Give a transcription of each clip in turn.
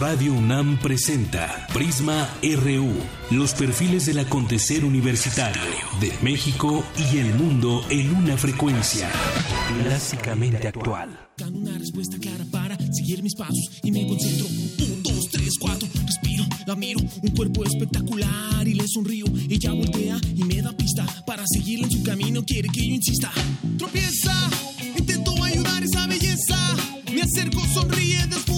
Radio UNAM presenta Prisma RU, los perfiles del acontecer universitario de México y el mundo en una frecuencia clásicamente actual. Dan una respuesta clara para seguir mis pasos y me concentro. Un, dos, tres, cuatro, respiro, la miro, un cuerpo espectacular y le sonrío. Ella voltea y me da pista para seguirle en su camino. Quiere que yo insista. Tropieza, intento ayudar esa belleza. Me acerco, sonríe, desfunda,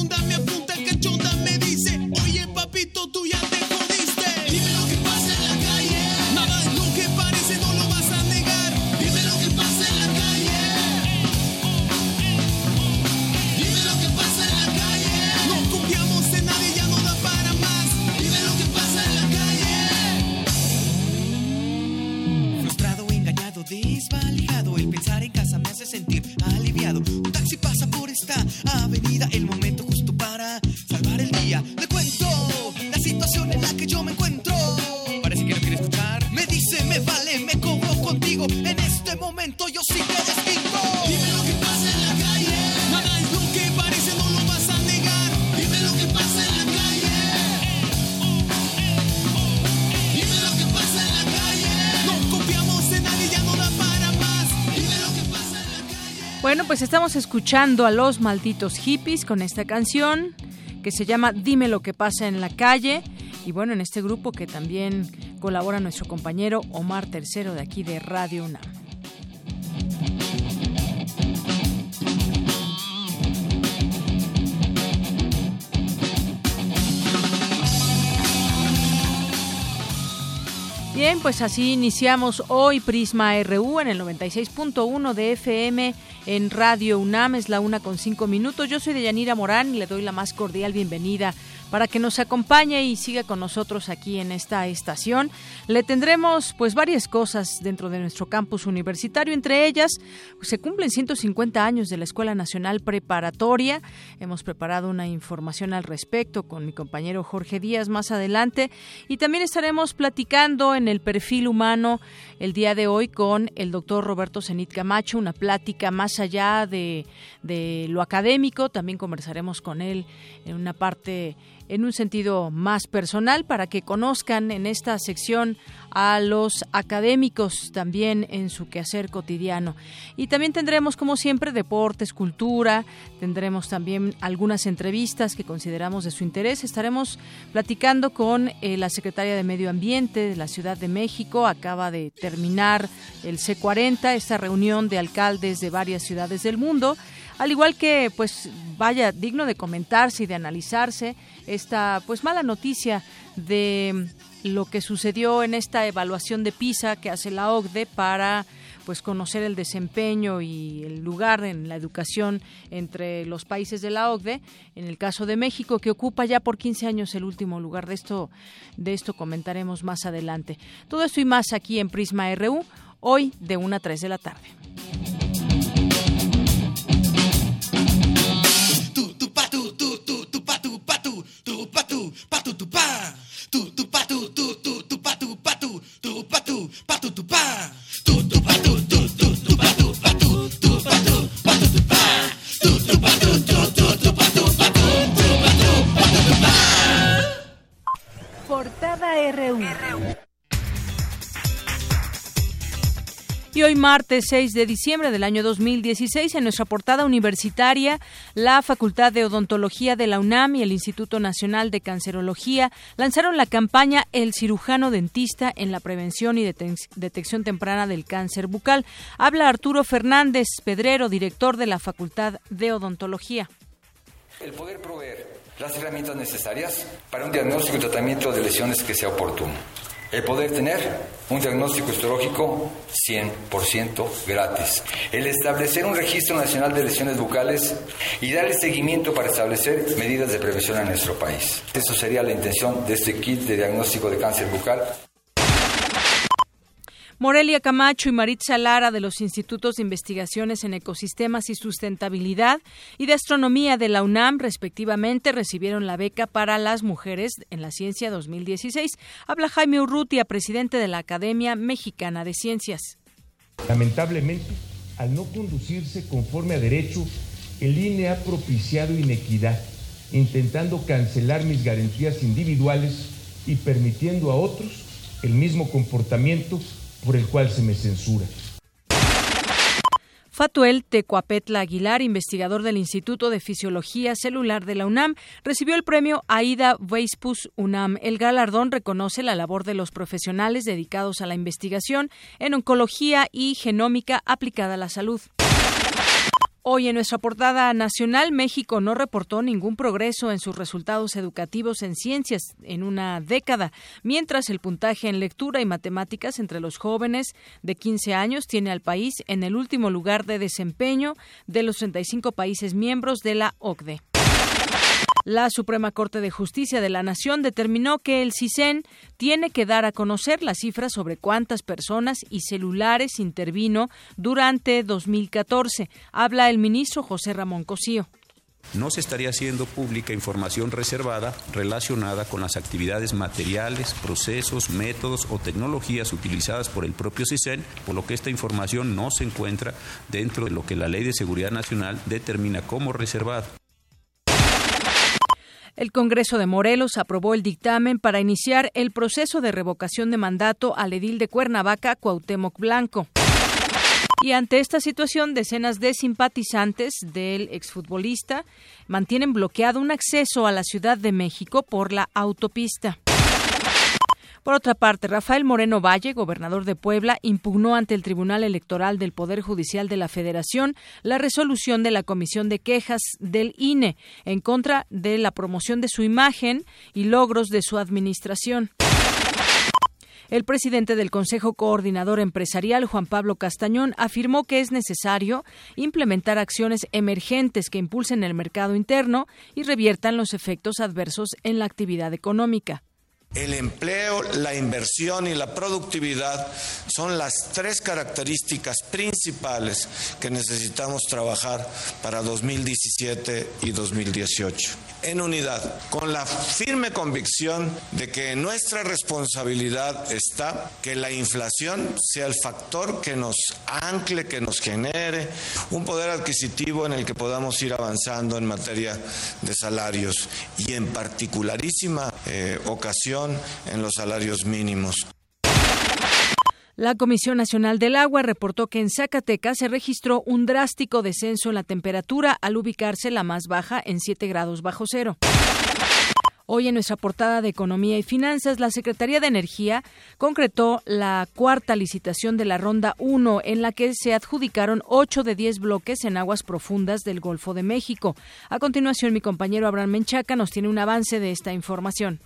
pues estamos escuchando a los malditos hippies con esta canción que se llama Dime lo que pasa en la calle. Y bueno, en este grupo que también colabora nuestro compañero Omar Tercero de aquí de Radio UNAM. Bien, pues así iniciamos hoy Prisma RU en el 96.1 de FM en Radio UNAM, es la una con cinco minutos. Yo soy Deyanira Morán y le doy la más cordial bienvenida para que nos acompañe y siga con nosotros aquí en esta estación. Le tendremos pues varias cosas dentro de nuestro campus universitario, entre ellas pues, se cumplen 150 años de la Escuela Nacional Preparatoria. Hemos preparado una información al respecto con mi compañero Jorge Díaz más adelante y también estaremos platicando en el perfil humano el día de hoy con el doctor Roberto Zenit Camacho, una plática más allá de, de lo académico. También conversaremos con él en una parte en un sentido más personal para que conozcan en esta sección a los académicos también en su quehacer cotidiano. Y también tendremos, como siempre, deportes, cultura, tendremos también algunas entrevistas que consideramos de su interés. Estaremos platicando con eh, la secretaria de Medio Ambiente de la Ciudad de México. Acaba de terminar el C40, esta reunión de alcaldes de varias ciudades del mundo al igual que pues vaya digno de comentarse y de analizarse esta pues mala noticia de lo que sucedió en esta evaluación de PISA que hace la OCDE para pues conocer el desempeño y el lugar en la educación entre los países de la OCDE, en el caso de México que ocupa ya por 15 años el último lugar. De esto de esto comentaremos más adelante. Todo esto y más aquí en Prisma RU, hoy de 1 a 3 de la tarde. Tu tu pa tu pa. Tu tu hoy martes 6 de diciembre del año 2016, en nuestra portada universitaria, la Facultad de Odontología de la UNAM y el Instituto Nacional de Cancerología lanzaron la campaña El cirujano dentista en la prevención y detec- detección temprana del cáncer bucal. Habla Arturo Fernández Pedrero, director de la Facultad de Odontología. El poder proveer las herramientas necesarias para un diagnóstico y tratamiento de lesiones que sea oportuno. El poder tener un diagnóstico histológico 100% gratis. El establecer un registro nacional de lesiones bucales y darle seguimiento para establecer medidas de prevención en nuestro país. Eso sería la intención de este kit de diagnóstico de cáncer bucal. Morelia Camacho y Maritza Lara de los Institutos de Investigaciones en Ecosistemas y Sustentabilidad y de Astronomía de la UNAM, respectivamente, recibieron la beca para las mujeres en la ciencia 2016. Habla Jaime Urrutia, presidente de la Academia Mexicana de Ciencias. Lamentablemente, al no conducirse conforme a derecho, el INE ha propiciado inequidad intentando cancelar mis garantías individuales y permitiendo a otros el mismo comportamiento por el cual se me censura. Fatuel Tecuapetla Aguilar, investigador del Instituto de Fisiología Celular de la UNAM, recibió el premio Aida Weispus UNAM. El galardón reconoce la labor de los profesionales dedicados a la investigación en oncología y genómica aplicada a la salud. Hoy en nuestra portada nacional, México no reportó ningún progreso en sus resultados educativos en ciencias en una década, mientras el puntaje en lectura y matemáticas entre los jóvenes de 15 años tiene al país en el último lugar de desempeño de los 35 países miembros de la OCDE. La Suprema Corte de Justicia de la Nación determinó que el CISEN tiene que dar a conocer las cifras sobre cuántas personas y celulares intervino durante 2014. Habla el ministro José Ramón Cosío no se estaría haciendo pública información reservada relacionada con las actividades materiales, procesos, métodos o tecnologías utilizadas por el propio CISEN, por lo que esta información no se encuentra dentro de lo que la Ley de Seguridad Nacional determina como reservada. El Congreso de Morelos aprobó el dictamen para iniciar el proceso de revocación de mandato al edil de Cuernavaca, Cuauhtémoc Blanco. Y ante esta situación, decenas de simpatizantes del exfutbolista mantienen bloqueado un acceso a la Ciudad de México por la autopista. Por otra parte, Rafael Moreno Valle, gobernador de Puebla, impugnó ante el Tribunal Electoral del Poder Judicial de la Federación la resolución de la Comisión de Quejas del INE en contra de la promoción de su imagen y logros de su administración. El presidente del Consejo Coordinador Empresarial, Juan Pablo Castañón, afirmó que es necesario implementar acciones emergentes que impulsen el mercado interno y reviertan los efectos adversos en la actividad económica. El empleo, la inversión y la productividad son las tres características principales que necesitamos trabajar para 2017 y 2018. En unidad, con la firme convicción de que nuestra responsabilidad está que la inflación sea el factor que nos ancle, que nos genere un poder adquisitivo en el que podamos ir avanzando en materia de salarios y en particularísima eh, ocasión en los salarios mínimos. La Comisión Nacional del Agua reportó que en Zacatecas se registró un drástico descenso en la temperatura al ubicarse la más baja en 7 grados bajo cero. Hoy en nuestra portada de Economía y Finanzas, la Secretaría de Energía concretó la cuarta licitación de la Ronda 1, en la que se adjudicaron 8 de 10 bloques en aguas profundas del Golfo de México. A continuación, mi compañero Abraham Menchaca nos tiene un avance de esta información.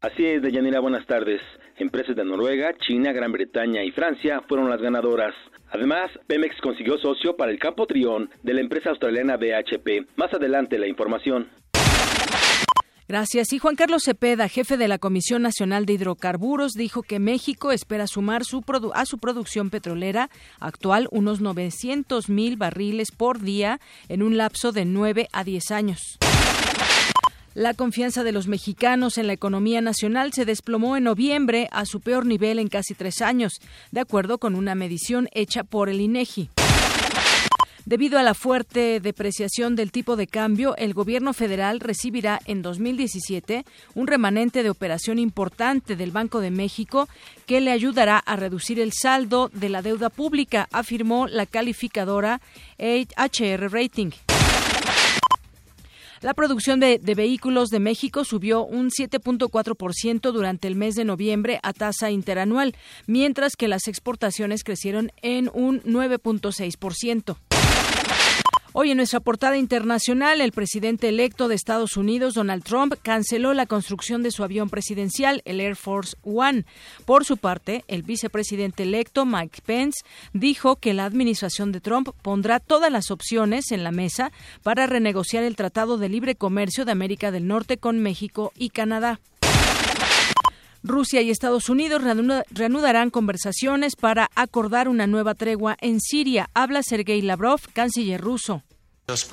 Así es, Deyanira, buenas tardes. Empresas de Noruega, China, Gran Bretaña y Francia fueron las ganadoras. Además, Pemex consiguió socio para el campo Trión de la empresa australiana BHP. Más adelante la información. Gracias. Y Juan Carlos Cepeda, jefe de la Comisión Nacional de Hidrocarburos, dijo que México espera sumar su a su producción petrolera actual unos 900 mil barriles por día en un lapso de 9 a 10 años. La confianza de los mexicanos en la economía nacional se desplomó en noviembre a su peor nivel en casi tres años, de acuerdo con una medición hecha por el INEGI. Debido a la fuerte depreciación del tipo de cambio, el gobierno federal recibirá en 2017 un remanente de operación importante del Banco de México que le ayudará a reducir el saldo de la deuda pública, afirmó la calificadora HR Rating. La producción de, vehículos de México subió un 7.4% durante el mes de noviembre a tasa interanual, mientras que las exportaciones crecieron en un 9.6%. Hoy en nuestra portada internacional, el presidente electo de Estados Unidos, Donald Trump, canceló la construcción de su avión presidencial, el Air Force One. Por su parte, el vicepresidente electo, Mike Pence, dijo que la administración de Trump pondrá todas las opciones en la mesa para renegociar el Tratado de Libre Comercio de América del Norte con México y Canadá. Rusia y Estados Unidos reanudarán conversaciones para acordar una nueva tregua en Siria. Habla Sergei Lavrov, canciller ruso.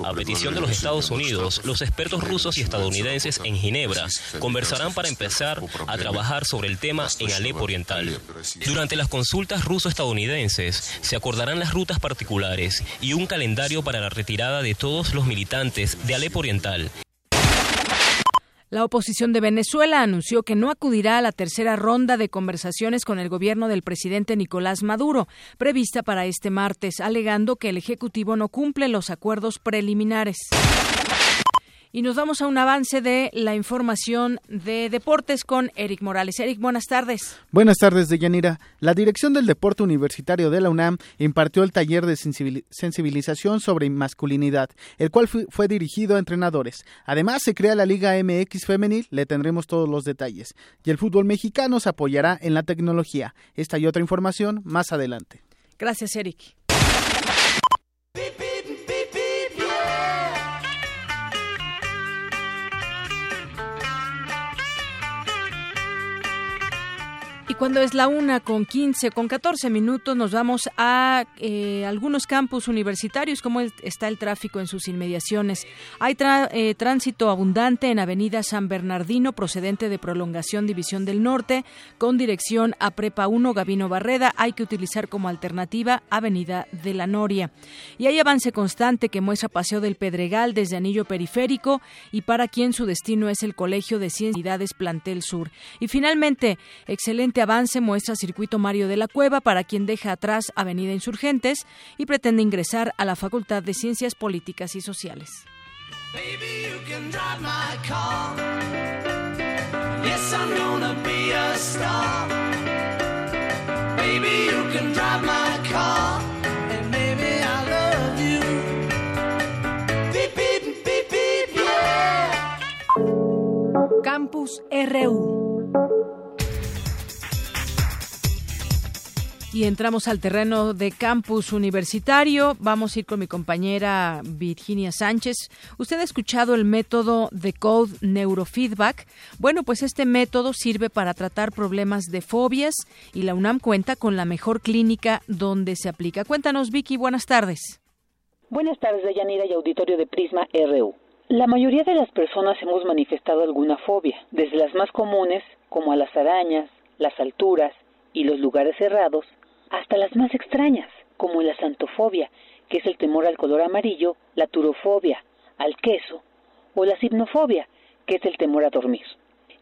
A petición de los Estados Unidos, los expertos rusos y estadounidenses en Ginebra conversarán para empezar a trabajar sobre el tema en Alepo Oriental. Durante las consultas ruso-estadounidenses se acordarán las rutas particulares y un calendario para la retirada de todos los militantes de Alepo Oriental La oposición de Venezuela anunció que no acudirá a la tercera ronda de conversaciones con el gobierno del presidente Nicolás Maduro, prevista para este martes, alegando que el Ejecutivo no cumple los acuerdos preliminares. Y nos vamos a un avance de la información de deportes con Eric Morales. Eric, buenas tardes. Buenas tardes, Deyanira. La Dirección del Deporte Universitario de la UNAM impartió el taller de sensibilización sobre masculinidad, el cual fue dirigido a entrenadores. Además, se crea la Liga MX Femenil, le tendremos todos los detalles. Y el fútbol mexicano se apoyará en la tecnología. Esta y otra información más adelante. Gracias, Eric. Cuando es la una con 15, con 14 minutos, nos vamos a eh, algunos campus universitarios, cómo está el tráfico en sus inmediaciones. Hay eh, tránsito abundante en Avenida San Bernardino, procedente de Prolongación División del Norte, con dirección a Prepa 1 Gavino Barreda. Hay que utilizar como alternativa Avenida de la Noria. Y hay avance constante que muestra Paseo del Pedregal desde Anillo Periférico y para quien su destino es el Colegio de Ciencias Plantel Sur. Y finalmente, excelente avance muestra Circuito Mario de la Cueva para quien deja atrás Avenida Insurgentes y pretende ingresar a la Facultad de Ciencias Políticas y Sociales. Campus RU Y entramos al terreno de campus universitario. Vamos a ir con mi compañera Virginia Sánchez. Usted ha escuchado el método de Code Neurofeedback. Bueno, pues este método sirve para tratar problemas de fobias y la UNAM cuenta con la mejor clínica donde se aplica. Cuéntanos, Vicky, buenas tardes. Buenas tardes, Yanira y auditorio de Prisma RU. La mayoría de las personas hemos manifestado alguna fobia, desde las más comunes, como a las arañas, las alturas y los lugares cerrados, hasta las más extrañas, como la santofobia, que es el temor al color amarillo, la turofobia, al queso, o la simnofobia, que es el temor a dormir.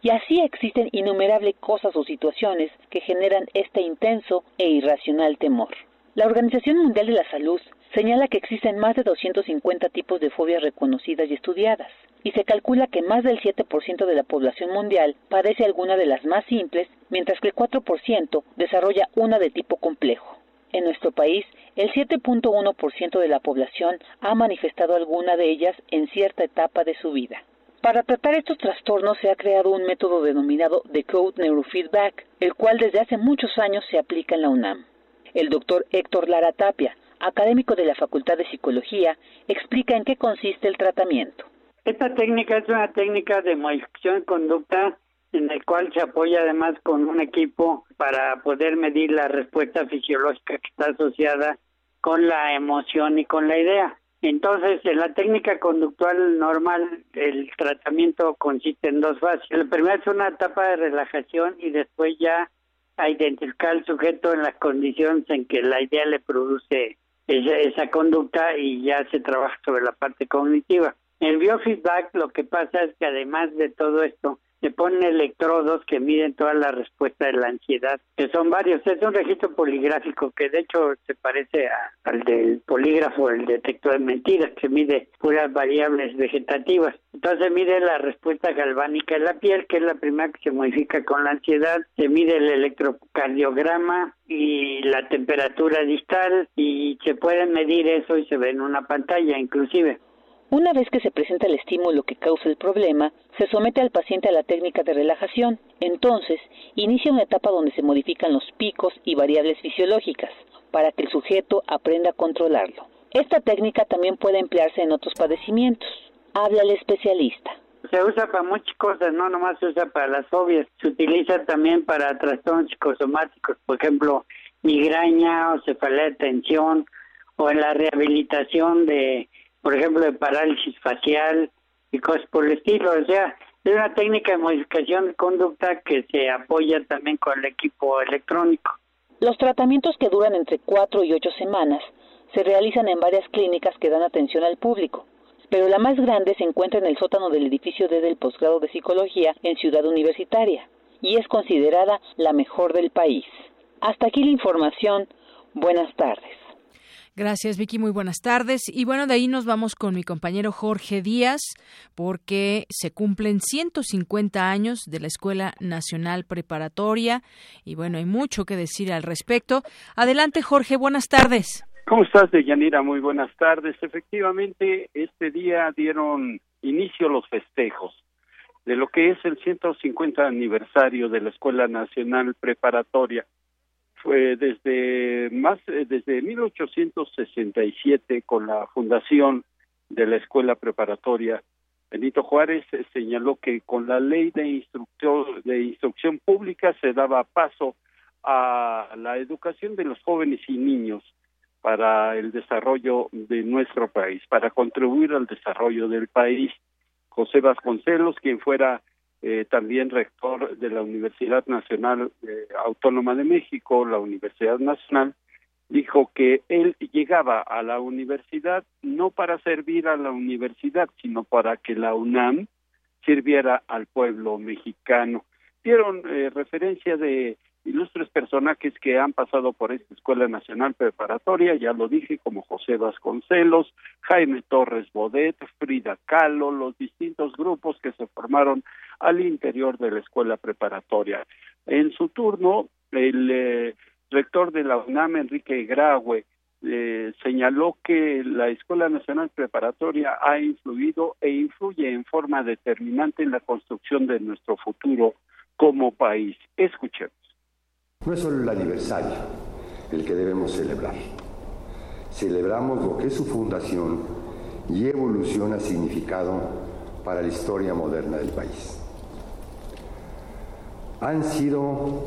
Y así existen innumerables cosas o situaciones que generan este intenso e irracional temor. La Organización Mundial de la Salud señala que existen más de 250 tipos de fobias reconocidas y estudiadas, y se calcula que más del 7% de la población mundial padece alguna de las más simples, mientras que el 4% desarrolla una de tipo complejo. En nuestro país, el 7.1% de la población ha manifestado alguna de ellas en cierta etapa de su vida. Para tratar estos trastornos se ha creado un método denominado Decode Neurofeedback, el cual desde hace muchos años se aplica en la UNAM. El doctor Héctor Lara Tapia, académico de la Facultad de Psicología, explica en qué consiste el tratamiento. Esta técnica es una técnica de modificación de conducta en el cual se apoya además con un equipo para poder medir la respuesta fisiológica que está asociada con la emoción y con la idea. Entonces, en la técnica conductual normal, el tratamiento consiste en dos fases. La primera es una etapa de relajación y después ya a identificar al sujeto en las condiciones en que la idea le produce esa, conducta y ya se trabaja sobre la parte cognitiva. El biofeedback lo que pasa es que además de todo esto, se ponen electrodos que miden toda la respuesta de la ansiedad, que son varios. Es un registro poligráfico que de hecho se parece al del polígrafo, el detector de mentiras, que mide puras variables vegetativas. Entonces mide la respuesta galvánica de la piel, que es la primera que se modifica con la ansiedad. Se mide el electrocardiograma y la temperatura distal y se puede medir eso y se ve en una pantalla inclusive. Una vez que se presenta el estímulo que causa el problema, se somete al paciente a la técnica de relajación. Entonces, inicia una etapa donde se modifican los picos y variables fisiológicas para que el sujeto aprenda a controlarlo. Esta técnica también puede emplearse en otros padecimientos. Habla el especialista. Se usa para muchas cosas, no nomás se usa para las fobias, se utiliza también para trastornos psicosomáticos, por ejemplo, migraña o cefalea de tensión, o en la rehabilitación de por ejemplo, de parálisis facial y cosas por el estilo. O sea, es una técnica de modificación de conducta que se apoya también con el equipo electrónico. Los tratamientos que duran entre cuatro y ocho semanas se realizan en varias clínicas que dan atención al público. pero la más grande se encuentra en el sótano del edificio D del posgrado de psicología en Ciudad Universitaria y es considerada la mejor del país. Hasta aquí la información. Buenas tardes. Gracias, Vicky. Muy buenas tardes. Y bueno, de ahí nos vamos con mi compañero Jorge Díaz, porque se cumplen 150 años de la Escuela Nacional Preparatoria. Y bueno, hay mucho que decir al respecto. Adelante, Jorge. Buenas tardes. ¿Cómo estás, Deyanira? Muy buenas tardes. Efectivamente, este día dieron inicio los festejos de lo que es el 150 aniversario de la Escuela Nacional Preparatoria desde más eh, desde 1867 con la fundación de la escuela preparatoria Benito Juárez eh, señaló que con la ley de instrucción de instrucción pública se daba paso a la educación de los jóvenes y niños para el desarrollo de nuestro país, para contribuir al desarrollo del país. José Vasconcelos, quien fuera eh, también rector de la Universidad Nacional eh, Autónoma de México, la Universidad Nacional, dijo que él llegaba a la universidad no para servir a la universidad, sino para que la UNAM sirviera al pueblo mexicano. Dieron eh, referencia de ilustres personajes que han pasado por esta Escuela Nacional Preparatoria, ya lo dije, como José Vasconcelos, Jaime Torres Bodet, Frida Kahlo, los distintos grupos que se formaron al interior de la Escuela Preparatoria. En su turno, el eh, rector de la UNAM, Enrique Graue, eh, señaló que la Escuela Nacional Preparatoria ha influido e influye en forma determinante en la construcción de nuestro futuro como país. Escuchemos. No es solo el aniversario el que debemos celebrar. Celebramos lo que su fundación y evolución ha significado para la historia moderna del país. Han sido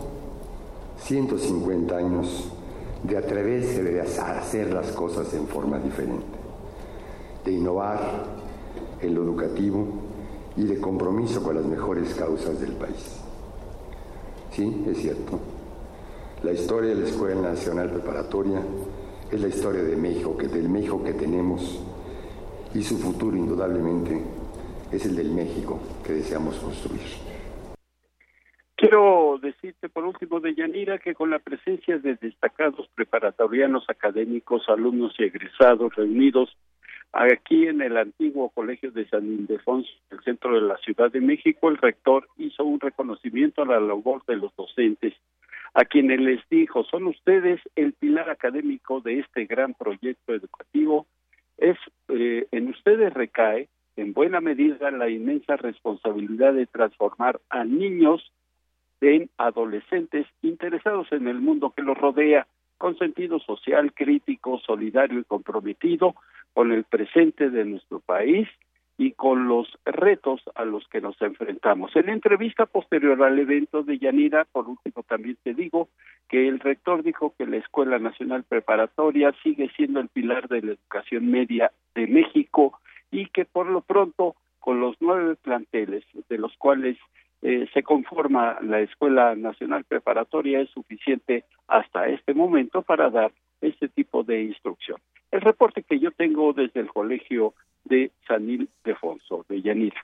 150 años de atreverse a hacer las cosas en forma diferente, de innovar en lo educativo y de compromiso con las mejores causas del país. Sí, es cierto, la historia de la Escuela Nacional Preparatoria es la historia de México, que del México que tenemos y su futuro indudablemente es el del México que deseamos construir. Quiero decirte por último de Yanira que con la presencia de destacados preparatorianos académicos, alumnos y egresados reunidos aquí en el antiguo Colegio de San Ildefonso, el centro de la Ciudad de México, el rector hizo un reconocimiento a la labor de los docentes a quienes les dijo, son ustedes el pilar académico de este gran proyecto educativo, es eh, en ustedes recae en buena medida la inmensa responsabilidad de transformar a niños en adolescentes interesados en el mundo que los rodea, con sentido social, crítico, solidario y comprometido con el presente de nuestro país y con los retos a los que nos enfrentamos. En la entrevista posterior al evento de Yanira, por último también te digo que el rector dijo que la Escuela Nacional Preparatoria sigue siendo el pilar de la educación media de México y que por lo pronto con los nueve planteles de los cuales eh, se conforma la Escuela Nacional Preparatoria es suficiente hasta este momento para dar este tipo de instrucción. El reporte que yo tengo desde el Colegio de San Ildefonso, de Yanira.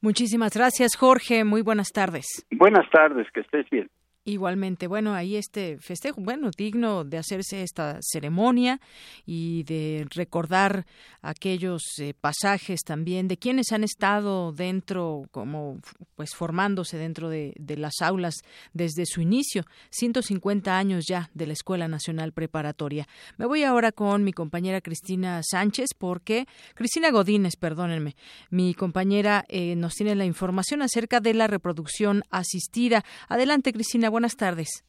Muchísimas gracias, Jorge. Muy buenas tardes. Buenas tardes, que estés bien. Igualmente, bueno, ahí este festejo, bueno, digno de hacerse esta ceremonia y de recordar aquellos eh, pasajes también de quienes han estado dentro, como pues formándose dentro de, de, las aulas desde su inicio, 150 años ya de la Escuela Nacional Preparatoria. Me voy ahora con mi compañera Cristina Sánchez, porque Cristina Godínez, perdónenme, mi compañera eh, nos tiene la información acerca de la reproducción asistida. Adelante, Cristina buenas tardes.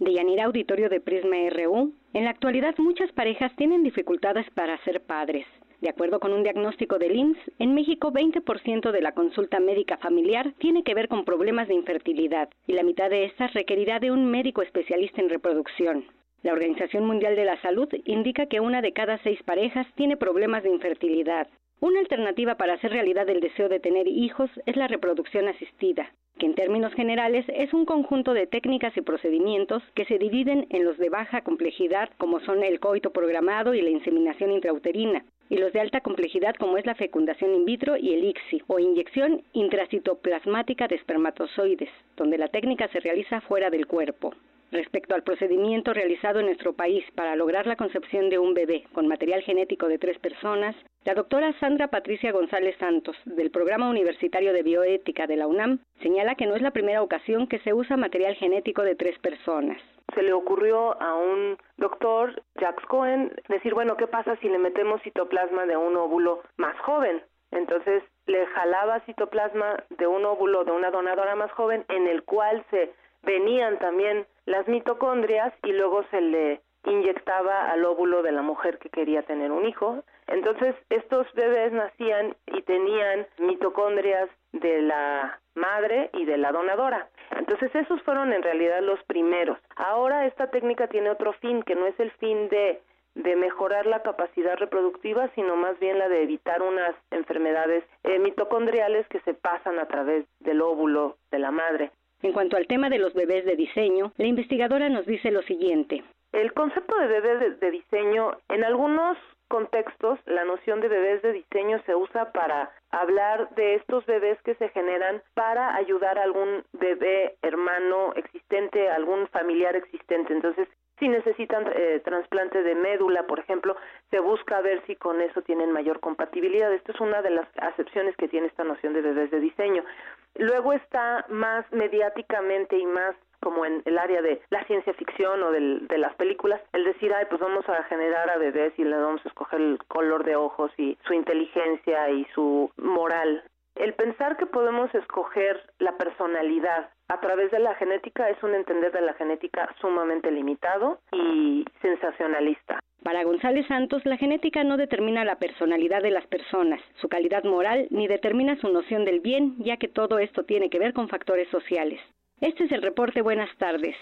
De Yanira Auditorio de Prisma RU, en la actualidad muchas parejas tienen dificultades para ser padres. De acuerdo con un diagnóstico del IMSS, en México 20% de la consulta médica familiar tiene que ver con problemas de infertilidad y la mitad de estas requerirá de un médico especialista en reproducción. La Organización Mundial de la Salud indica que una de cada seis parejas tiene problemas de infertilidad. Una alternativa para hacer realidad el deseo de tener hijos es la reproducción asistida que en términos generales es un conjunto de técnicas y procedimientos que se dividen en los de baja complejidad, como son el coito programado y la inseminación intrauterina, y los de alta complejidad como es la fecundación in vitro y el ICSI o inyección intracitoplasmática de espermatozoides, donde la técnica se realiza fuera del cuerpo. Respecto al procedimiento realizado en nuestro país para lograr la concepción de un bebé con material genético de tres personas, la doctora Sandra Patricia González Santos, del Programa Universitario de Bioética de la UNAM, señala que no es la primera ocasión que se usa material genético de tres personas. Se le ocurrió a un doctor, Jacques Cohen, decir, bueno, ¿qué pasa si le metemos citoplasma de un óvulo más joven? Entonces le jalaba citoplasma de un óvulo de una donadora más joven en el cual se venían también las mitocondrias y luego se le inyectaba al óvulo de la mujer que quería tener un hijo. Entonces, estos bebés nacían y tenían mitocondrias de la madre y de la donadora. Entonces, esos fueron en realidad los primeros. Ahora esta técnica tiene otro fin, que no es el fin de de mejorar la capacidad reproductiva, sino más bien la de evitar unas enfermedades eh, mitocondriales que se pasan a través del óvulo de la madre. En cuanto al tema de los bebés de diseño, la investigadora nos dice lo siguiente. El concepto de bebé de, diseño, en algunos contextos, la noción de bebés de diseño se usa para hablar de estos bebés que se generan para ayudar a algún bebé hermano existente, algún familiar existente. Entonces, si necesitan eh, trasplante de médula, por ejemplo, se busca ver si con eso tienen mayor compatibilidad. Esto es una de las acepciones que tiene esta noción de bebés de diseño. Luego está más mediáticamente y más como en el área de la ciencia ficción o de las películas, el decir, ay, pues vamos a generar a bebés y le vamos a escoger el color de ojos y su inteligencia y su moral. El pensar que podemos escoger la personalidad a través de la genética es un entender de la genética sumamente limitado y sensacionalista. Para González Santos, la genética no determina la personalidad de las personas, su calidad moral, ni determina su noción del bien, ya que todo esto tiene que ver con factores sociales. Este es el reporte. Buenas tardes.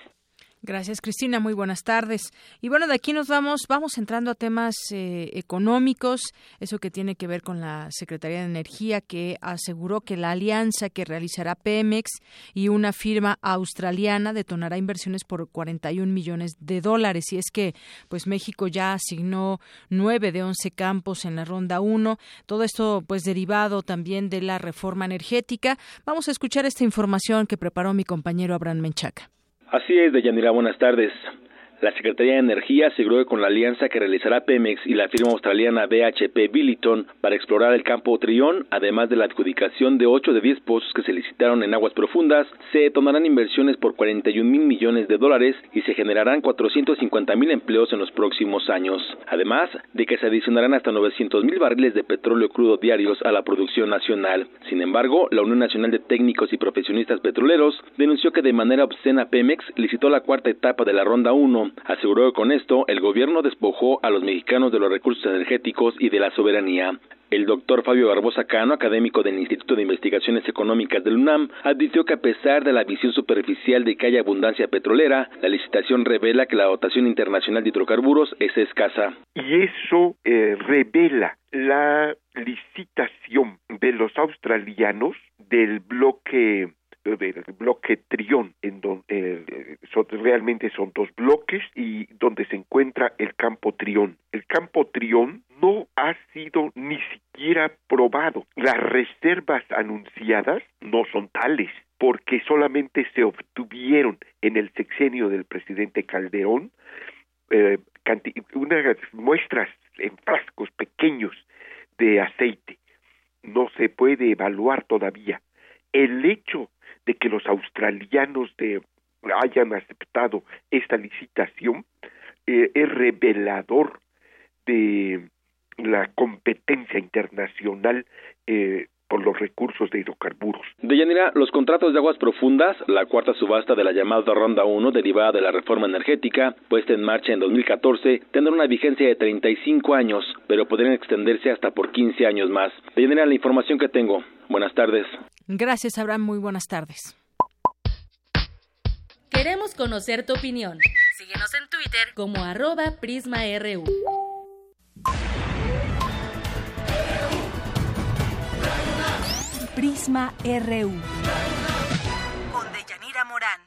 Gracias, Cristina. Muy buenas tardes. Y bueno, de aquí nos vamos, vamos entrando a temas eh, económicos, eso que tiene que ver con la Secretaría de Energía, que aseguró que la alianza que realizará Pemex y una firma australiana detonará inversiones por 41 millones de dólares. Y es que, pues México ya asignó nueve de once campos en la ronda 1. Todo esto, pues derivado también de la reforma energética. Vamos a escuchar esta información que preparó mi compañero Abraham Menchaca. Así es, Deyanira, buenas tardes. La Secretaría de Energía aseguró que con la alianza que realizará Pemex y la firma australiana BHP Billiton para explorar el campo Trión, además de la adjudicación de 8 de 10 pozos que se licitaron en aguas profundas, se detonarán inversiones por 41 mil millones de dólares y se generarán 450 mil empleos en los próximos años. Además de que se adicionarán hasta 900 mil barriles de petróleo crudo diarios a la producción nacional. Sin embargo, la Unión Nacional de Técnicos y Profesionistas Petroleros denunció que de manera obscena Pemex licitó la cuarta etapa de la ronda 1 Aseguró que con esto el gobierno despojó a los mexicanos de los recursos energéticos y de la soberanía. El doctor Fabio Barbosa Cano, académico del Instituto de Investigaciones Económicas del UNAM, advirtió que a pesar de la visión superficial de que hay abundancia petrolera, la licitación revela que la dotación internacional de hidrocarburos es escasa. Y eso eh, revela la licitación de los australianos del bloque del bloque Trión, en donde eh, realmente son dos bloques y donde se encuentra el campo Trión. El campo Trión no ha sido ni siquiera probado. Las reservas anunciadas no son tales porque solamente se obtuvieron en el sexenio del presidente Calderón eh, unas muestras en frascos pequeños de aceite. No se puede evaluar todavía. El hecho de que los australianos de, hayan aceptado esta licitación eh, es revelador de la competencia internacional eh, por los recursos de hidrocarburos. De Yanira, los contratos de aguas profundas, la cuarta subasta de la llamada Ronda 1 derivada de la reforma energética, puesta en marcha en 2014, tendrán una vigencia de 35 años, pero podrían extenderse hasta por 15 años más. De Yanira, la información que tengo. Buenas tardes. Gracias, Abraham. Muy buenas tardes. Queremos conocer tu opinión. Síguenos en Twitter como arroba PrismaRU. Prisma RU. Con Deyanira Morán.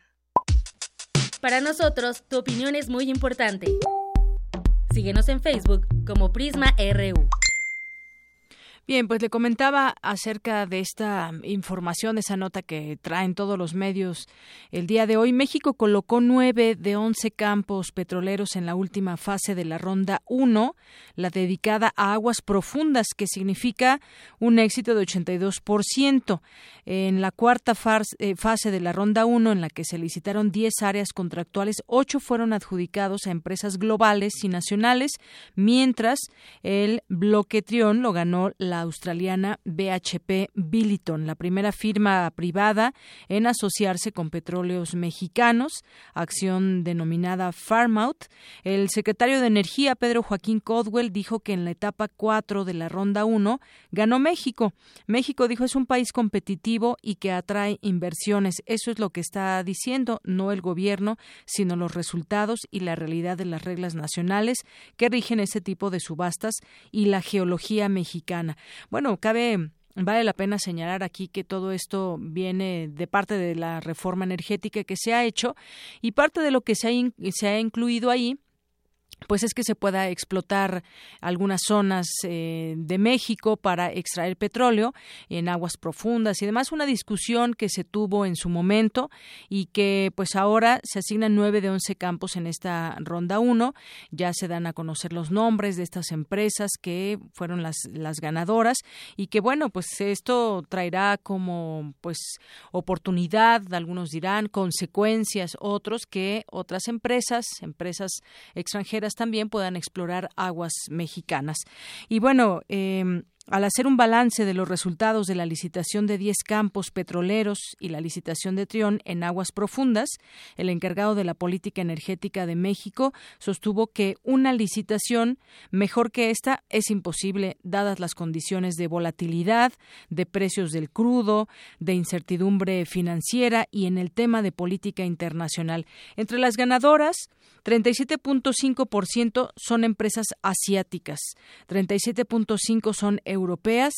Para nosotros, tu opinión es muy importante. Síguenos en Facebook como Prisma RU. Bien, pues le comentaba acerca de esta información, esa nota que traen todos los medios el día de hoy. México colocó nueve de once campos petroleros en la última fase de la ronda 1, la dedicada a aguas profundas, que significa un éxito de 82%. En la cuarta eh, fase de la ronda 1, en la que se licitaron 10 áreas contractuales, ocho fueron adjudicados a empresas globales y nacionales, mientras el bloque Trión lo ganó la la australiana BHP Billiton, la primera firma privada en asociarse con petróleos mexicanos, acción denominada Farmout. El secretario de Energía, Pedro Joaquín Codwell, dijo que en la etapa 4 de la ronda 1 ganó México. México dijo es un país competitivo y que atrae inversiones. Eso es lo que está diciendo, no el gobierno, sino los resultados y la realidad de las reglas nacionales que rigen ese tipo de subastas y la geología mexicana. Bueno, cabe Vale la pena señalar aquí que todo esto viene de parte de la reforma energética que se ha hecho y parte de lo que se ha, se ha incluido ahí pues es que se pueda explotar algunas zonas eh, de México para extraer petróleo en aguas profundas y demás. Una discusión que se tuvo en su momento y que pues ahora se asignan nueve de once campos en esta ronda uno. Ya se dan a conocer los nombres de estas empresas que fueron las las ganadoras y que bueno pues esto traerá como pues oportunidad algunos dirán consecuencias otros que otras empresas empresas extranjeras también puedan explorar aguas mexicanas. Y bueno, eh, al hacer un balance de los resultados de la licitación de 10 campos petroleros y la licitación de Trión en aguas profundas, el encargado de la política energética de México sostuvo que una licitación mejor que esta es imposible dadas las condiciones de volatilidad, de precios del crudo, de incertidumbre financiera y en el tema de política internacional. Entre las ganadoras, 37.5% son empresas asiáticas, 37.5 son europeas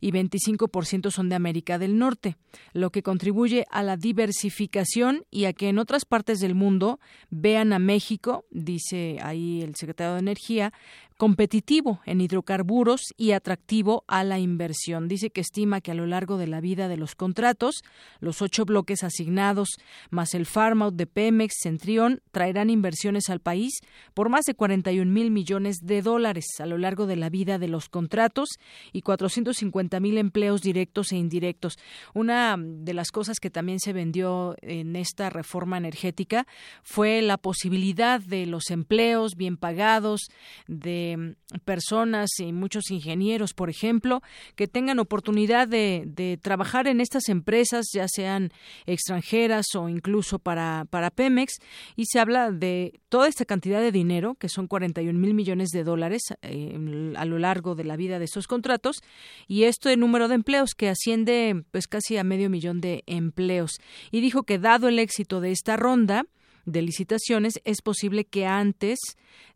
y 25% son de América del Norte, lo que contribuye a la diversificación y a que en otras partes del mundo vean a México, dice ahí el secretario de Energía, competitivo en hidrocarburos y atractivo a la inversión. Dice que estima que a lo largo de la vida de los contratos, los ocho bloques asignados más el farmout de Pemex, Centrión, traerán inversiones al país por más de 41 mil millones de dólares a lo largo de la vida de los contratos y 450 mil empleos directos e indirectos. Una de las cosas que también se vendió en esta reforma energética fue la posibilidad de los empleos bien pagados, de Mm, personas y muchos ingenieros, por ejemplo, que tengan oportunidad de, trabajar en estas empresas, ya sean extranjeras o incluso para, para Pemex, y se habla de toda esta cantidad de dinero, que son 41 mil millones de dólares eh, a lo largo de la vida de estos contratos, y esto de número de empleos que asciende pues casi a medio millón de empleos. Y dijo que dado el éxito de esta ronda, de licitaciones, es posible que antes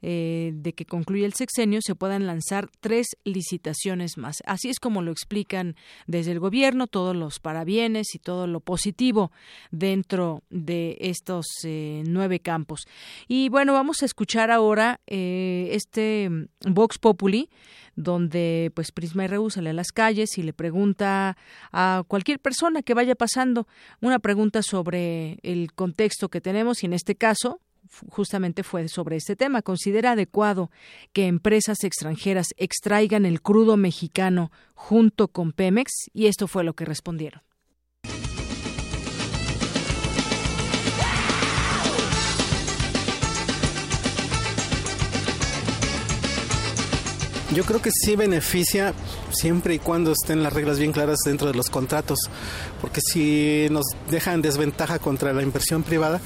eh, de que concluya el sexenio se puedan lanzar tres licitaciones más. Así es como lo explican desde el gobierno, todos los parabienes y todo lo positivo dentro de estos eh, nueve campos. Y bueno, vamos a escuchar ahora eh, este Vox Populi donde pues Prisma RU sale a las calles y le pregunta a cualquier persona que vaya pasando una pregunta sobre el contexto que tenemos y en este caso justamente fue sobre este tema. ¿Considera adecuado que empresas extranjeras extraigan el crudo mexicano junto con Pemex? Y esto fue lo que respondieron. Yo creo que sí beneficia siempre y cuando estén las reglas bien claras dentro de los contratos, porque si nos dejan desventaja contra la inversión privada,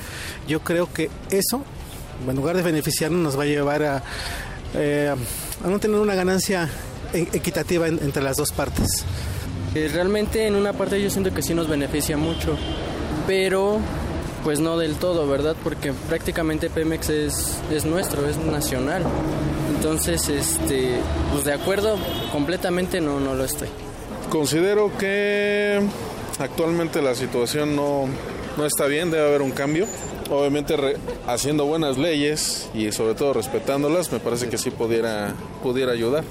yo creo que eso, en lugar de beneficiarnos, nos va a llevar a, eh, no tener una ganancia e-, equitativa entre las dos partes. Eh, realmente en una parte yo siento que sí nos beneficia mucho, pero pues no del todo, ¿verdad? Porque prácticamente Pemex es, es nuestro, es nacional. Entonces, este, pues de acuerdo, completamente no, no lo estoy. Considero que actualmente la situación no, no está bien, debe haber un cambio. Obviamente haciendo buenas leyes y sobre todo respetándolas, me parece que sí pudiera, pudiera ayudar.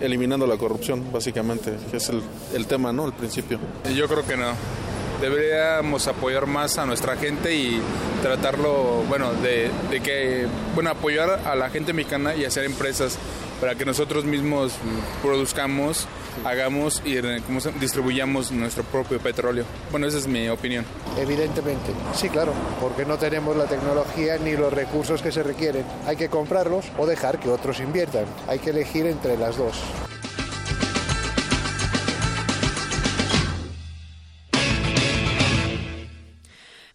eliminando la corrupción, básicamente, que es el, el tema, ¿no? El principio. Yo creo que no deberíamos apoyar más a nuestra gente y tratarlo, bueno, de, que, bueno, apoyar a la gente mexicana y hacer empresas para que nosotros mismos produzcamos, hagamos y distribuyamos nuestro propio petróleo. Bueno, esa es mi opinión. Evidentemente, sí, claro, porque no tenemos la tecnología ni los recursos que se requieren. Hay que comprarlos o dejar que otros inviertan. Hay que elegir entre las dos.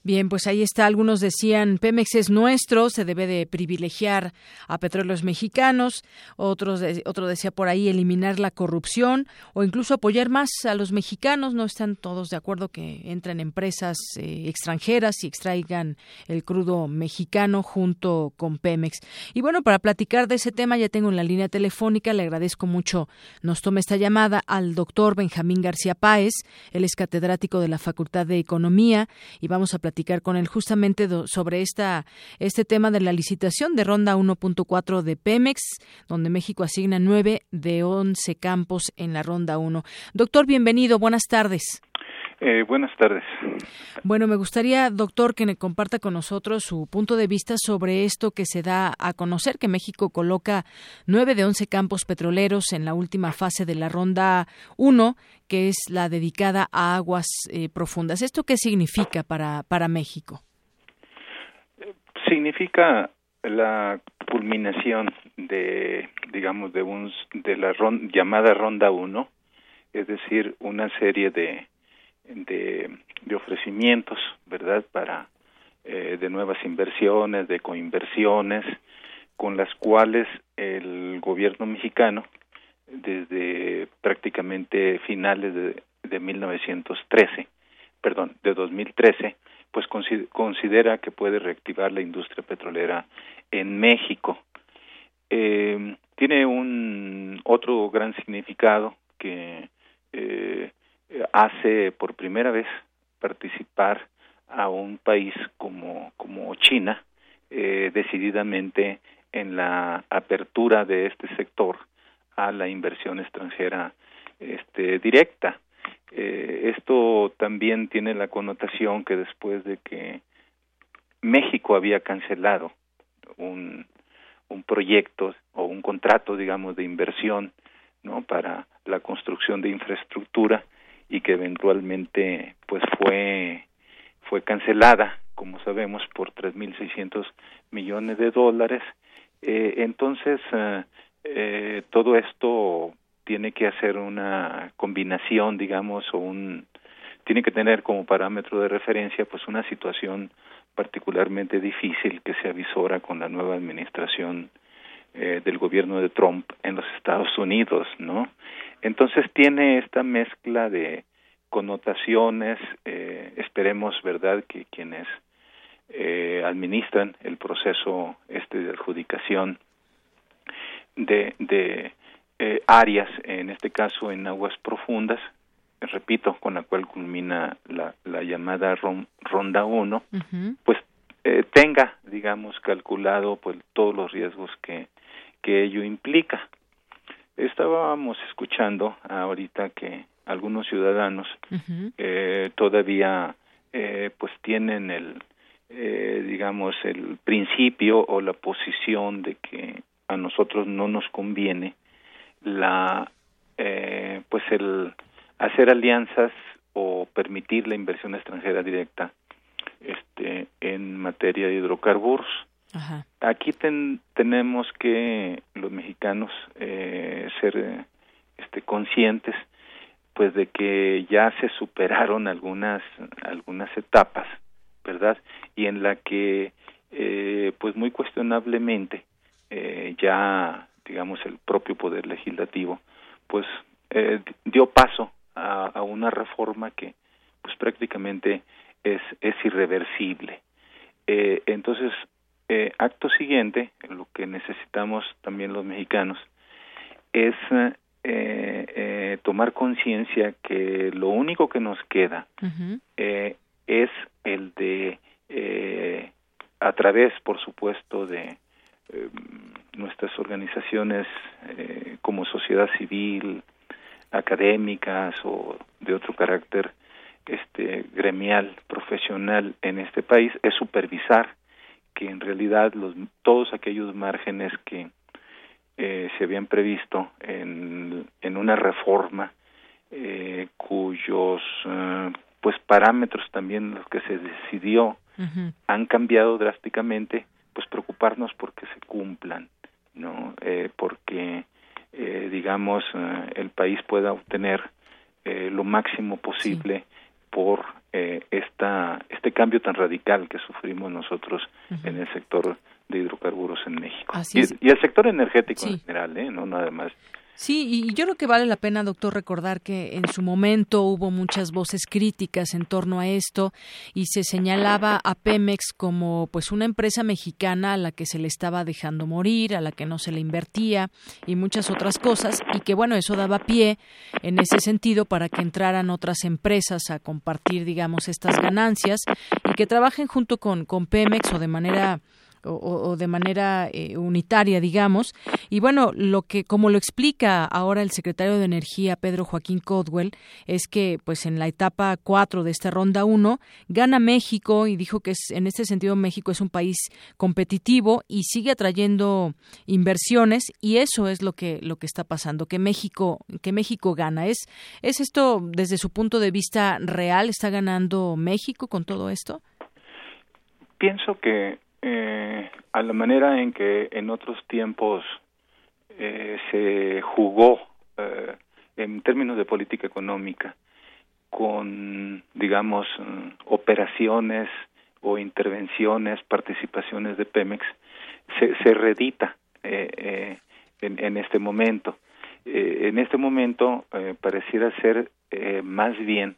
Bien, pues ahí está. Algunos decían, Pemex es nuestro, se debe de privilegiar a petróleos mexicanos. Otros, otro decía por ahí, eliminar la corrupción o incluso apoyar más a los mexicanos. No están todos de acuerdo que entren empresas eh, extranjeras y extraigan el crudo mexicano junto con Pemex. Y bueno, para platicar de ese tema ya tengo en la línea telefónica, le agradezco mucho, nos tome esta llamada al doctor Benjamín García Páez. Él es catedrático de la Facultad de Economía y vamos a platicar platicar con él justamente sobre esta, este tema de la licitación de ronda 1.4 de Pemex, donde México asigna 9 de 11 campos en la ronda 1. Doctor, bienvenido, buenas tardes. Eh, buenas tardes. Bueno, me gustaría, doctor, que me comparta con nosotros su punto de vista sobre esto que se da a conocer, que México coloca nueve de once campos petroleros en la última fase de la ronda 1, que es la dedicada a aguas eh, profundas. ¿Esto qué significa para, para México? Significa la culminación de, digamos, de, un, de la llamada ronda 1, es decir, una serie de de, ofrecimientos, ¿verdad? Para eh, de nuevas inversiones, de coinversiones, con las cuales el gobierno mexicano, desde prácticamente finales de, de 1913, perdón, de 2013, pues considera que puede reactivar la industria petrolera en México. Eh, tiene un otro gran significado que eh, hace por primera vez participar a un país como, como China eh, decididamente en la apertura de este sector a la inversión extranjera este, directa. Eh, esto también tiene la connotación que después de que México había cancelado un, un proyecto o un contrato, digamos, de inversión ¿no? para la construcción de infraestructura, y que eventualmente pues fue fue cancelada como sabemos por 3.600 millones de dólares. Eh, entonces eh, eh, todo esto tiene que hacer una combinación digamos o un tiene que tener como parámetro de referencia pues una situación particularmente difícil que se avisora con la nueva administración eh, del gobierno de Trump en los Estados Unidos, ¿no? Entonces tiene esta mezcla de connotaciones, eh, esperemos, ¿verdad?, que quienes eh, administran el proceso este de adjudicación de, de eh, áreas, en este caso en aguas profundas, repito, con la cual culmina la, la llamada ronda 1, pues eh, tenga, digamos, calculado pues todos los riesgos que, que ello implica. Estábamos escuchando ahorita que algunos ciudadanos eh, todavía eh, pues tienen el eh, digamos el principio o la posición de que a nosotros no nos conviene la eh, pues el hacer alianzas o permitir la inversión extranjera directa este en materia de hidrocarburos aquí tenemos que los mexicanos eh, ser este conscientes pues de que ya se superaron algunas algunas etapas verdad y en la que eh, pues muy cuestionablemente eh, ya digamos el propio poder legislativo pues eh, dio paso a, una reforma que pues prácticamente es es irreversible. Eh, entonces eh, acto siguiente lo que necesitamos también los mexicanos es eh, eh, tomar conciencia que lo único que nos queda eh, es el de, eh, a través, por supuesto, de eh, nuestras organizaciones como sociedad civil, académicas o de otro carácter este gremial profesional en este país es supervisar que en realidad los todos aquellos márgenes que eh, se habían previsto en, en una reforma eh, cuyos eh, pues parámetros también los que se decidió han cambiado drásticamente pues preocuparnos porque se cumplan no eh, porque eh, digamos el país pueda obtener eh, lo máximo posible por eh, esta este cambio tan radical que sufrimos nosotros en el sector de hidrocarburos en México. Así y, el sector energético Sí. en general eh no nada más Sí, y yo creo que vale la pena, doctor, recordar que en su momento hubo muchas voces críticas en torno a esto y se señalaba a Pemex como pues una empresa mexicana a la que se le estaba dejando morir, a la que no se le invertía y muchas otras cosas y que bueno, eso daba pie en ese sentido para que entraran otras empresas a compartir, digamos, estas ganancias y que trabajen junto con, con Pemex o de manera o, de manera eh, unitaria, digamos. Y bueno, lo que, como lo explica ahora el secretario de Energía, Pedro Joaquín Codwell, es que, pues, en la etapa 4 de esta ronda 1, gana México y dijo que es, en este sentido México es un país competitivo y sigue atrayendo inversiones y eso es lo que, lo que está pasando, que México, que México gana. ¿Es, ¿Es esto desde su punto de vista real? ¿Está ganando México con todo esto? Pienso que eh, a la manera en que en otros tiempos eh, se jugó eh, en términos de política económica con, digamos, mm, operaciones o intervenciones, participaciones de Pemex, se, se redita eh, eh, en, en este momento. En este momento pareciera ser más bien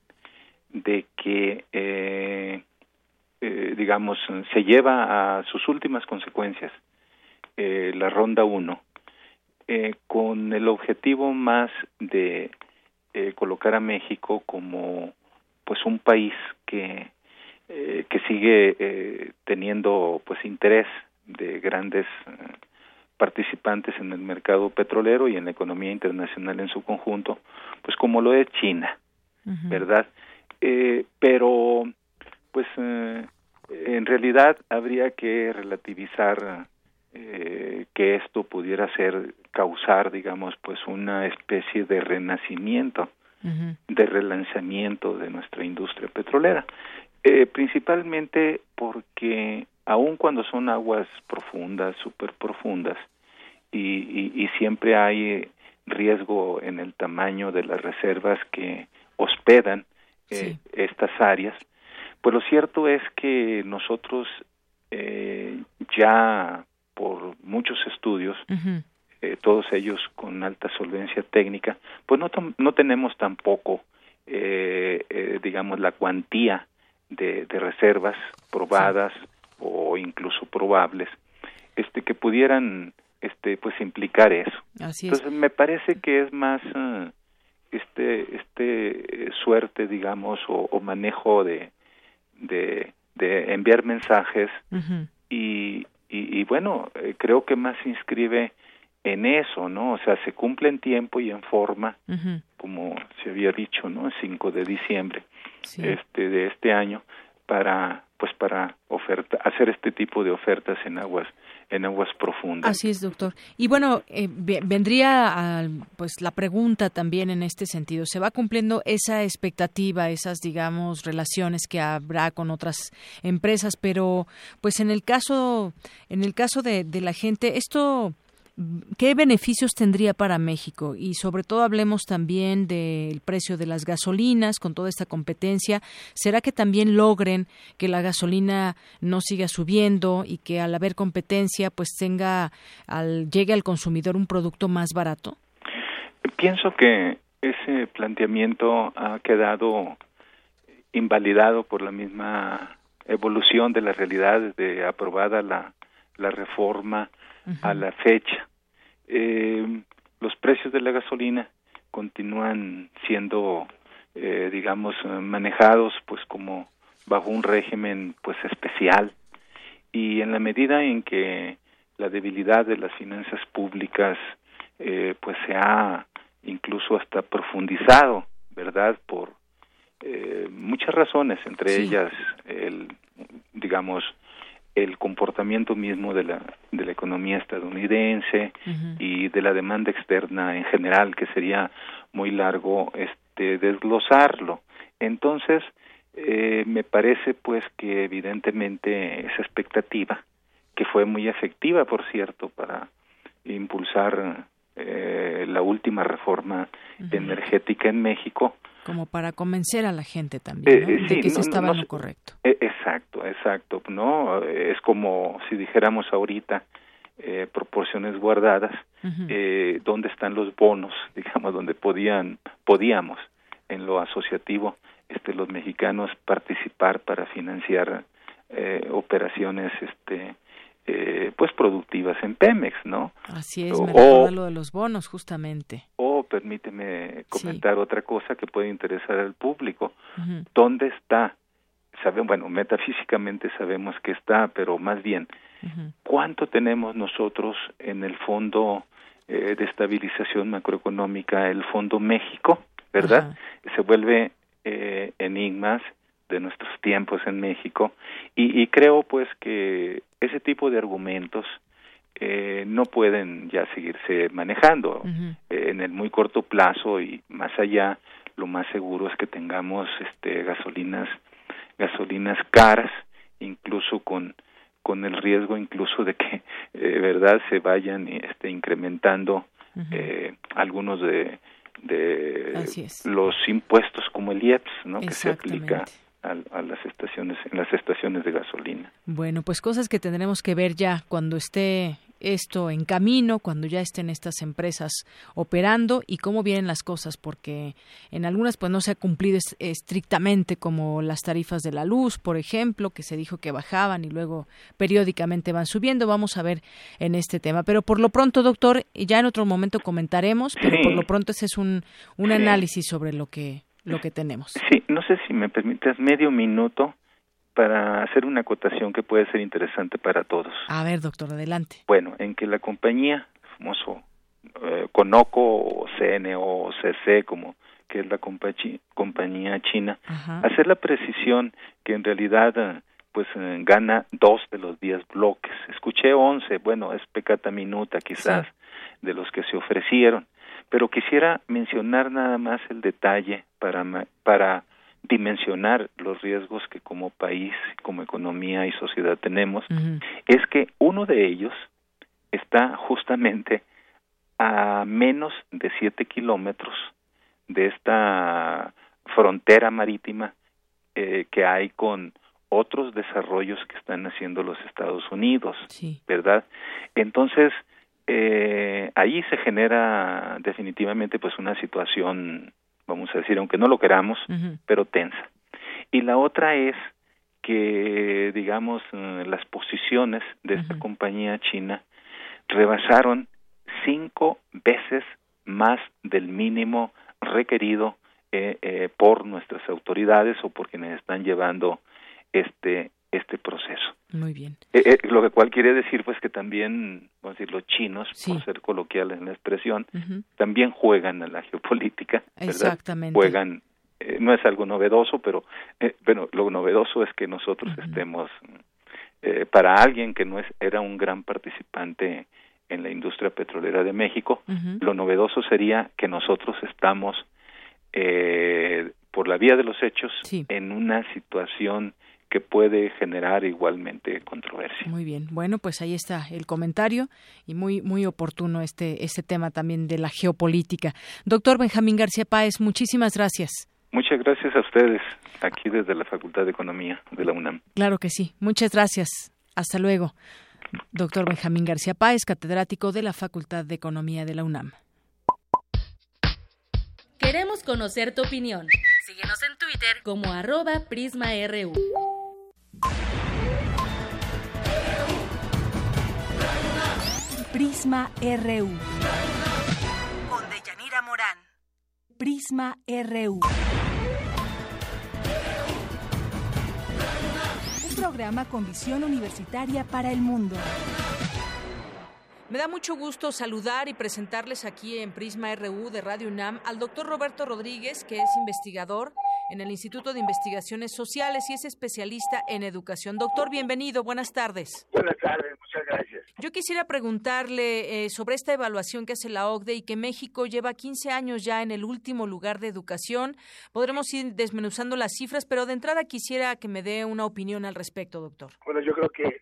de que eh, digamos, se lleva a sus últimas consecuencias eh, la ronda 1 eh, con el objetivo más de eh, colocar a México como pues un país que eh, que sigue teniendo pues interés de grandes participantes en el mercado petrolero y en la economía internacional en su conjunto pues como lo es China verdad eh, pero pues eh, en realidad habría que relativizar eh, que esto pudiera ser causar digamos pues una especie de renacimiento de relanzamiento de nuestra industria petrolera. Eh, principalmente porque aun cuando son aguas profundas super profundas y, y, y siempre hay riesgo en el tamaño de las reservas que hospedan eh, estas áreas pues lo cierto es que nosotros eh, ya por muchos estudios eh, todos ellos con alta solvencia técnica, pues no, no tenemos tampoco, eh, eh, digamos, la cuantía de, de reservas probadas o incluso probables, este, que pudieran, este, pues implicar eso. Así es. Entonces me parece que es más eh, este, este suerte, digamos, o, o manejo de, de, de enviar mensajes y, y, y bueno, eh, creo que más se inscribe en eso, ¿no? O sea, se cumple en tiempo y en forma, como se había dicho, ¿no? El 5 de diciembre este de este año para pues para oferta hacer este tipo de ofertas en aguas en aguas profundas. Así es, doctor. Y bueno, eh, ve- vendría a, pues la pregunta también en este sentido. ¿Se va cumpliendo esa expectativa, esas, digamos, relaciones que habrá con otras empresas? Pero, pues en el caso, en el caso de la gente, esto ¿Qué beneficios tendría para México? Y sobre todo hablemos también del precio de las gasolinas con toda esta competencia. ¿Será que también logren que la gasolina no siga subiendo y que al haber competencia pues tenga al llegue al consumidor un producto más barato? Pienso que ese planteamiento ha quedado invalidado por la misma evolución de la realidad de aprobada la, la reforma a la fecha. Eh, los precios de la gasolina continúan siendo, eh, digamos, eh, manejados pues como bajo un régimen pues especial y en la medida en que la debilidad de las finanzas públicas eh, pues se ha incluso hasta profundizado, ¿verdad? Por eh, muchas razones, entre ellas el, digamos, el comportamiento mismo de la, de la economía estadounidense y de la demanda externa en general, que sería muy largo este desglosarlo. Entonces, eh, me parece pues que evidentemente esa expectativa, que fue muy efectiva, por cierto, para impulsar eh, la última reforma energética en México, como para convencer a la gente también eh, de que se estaba en lo correcto. exacto, exacto, no es como si dijéramos ahorita eh, proporciones guardadas, eh, dónde están los bonos, digamos, donde podían podíamos en lo asociativo este los mexicanos participar para financiar eh, operaciones este eh, pues productivas en Pemex, ¿no? Así es, me o, lo de los bonos justamente. O permíteme comentar otra cosa que puede interesar al público. ¿Dónde está? Saben, bueno, metafísicamente sabemos que está, pero más bien, ¿cuánto tenemos nosotros en el Fondo eh, de Estabilización Macroeconómica, el Fondo México, verdad? Se vuelve eh, enigmas de nuestros tiempos en México. Y, y creo pues que ese tipo de argumentos eh, no pueden ya seguirse manejando eh, en el muy corto plazo y más allá lo más seguro es que tengamos este gasolinas gasolinas caras incluso con con el riesgo incluso de que eh, verdad se vayan este incrementando eh, algunos de de los impuestos como el IEPS no que se aplica a, las estaciones en las estaciones de gasolina. Bueno, pues cosas que tendremos que ver ya cuando esté esto en camino, cuando ya estén estas empresas operando y cómo vienen las cosas, porque en algunas pues no se ha cumplido estrictamente como las tarifas de la luz, por ejemplo, que se dijo que bajaban y luego periódicamente van subiendo. Vamos a ver en este tema. Pero por lo pronto, doctor, ya en otro momento comentaremos, pero por lo pronto ese es un, un análisis sobre lo que lo que tenemos. Sí, no sé si me permites medio minuto para hacer una acotación que puede ser interesante para todos. A ver, doctor, adelante. Bueno, en que la compañía, famoso eh, Conoco o CN o CC, como que es la compañía china, hacer la precisión que en realidad eh, pues eh, gana dos de los diez bloques. Escuché once, bueno, es pecata minuta quizás de los que se ofrecieron pero quisiera mencionar nada más el detalle para, para dimensionar los riesgos que como país, como economía y sociedad tenemos, es que uno de ellos está justamente a menos de siete kilómetros de esta frontera marítima eh, que hay con otros desarrollos que están haciendo los Estados Unidos, ¿verdad? Entonces, eh, ahí se genera definitivamente pues una situación, vamos a decir, aunque no lo queramos, pero tensa. Y la otra es que, digamos, eh, las posiciones de esta compañía china rebasaron cinco veces más del mínimo requerido eh, eh, por nuestras autoridades o por quienes están llevando este este proceso. Muy bien. Eh, eh, lo cual quiere decir pues que también, vamos a decir, los chinos, por ser coloquiales en la expresión, también juegan en la geopolítica, Exactamente. Juegan, eh, no es algo novedoso, pero bueno, lo novedoso es que nosotros estemos, para alguien que no es, era un gran participante en la industria petrolera de México, lo novedoso sería que nosotros estamos por la vía de los hechos en una situación que puede generar igualmente controversia. Muy bien. Bueno, pues ahí está el comentario y muy muy oportuno este este tema también de la geopolítica. Doctor Benjamín García Páez, muchísimas gracias. Muchas gracias a ustedes aquí desde la Facultad de Economía de la UNAM. Claro que sí. Muchas gracias. Hasta luego. Doctor Benjamín García Páez, catedrático de la Facultad de Economía de la UNAM. Queremos conocer tu opinión. Síguenos en Twitter como arroba PrismaRU. Prisma RU. Con Deyanira Morán. Prisma RU. Un programa con visión universitaria para el mundo. Me da mucho gusto saludar y presentarles aquí en Prisma RU de Radio UNAM al doctor Roberto Rodríguez, que es investigador en el Instituto de Investigaciones Sociales y es especialista en educación. Doctor, bienvenido, buenas tardes. Buenas tardes, muchas gracias. Yo quisiera preguntarle eh, sobre esta evaluación que hace la OCDE y que México lleva 15 años ya en el último lugar de educación. Podremos ir desmenuzando las cifras, pero de entrada quisiera que me dé una opinión al respecto, doctor. Bueno, yo creo que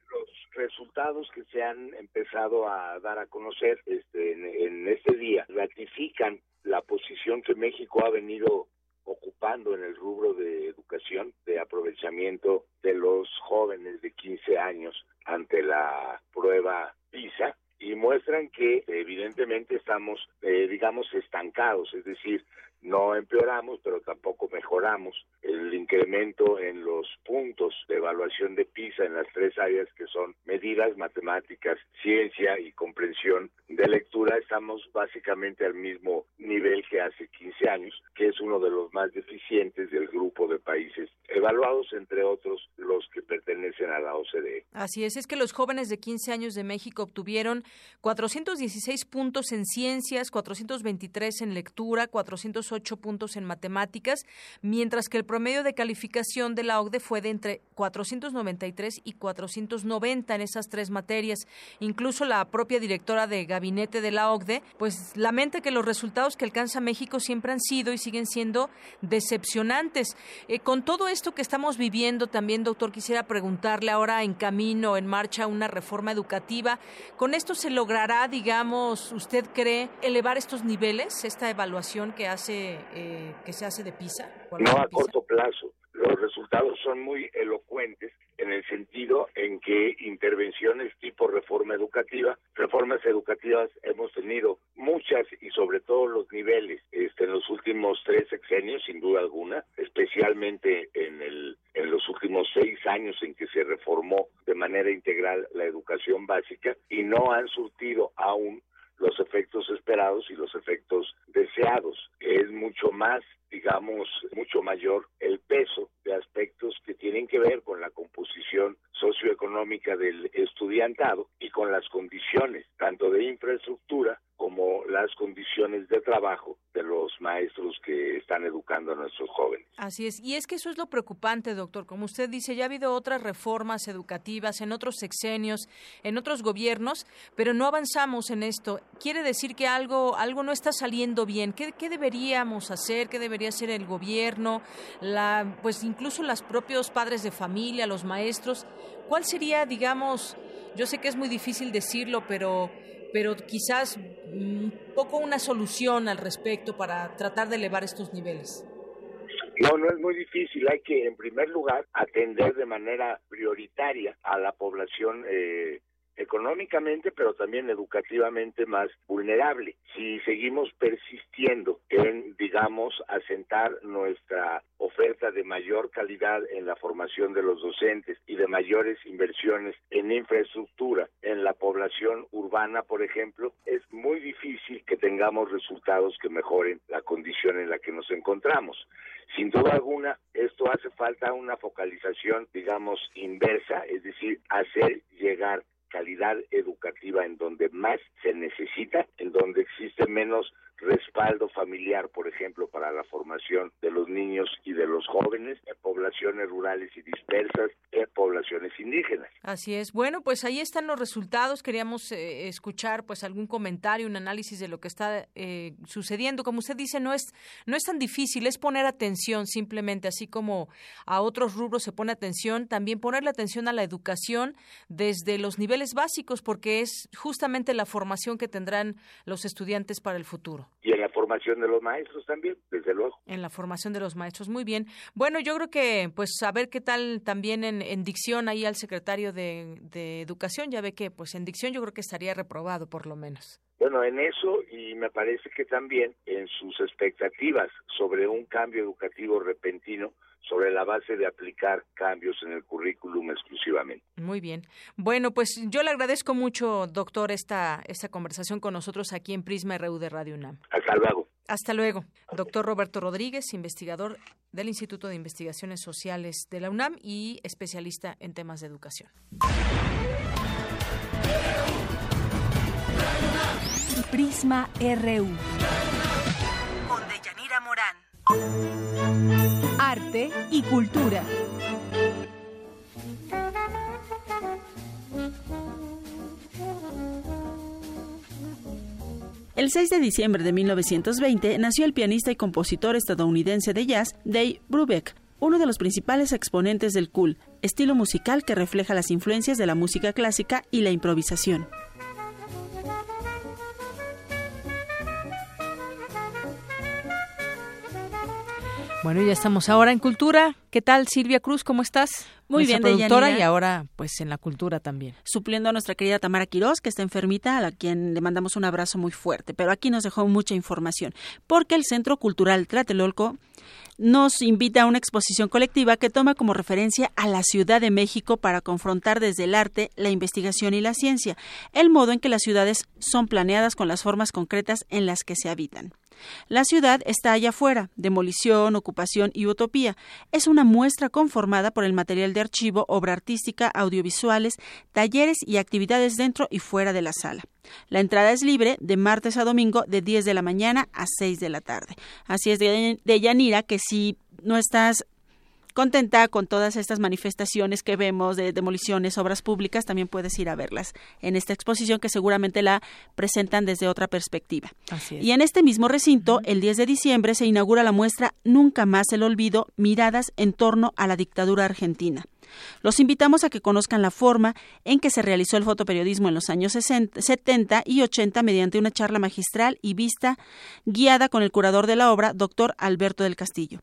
resultados que se han empezado a dar a conocer este, en, este día ratifican la posición que México ha venido ocupando en el rubro de educación, de aprovechamiento de los jóvenes de 15 años ante la prueba PISA y muestran que evidentemente estamos, eh, digamos, estancados, es decir, no empeoramos, pero tampoco mejoramos. El incremento en los puntos de evaluación de PISA en las tres áreas que son medidas, matemáticas, ciencia y comprensión de lectura, estamos básicamente al mismo nivel que hace 15 años, que es uno de los más deficientes del grupo de países evaluados, entre otros los que pertenecen a la OCDE. Así es, es que los jóvenes de 15 años de México obtuvieron 416 puntos en ciencias, 423 en lectura, 408 ocho puntos en matemáticas, mientras que el promedio de calificación de la OCDE fue de entre 493 y 490 en esas tres materias. Incluso la propia directora de gabinete de la OCDE, pues lamenta que los resultados que alcanza México siempre han sido y siguen siendo decepcionantes. Eh, con todo esto que estamos viviendo, también, doctor, quisiera preguntarle ahora en camino, en marcha, una reforma educativa. ¿Con esto se logrará, digamos, usted cree, elevar estos niveles, esta evaluación que hace eh, que se hace de PISA? No a corto plazo. Los resultados son muy elocuentes en el sentido en que intervenciones tipo reforma educativa, reformas educativas hemos tenido muchas y sobre todo los niveles este, en los últimos tres sexenios, sin duda alguna, especialmente en, el, en los últimos seis años en que se reformó de manera integral la educación básica y no han surtido aún los efectos esperados y los efectos deseados. Es mucho más, digamos, mucho mayor el peso de aspectos que tienen que ver con la composición socioeconómica del estudiantado y con las condiciones tanto de infraestructura como las condiciones de trabajo de los maestros que están educando a nuestros jóvenes. Así es, y es que eso es lo preocupante, doctor. Como usted dice, ya ha habido otras reformas educativas en otros sexenios, en otros gobiernos, pero no avanzamos en esto. Quiere decir que algo, algo no está saliendo bien. ¿Qué, qué deberíamos hacer? ¿Qué debería hacer el gobierno? La, pues incluso los propios padres de familia, los maestros. ¿Cuál sería, digamos, yo sé que es muy difícil decirlo, pero pero quizás un poco una solución al respecto para tratar de elevar estos niveles. No, no es muy difícil. Hay que, en primer lugar, atender de manera prioritaria a la población eh, económicamente, pero también educativamente más vulnerable. Si seguimos persistiendo en, digamos, asentar nuestra oferta de mayor calidad en la formación de los docentes y de mayores inversiones en infraestructura en la población urbana, por ejemplo, es muy difícil que tengamos resultados que mejoren la condición en la que nos encontramos. Sin duda alguna, esto hace falta una focalización, digamos, inversa, es decir, hacer llegar calidad educativa en donde más se necesita, en donde existe menos respaldo familiar, por ejemplo, para la formación de los niños y de los jóvenes en poblaciones rurales y dispersas, en poblaciones indígenas. Así es. Bueno, pues ahí están los resultados. Queríamos eh, escuchar pues algún comentario, un análisis de lo que está eh, sucediendo. Como usted dice, no es no es tan difícil, es poner atención simplemente, así como a otros rubros se pone atención, también ponerle atención a la educación desde los niveles básicos, porque es justamente la formación que tendrán los estudiantes para el futuro. Y en la formación de los maestros también, desde luego. En la formación de los maestros, muy bien. Bueno, yo creo que, pues, a ver qué tal también en, dicción ahí al secretario de, de Educación, ya ve que, pues, en dicción yo creo que estaría reprobado, por lo menos. Bueno, en eso y me parece que también en sus expectativas sobre un cambio educativo repentino, sobre la base de aplicar cambios en el currículum exclusivamente. Muy bien. Bueno, pues yo le agradezco mucho, doctor, esta, esta conversación con nosotros aquí en Prisma RU de Radio UNAM. Hasta luego. Hasta luego. Doctor Roberto Rodríguez, investigador del Instituto de Investigaciones Sociales de la UNAM y especialista en temas de educación. Prisma RU. Con Deyanira Morán. Arte y cultura. El 6 de diciembre de 1920 nació el pianista y compositor estadounidense de jazz Dave Brubeck, uno de los principales exponentes del cool, estilo musical que refleja las influencias de la música clásica y la improvisación. Bueno, ya estamos ahora en Cultura. ¿Qué tal, Silvia Cruz? ¿Cómo estás? Muy bien, productora y ahora pues en la cultura también. Supliendo a nuestra querida Tamara Quirós, que está enfermita, a la quien le mandamos un abrazo muy fuerte. Pero aquí nos dejó mucha información, porque el Centro Cultural Tlatelolco nos invita a una exposición colectiva que toma como referencia a la Ciudad de México para confrontar desde el arte, la investigación y la ciencia, el modo en que las ciudades son planeadas con las formas concretas en las que se habitan. La ciudad está allá afuera, demolición, ocupación y utopía. Es una muestra conformada por el material de archivo, obra artística, audiovisuales, talleres y actividades dentro y fuera de la sala. La entrada es libre de martes a domingo de 10 de la mañana a 6 de la tarde. Así es de, Yanira que si no estás contenta con todas estas manifestaciones que vemos de demoliciones, obras públicas, también puedes ir a verlas en esta exposición que seguramente la presentan desde otra perspectiva. Y en este mismo recinto, el 10 de diciembre, se inaugura la muestra Nunca más el olvido, miradas en torno a la dictadura argentina. Los invitamos a que conozcan la forma en que se realizó el fotoperiodismo en los años 70 y 80 mediante una charla magistral y vista guiada con el curador de la obra, doctor Alberto del Castillo.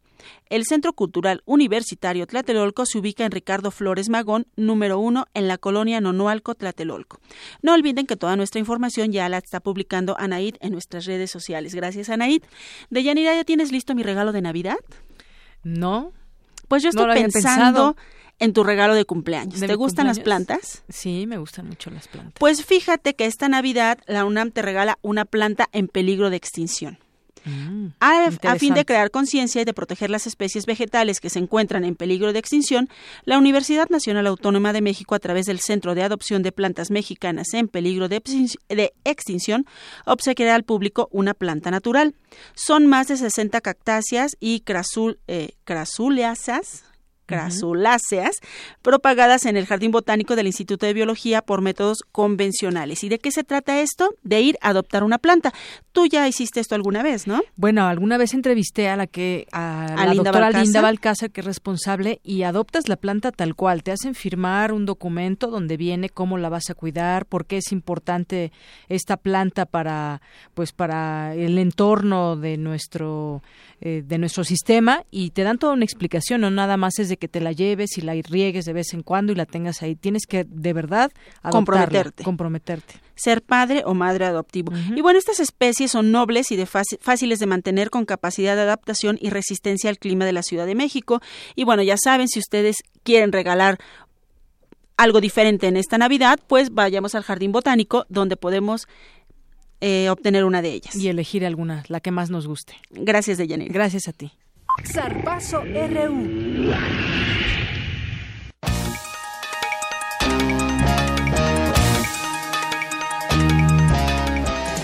El Centro Cultural Universitario Tlatelolco se ubica en Ricardo Flores Magón, número uno, en la colonia Nonualco, Tlatelolco. No olviden que toda nuestra información ya la está publicando Anaid en nuestras redes sociales. Gracias, Anaid. Deyanira, ¿ya tienes listo mi regalo de Navidad? No. Pues yo estoy pensando en tu regalo de cumpleaños. ¿Te gustan las plantas? Sí, me gustan mucho las plantas. Pues fíjate que esta Navidad la UNAM te regala una planta en peligro de extinción. Mm, a, a, fin de crear conciencia y de proteger las especies vegetales que se encuentran en peligro de extinción, la Universidad Nacional Autónoma de México, a través del Centro de Adopción de Plantas Mexicanas en Peligro de, Extinción, obsequiará al público una planta natural. Son más de 60 cactáceas y crasul, eh, crasuláceas, propagadas en el Jardín Botánico del Instituto de Biología por métodos convencionales. ¿Y de qué se trata esto? De ir a adoptar una planta. Tú ya hiciste esto alguna vez, ¿no? Bueno, alguna vez entrevisté a la que a, la Linda doctora Linda Balcázar, que es responsable, y adoptas la planta tal cual. Te hacen firmar un documento donde viene cómo la vas a cuidar, por qué es importante esta planta para, pues, para el entorno de nuestro eh, de nuestro sistema y te dan toda una explicación, no nada más es de que te la lleves y la riegues de vez en cuando y la tengas ahí. Tienes que de verdad comprometerte. comprometerte. Ser padre o madre adoptivo. Y bueno, estas especies son nobles y de fáciles de mantener con capacidad de adaptación y resistencia al clima de la Ciudad de México. Y bueno, ya saben, si ustedes quieren regalar algo diferente en esta Navidad, pues vayamos al Jardín Botánico donde podemos eh, obtener una de ellas. Y elegir alguna, la que más nos guste. Gracias, Deyanira. Gracias a ti. Zarpazo RU.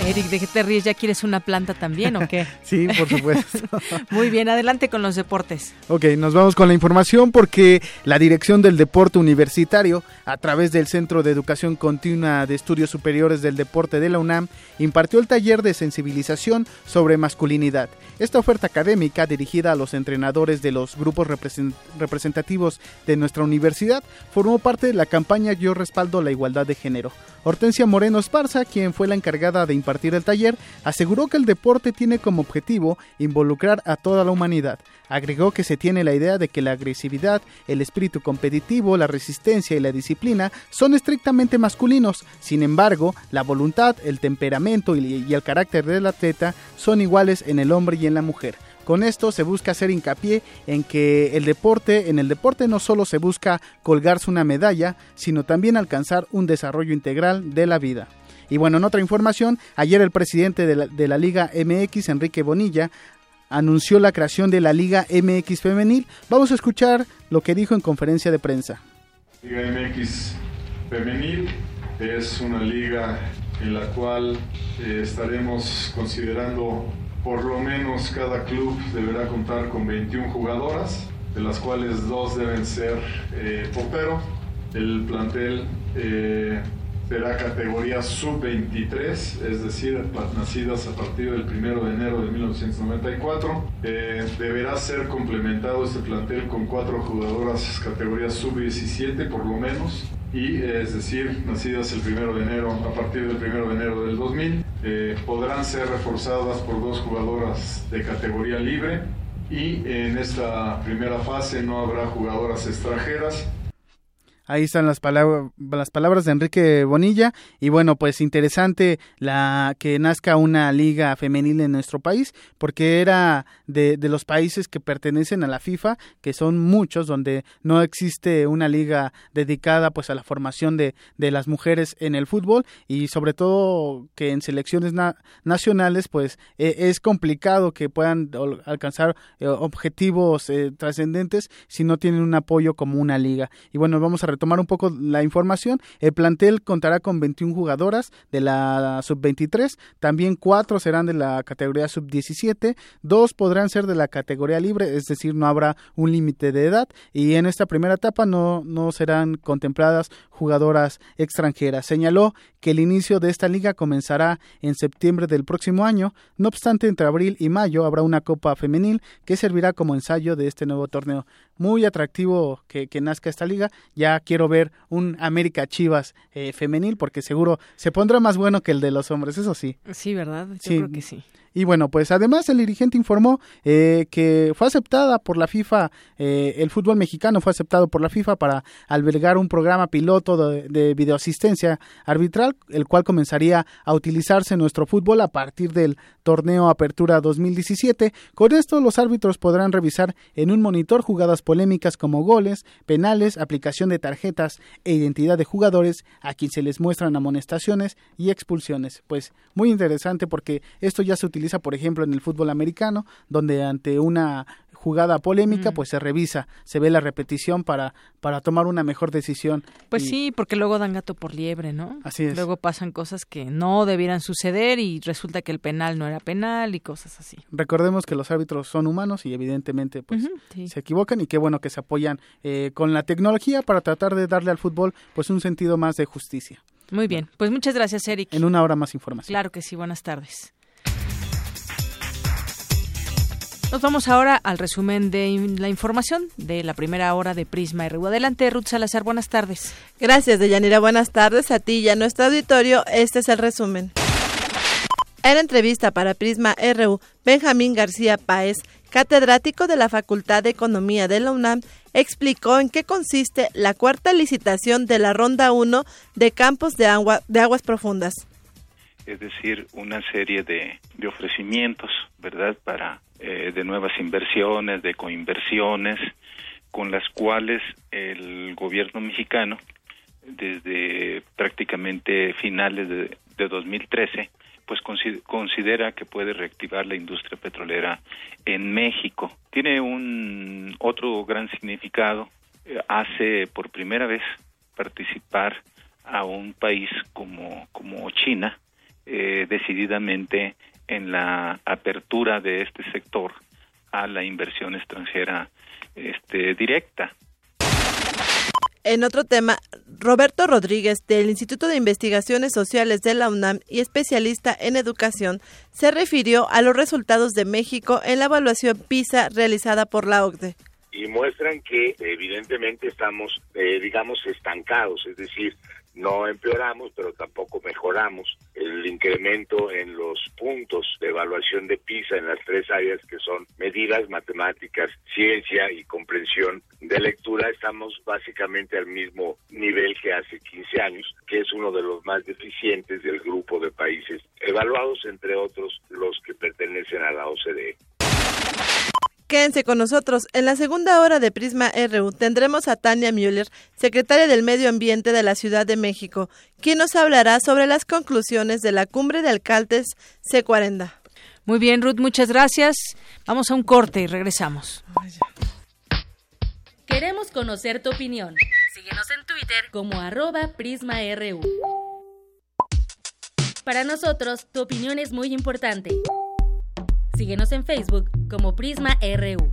Eric, ¿de qué te ríes? ¿Ya quieres una planta también o qué? sí, por supuesto. Muy bien, adelante con los deportes. Ok, nos vamos con la información porque la Dirección del Deporte Universitario, a través del Centro de Educación Continua de Estudios Superiores del Deporte de la UNAM, impartió el taller de sensibilización sobre masculinidad. Esta oferta académica, dirigida a los entrenadores de los grupos representativos de nuestra universidad, formó parte de la campaña Yo respaldo la igualdad de género. Hortensia Moreno Esparza, quien fue la encargada de impartir el taller, aseguró que el deporte tiene como objetivo involucrar a toda la humanidad. Agregó que se tiene la idea de que la agresividad, el espíritu competitivo, la resistencia y la disciplina son estrictamente masculinos. Sin embargo, la voluntad, el temperamento y el carácter del atleta son iguales en el hombre y en la mujer. Con esto se busca hacer hincapié en que el deporte, en el deporte no solo se busca colgarse una medalla, sino también alcanzar un desarrollo integral de la vida. Y bueno, en otra información, ayer el presidente de la, Liga MX, Enrique Bonilla, anunció la creación de la Liga MX Femenil. Vamos a escuchar lo que dijo en conferencia de prensa. Liga MX Femenil es una liga en la cual eh, estaremos considerando por lo menos cada club deberá contar con 21 jugadoras, de las cuales dos deben ser eh. El plantel eh, será categoría sub-23, es decir, nacidas a partir del 1 de enero de 1994. Eh, deberá ser complementado este plantel con cuatro jugadoras categoría sub-17 por lo menos, y es decir, nacidas el 1 de enero, a partir del 1 de enero del 2000, eh, podrán ser reforzadas por dos jugadoras de categoría libre y en esta primera fase no habrá jugadoras extranjeras Ahí están las, palabras las palabras de Enrique Bonilla y bueno, pues interesante la que nazca una liga femenil en nuestro país porque era de, de, los países que pertenecen a la FIFA, que son muchos, donde no existe una liga dedicada pues a la formación de, de las mujeres en el fútbol y sobre todo que en selecciones nacionales pues e, es complicado que puedan alcanzar eh, objetivos eh, trascendentes si no tienen un apoyo como una liga. Y bueno, vamos a tomar un poco la información, el plantel contará con 21 jugadoras de la sub-23, también cuatro serán de la categoría sub-17, dos podrán ser de la categoría libre, es decir, no habrá un límite de edad y en esta primera etapa no, no serán contempladas jugadoras extranjeras. Señaló que el inicio de esta liga comenzará en septiembre del próximo año, no obstante entre abril y mayo habrá una copa femenil que servirá como ensayo de este nuevo torneo. Muy atractivo que, que nazca esta liga, ya quiero ver un América Chivas eh, femenil porque seguro se pondrá más bueno que el de los hombres, eso sí. Sí, ¿verdad? Yo creo que sí. Y bueno, pues además el dirigente informó eh, que fue aceptada por la FIFA, eh, el fútbol mexicano fue aceptado por la FIFA para albergar un programa piloto de, de, videoasistencia arbitral, el cual comenzaría a utilizarse en nuestro fútbol a partir del torneo Apertura 2017. Con esto los árbitros podrán revisar en un monitor jugadas polémicas como goles, penales, aplicación de tarjetas e identidad de jugadores a quien se les muestran amonestaciones y expulsiones. Pues muy interesante porque esto ya se utiliza por ejemplo, en el fútbol americano, donde ante una jugada polémica, mm. pues se revisa, se ve la repetición para, para tomar una mejor decisión. Pues sí, porque luego dan gato por liebre, ¿no? Así es. Luego pasan cosas que no debieran suceder y resulta que el penal no era penal y cosas así. Recordemos que los árbitros son humanos y evidentemente pues se equivocan y qué bueno que se apoyan eh, con la tecnología para tratar de darle al fútbol pues un sentido más de justicia. Muy bien, pues muchas gracias Eric. En una hora más información. Claro que sí, buenas tardes. Nos vamos ahora al resumen de la información de la primera hora de Prisma RU. Adelante, Ruth Salazar, buenas tardes. Gracias, Deyanira. Buenas tardes a ti y a nuestro auditorio. Este es el resumen. En entrevista para Prisma RU, Benjamín García Páez, catedrático de la Facultad de Economía de la UNAM, explicó en qué consiste la cuarta licitación de la Ronda 1 de campos de, agua, de aguas profundas. Es decir, una serie de, de ofrecimientos, ¿verdad?, para eh, de nuevas inversiones, de coinversiones, con las cuales el gobierno mexicano, desde prácticamente finales de, de 2013, pues considera que puede reactivar la industria petrolera en México. Tiene un otro gran significado. Eh, hace por primera vez participar a un país como, como China eh, decididamente en la apertura de este sector a la inversión extranjera este, directa. En otro tema, Roberto Rodríguez, del Instituto de Investigaciones Sociales de la UNAM y especialista en educación, se refirió a los resultados de México en la evaluación PISA realizada por la OCDE. Y muestran que evidentemente estamos, eh, digamos, estancados, es decir, no empeoramos, pero tampoco mejoramos. El incremento en los puntos de evaluación de PISA en las tres áreas que son medidas, matemáticas, ciencia y comprensión de lectura, estamos básicamente al mismo nivel que hace 15 años, que es uno de los más deficientes del grupo de países evaluados, entre otros los que pertenecen a la OCDE. Quédense con nosotros. En la segunda hora de Prisma RU tendremos a Tania Müller, secretaria del Medio Ambiente de la Ciudad de México, quien nos hablará sobre las conclusiones de la cumbre de alcaldes C40. Muy bien, Ruth, muchas gracias. Vamos a un corte y regresamos. Queremos conocer tu opinión. Síguenos en Twitter como arroba PrismaRU. Para nosotros, tu opinión es muy importante. Síguenos en Facebook como Prisma RU.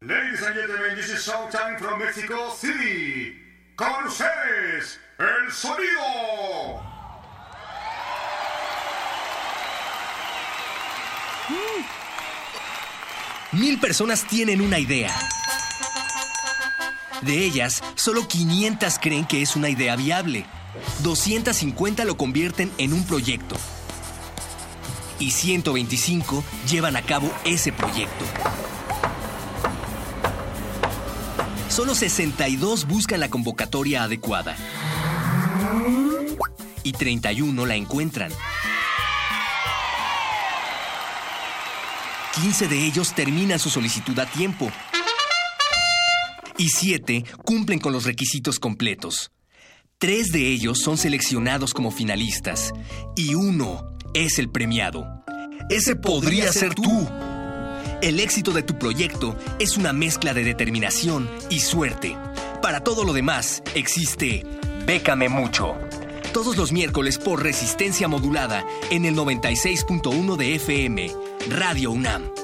Ladies and gentlemen, this is Showtime from Mexico City. Con ustedes, el sonido. Mil personas tienen una idea. De ellas, solo 500 creen que es una idea viable. 250 lo convierten en un proyecto. Y 125 llevan a cabo ese proyecto. Solo 62 buscan la convocatoria adecuada. Y 31 la encuentran. 15 de ellos terminan su solicitud a tiempo. Y 7 cumplen con los requisitos completos. Tres de ellos son seleccionados como finalistas. Y uno es el premiado. Ese podría ser tú. El éxito de tu proyecto es una mezcla de determinación y suerte. Para todo lo demás, existe Bécame Mucho. Todos los miércoles por resistencia modulada en el 96.1 de FM, Radio UNAM.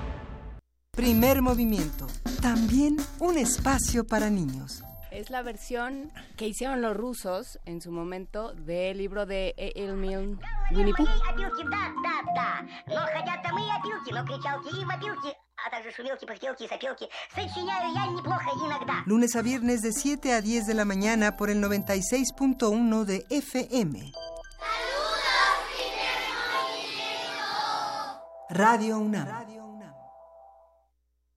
Primer movimiento. También un espacio para niños. Es la versión que hicieron los rusos en su momento del libro de E. Milne Winnie Pooh. Lunes a viernes de 7 a 10 de la mañana por el 96.1 de FM. Radio UNAM.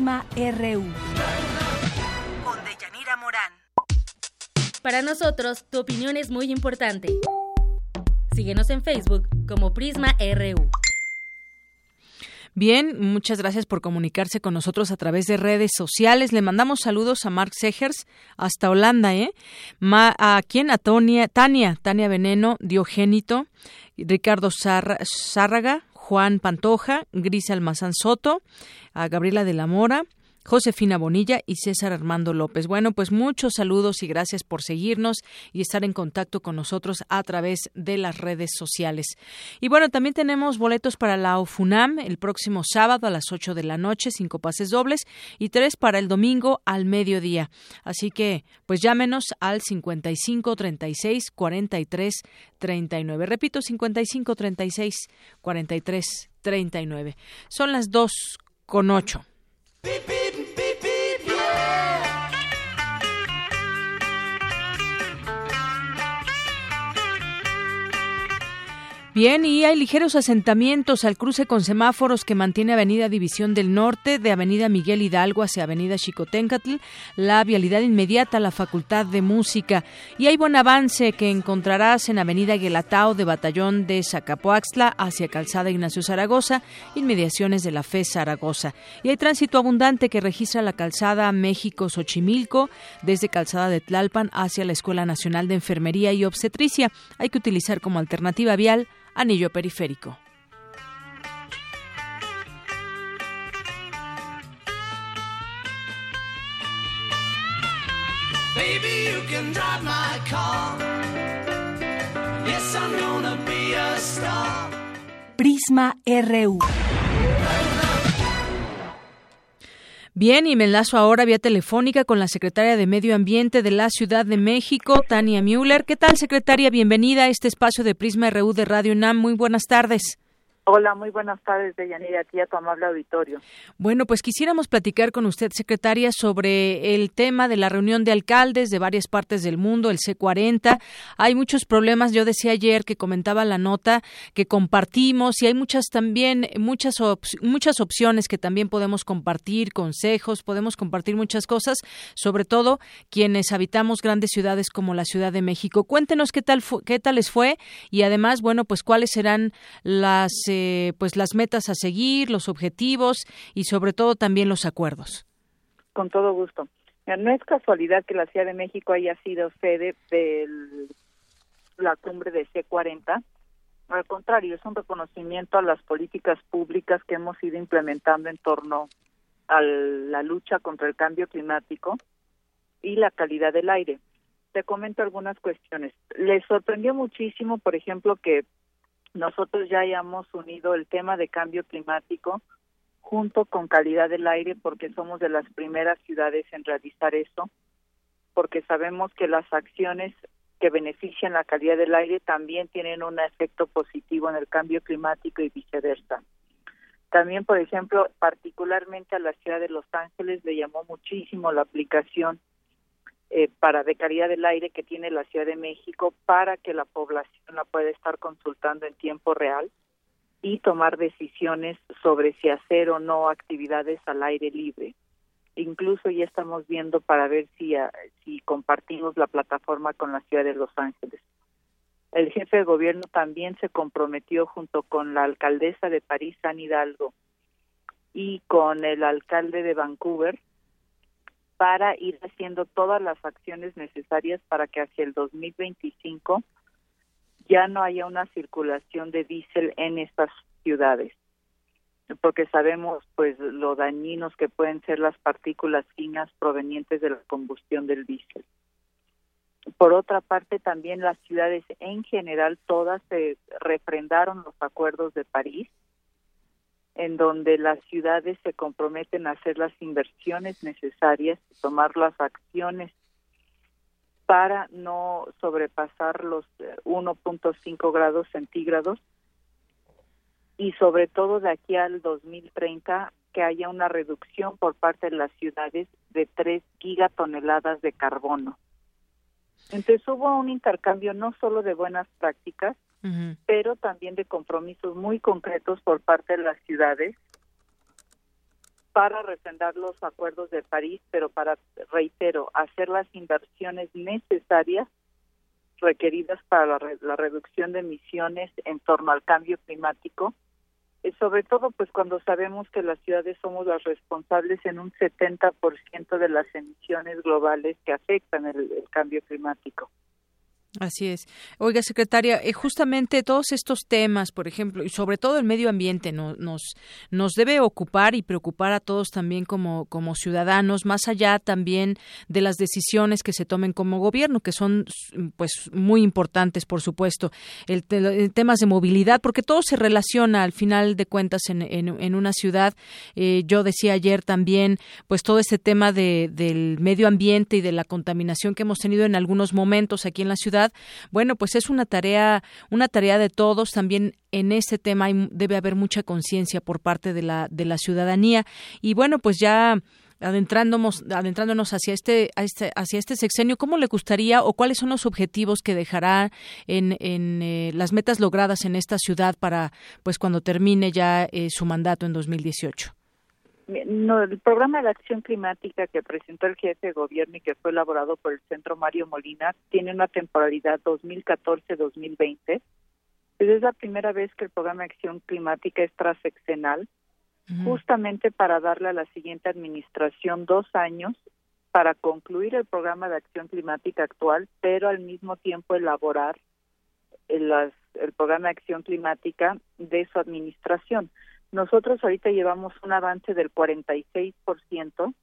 Prisma RU. Con Deyanira Morán. Para nosotros, tu opinión es muy importante. Síguenos en Facebook como Prisma RU. Bien, muchas gracias por comunicarse con nosotros a través de redes sociales. Le mandamos saludos a Mark Segers hasta Holanda, ¿eh? ¿A quién? A Tonia, Tania, Tania Veneno, Diogénito, Ricardo Zárraga, Juan Pantoja, Gris Almazán Soto, a Gabriela de la Mora, Josefina Bonilla y César Armando López. Bueno, pues muchos saludos y gracias por seguirnos y estar en contacto con nosotros a través de las redes sociales. Y bueno, también tenemos boletos para la OFUNAM el próximo sábado a las 8 de la noche, cinco pases dobles y tres para el domingo al mediodía. Así que, pues llámenos al 55 36 43 39. Repito, 55 36 43 39. Son las 2 con 8. Bien, y hay ligeros asentamientos al cruce con semáforos que mantiene Avenida División del Norte de Avenida Miguel Hidalgo hacia Avenida Chicoténcatl, la vialidad inmediata a la Facultad de Música. Y hay buen avance que encontrarás en Avenida Guelatao de Batallón de Zacapoaxtla hacia Calzada Ignacio Zaragoza, inmediaciones de la FE Zaragoza. Y hay tránsito abundante que registra la calzada México-Xochimilco desde Calzada de Tlalpan hacia la Escuela Nacional de Enfermería y Obstetricia. Hay que utilizar como alternativa vial anillo periférico. Baby, you can drive my car. Yes, I'm gonna be a star. Prisma RU. Bien, y me enlazo ahora vía telefónica con la secretaria de Medio Ambiente de la Ciudad de México, Tania Müller. ¿Qué tal, secretaria? Bienvenida a este espacio de Prisma RU de Radio UNAM. Muy buenas tardes. Hola, muy buenas tardes, Deyanira, aquí a tu amable auditorio. Bueno, pues quisiéramos platicar con usted, secretaria, sobre el tema de la reunión de alcaldes de varias partes del mundo, el C40. Hay muchos problemas, yo decía ayer que comentaba la nota que compartimos y hay muchas también, muchas, muchas opciones que también podemos compartir, consejos, podemos compartir muchas cosas, sobre todo quienes habitamos grandes ciudades como la Ciudad de México. Cuéntenos qué tal, qué tal les fue y además, bueno, pues cuáles serán las... Eh, pues las metas a seguir, los objetivos y sobre todo también los acuerdos. Con todo gusto. No es casualidad que la Ciudad de México haya sido sede de la cumbre de C40. Al contrario, es un reconocimiento a las políticas públicas que hemos ido implementando en torno a la lucha contra el cambio climático y la calidad del aire. Te comento algunas cuestiones. Les sorprendió muchísimo, por ejemplo, que nosotros ya hayamos unido el tema de cambio climático junto con calidad del aire porque somos de las primeras ciudades en realizar eso, porque sabemos que las acciones que benefician la calidad del aire también tienen un efecto positivo en el cambio climático y viceversa. También, por ejemplo, particularmente a la ciudad de Los Ángeles le llamó muchísimo la aplicación eh, para de calidad del aire que tiene la Ciudad de México para que la población la pueda estar consultando en tiempo real y tomar decisiones sobre si hacer o no actividades al aire libre. Incluso ya estamos viendo para ver si, ah, si compartimos la plataforma con la ciudad de Los Ángeles. El jefe de gobierno también se comprometió junto con la alcaldesa de París, San Hidalgo, y con el alcalde de Vancouver para ir haciendo todas las acciones necesarias para que hacia el 2025 ya no haya una circulación de diésel en estas ciudades porque sabemos pues lo dañinos que pueden ser las partículas finas provenientes de la combustión del diésel. Por otra parte, también las ciudades en general todas se refrendaron los acuerdos de París en donde las ciudades se comprometen a hacer las inversiones necesarias, tomar las acciones para no sobrepasar los 1.5 eh, grados centígrados y sobre todo de aquí al 2030 que haya una reducción por parte de las ciudades de 3 gigatoneladas de carbono. Entonces hubo un intercambio no solo de buenas prácticas, pero también de compromisos muy concretos por parte de las ciudades para refrendar los acuerdos de París, pero para, reitero, hacer las inversiones necesarias requeridas para la, la reducción de emisiones en torno al cambio climático, y sobre todo pues cuando sabemos que las ciudades somos las responsables en un 70% de las emisiones globales que afectan el cambio climático. Así es. Oiga, secretaria, eh, justamente todos estos temas, por ejemplo, y sobre todo el medio ambiente, nos, nos debe ocupar y preocupar a todos también como, como ciudadanos, más allá también de las decisiones que se tomen como gobierno, que son pues muy importantes, por supuesto. El, temas de movilidad, porque todo se relaciona al final de cuentas en, en, una ciudad. Eh, yo decía ayer también, pues todo este tema de, del medio ambiente y de la contaminación que hemos tenido en algunos momentos aquí en la ciudad bueno, pues es una tarea, una tarea de todos. También en este tema debe haber mucha conciencia por parte de la, de la ciudadanía. Y bueno, pues ya adentrándonos, adentrándonos hacia este, este, hacia este sexenio, ¿cómo le gustaría o cuáles son los objetivos que dejará en, en eh, las metas logradas en esta ciudad para, pues, cuando termine ya eh, su mandato en 2018? No, el programa de acción climática que presentó el jefe de gobierno y que fue elaborado por el Centro Mario Molina tiene una temporalidad 2014-2020 es la primera vez que el programa de acción climática es transeccional, justamente para darle a la siguiente administración dos años para concluir el programa de acción climática actual, pero al mismo tiempo elaborar el, el programa de acción climática de su administración. Nosotros ahorita llevamos un avance del 46%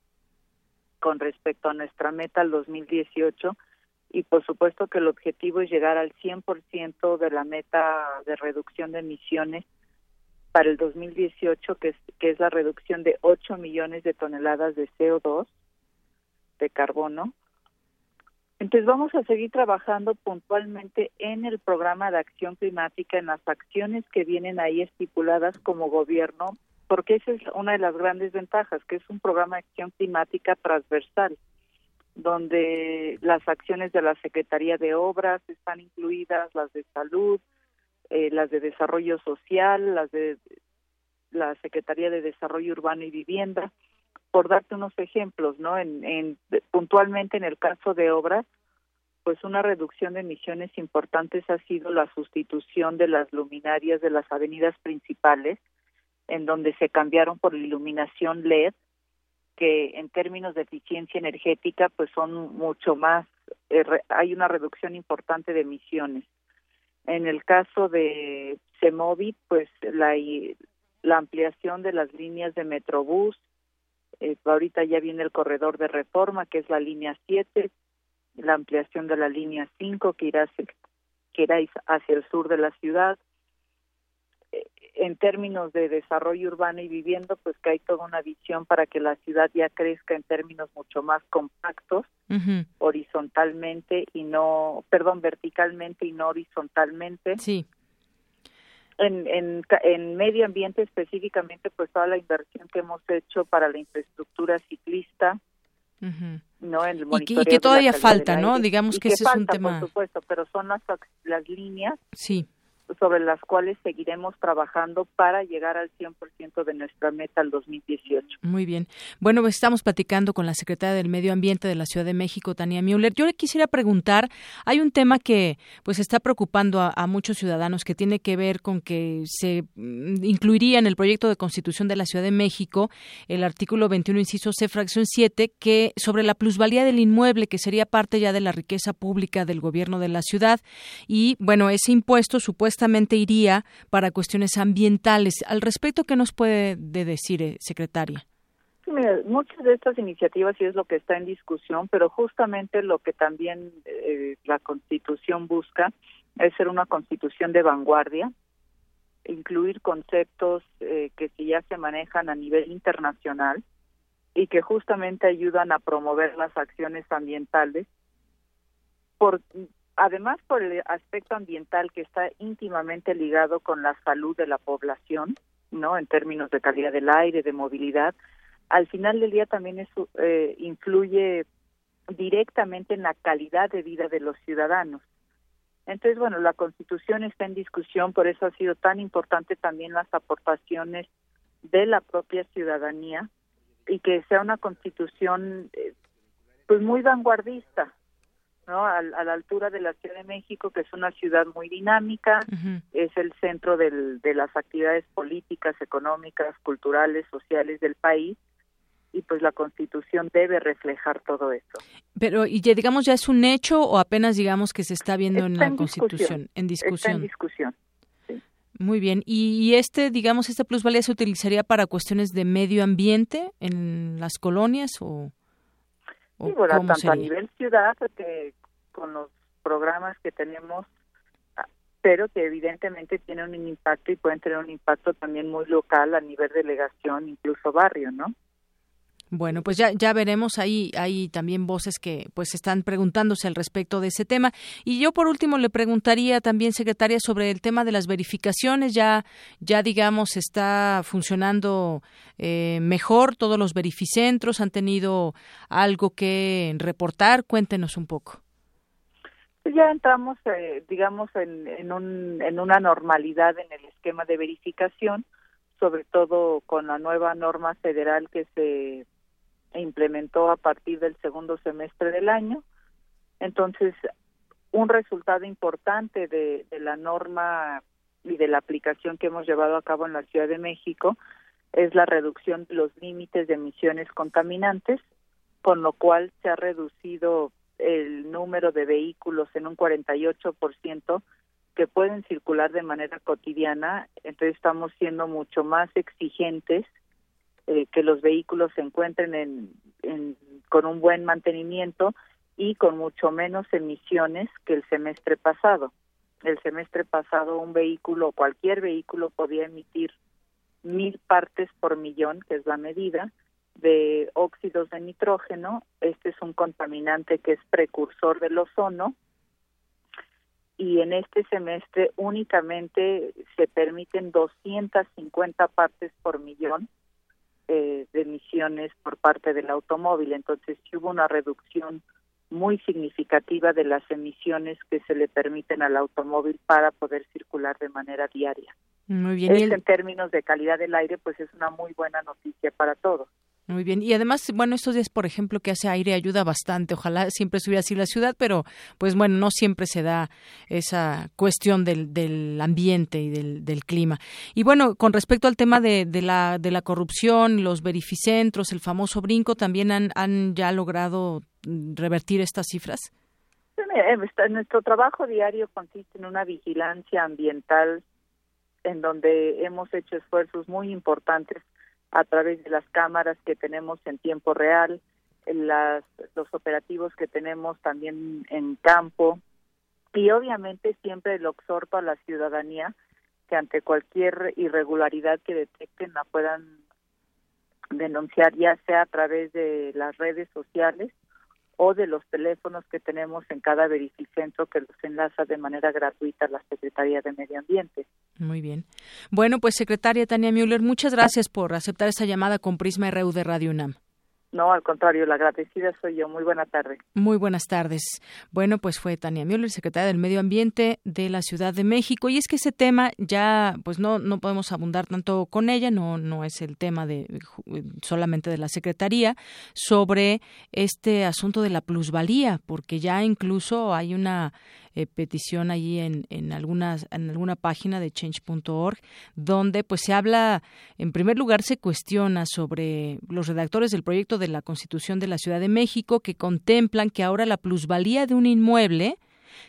con respecto a nuestra meta al 2018 y por supuesto que el objetivo es llegar al 100% de la meta de reducción de emisiones para el 2018, que es, que es la reducción de 8 millones de toneladas de CO2, de carbono. Entonces vamos a seguir trabajando puntualmente en el programa de acción climática, en las acciones que vienen ahí estipuladas como gobierno, porque esa es una de las grandes ventajas, que es un programa de acción climática transversal donde las acciones de la Secretaría de Obras están incluidas, las de salud, eh, las de desarrollo social, las de la Secretaría de Desarrollo Urbano y Vivienda, por darte unos ejemplos, ¿no? En, en, puntualmente en el caso de obras, pues una reducción de emisiones importantes ha sido la sustitución de las luminarias de las avenidas principales, en donde se cambiaron por iluminación LED que en términos de eficiencia energética pues son mucho más eh, hay una reducción importante de emisiones en el caso de CEMOVI pues la la ampliación de las líneas de Metrobús eh, ahorita ya viene el corredor de reforma que es la línea 7 la ampliación de la línea 5 que irá que irá hacia el sur de la ciudad en términos de desarrollo urbano y vivienda, pues que hay toda una visión para que la ciudad ya crezca en términos mucho más compactos, horizontalmente y no, perdón, verticalmente y no horizontalmente. Sí. En, en, en medio ambiente específicamente, pues toda la inversión que hemos hecho para la infraestructura ciclista, no el y, que, y que todavía falta, ¿no? Digamos que, ese es un tema. Por supuesto, pero son las, las líneas sí sobre las cuales seguiremos trabajando para llegar al 100% de nuestra meta al 2018. Muy bien. Bueno, pues estamos platicando con la secretaria del Medio Ambiente de la Ciudad de México, Tania Müller. Yo le quisiera preguntar, hay un tema que pues está preocupando a, muchos ciudadanos que tiene que ver con que se mm, incluiría en el proyecto de Constitución de la Ciudad de México el artículo 21 inciso C fracción 7 que sobre la plusvalía del inmueble que sería parte ya de la riqueza pública del gobierno de la ciudad y bueno, ese impuesto supuestamente iría para cuestiones ambientales. Al respecto, ¿qué nos puede decir, eh, secretaria? muchas de estas iniciativas sí es lo que está en discusión, pero justamente lo que también eh, la Constitución busca es ser una Constitución de vanguardia, incluir conceptos eh, que sí ya se manejan a nivel internacional y que justamente ayudan a promover las acciones ambientales por además por el aspecto ambiental que está íntimamente ligado con la salud de la población, ¿no? En términos de calidad del aire, de movilidad, al final del día también eso eh, influye directamente en la calidad de vida de los ciudadanos. Entonces, bueno, la Constitución está en discusión, por eso ha sido tan importante también las aportaciones de la propia ciudadanía y que sea una Constitución eh, pues muy vanguardista, ¿no? A, la altura de la Ciudad de México, que es una ciudad muy dinámica, es el centro del, de las actividades políticas, económicas, culturales, sociales del país, y pues la Constitución debe reflejar todo eso. Pero, ¿y ya digamos ya es un hecho o apenas digamos que se está viendo en la Constitución? En discusión. Está en discusión. Muy bien. ¿Y, ¿Y, este, digamos, esta plusvalía se utilizaría para cuestiones de medio ambiente en las colonias o...? Sí, bueno, tanto a nivel ciudad que con los programas que tenemos, ah, pero que evidentemente tienen un impacto y pueden tener un impacto también muy local a nivel delegación, incluso barrio, ¿no? Bueno, pues ya, ya veremos ahí, hay también voces que pues están preguntándose al respecto de ese tema. Y yo por último le preguntaría también, secretaria, sobre el tema de las verificaciones. Ya, ya digamos, está funcionando eh, mejor. Todos los verificentros han tenido algo que reportar. Cuéntenos un poco. Pues ya entramos, eh, digamos, en, en, un, en una normalidad en el esquema de verificación, sobre todo con la nueva norma federal que se implementó a partir del segundo semestre del año. Entonces, un resultado importante de, la norma y de la aplicación que hemos llevado a cabo en la Ciudad de México es la reducción de los límites de emisiones contaminantes, con lo cual se ha reducido el número de vehículos en un 48% que pueden circular de manera cotidiana, entonces estamos siendo mucho más exigentes eh, que los vehículos se encuentren en, con un buen mantenimiento y con mucho menos emisiones que el semestre pasado. El semestre pasado un vehículo, cualquier vehículo podía emitir mil partes por millón, que es la medida, de óxidos de nitrógeno. Este es un contaminante que es precursor del ozono y en este semestre únicamente se permiten 250 partes por millón eh, de emisiones por parte del automóvil. Entonces sí hubo una reducción muy significativa de las emisiones que se le permiten al automóvil para poder circular de manera diaria. Muy bien. en términos de calidad del aire, pues es una muy buena noticia para todos. Muy bien. Y además, bueno, estos días, por ejemplo, que hace aire ayuda bastante. Ojalá siempre estuviera así la ciudad, pero pues bueno, no siempre se da esa cuestión del, del ambiente y del, clima. Y bueno, con respecto al tema de, de, la, de la corrupción, los verificentros, el famoso brinco, ¿también han, han ya logrado revertir estas cifras? Nuestro trabajo diario consiste en una vigilancia ambiental en donde hemos hecho esfuerzos muy importantes a través de las cámaras que tenemos en tiempo real, las, los operativos que tenemos también en campo. Y obviamente siempre lo exhorto a la ciudadanía que ante cualquier irregularidad que detecten la puedan denunciar ya sea a través de las redes sociales o de los teléfonos que tenemos en cada verificentro que los enlaza de manera gratuita a la Secretaría de Medio Ambiente. Muy bien. Bueno, pues secretaria Tania Müller, muchas gracias por aceptar esta llamada con Prisma RU de Radio UNAM. No, al contrario, la agradecida soy yo. Muy buena tarde. Muy buenas tardes. Bueno, pues fue Tania Müller, secretaria del Medio Ambiente de la Ciudad de México. Y es que ese tema ya, pues no, no podemos abundar tanto con ella, no, no es el tema de solamente de la Secretaría, sobre este asunto de la plusvalía, porque ya incluso hay una eh, petición allí en, en, algunas, en alguna página de change.org, donde pues se habla, en primer lugar se cuestiona sobre los redactores del proyecto de la Constitución de la Ciudad de México que contemplan que ahora la plusvalía de un inmueble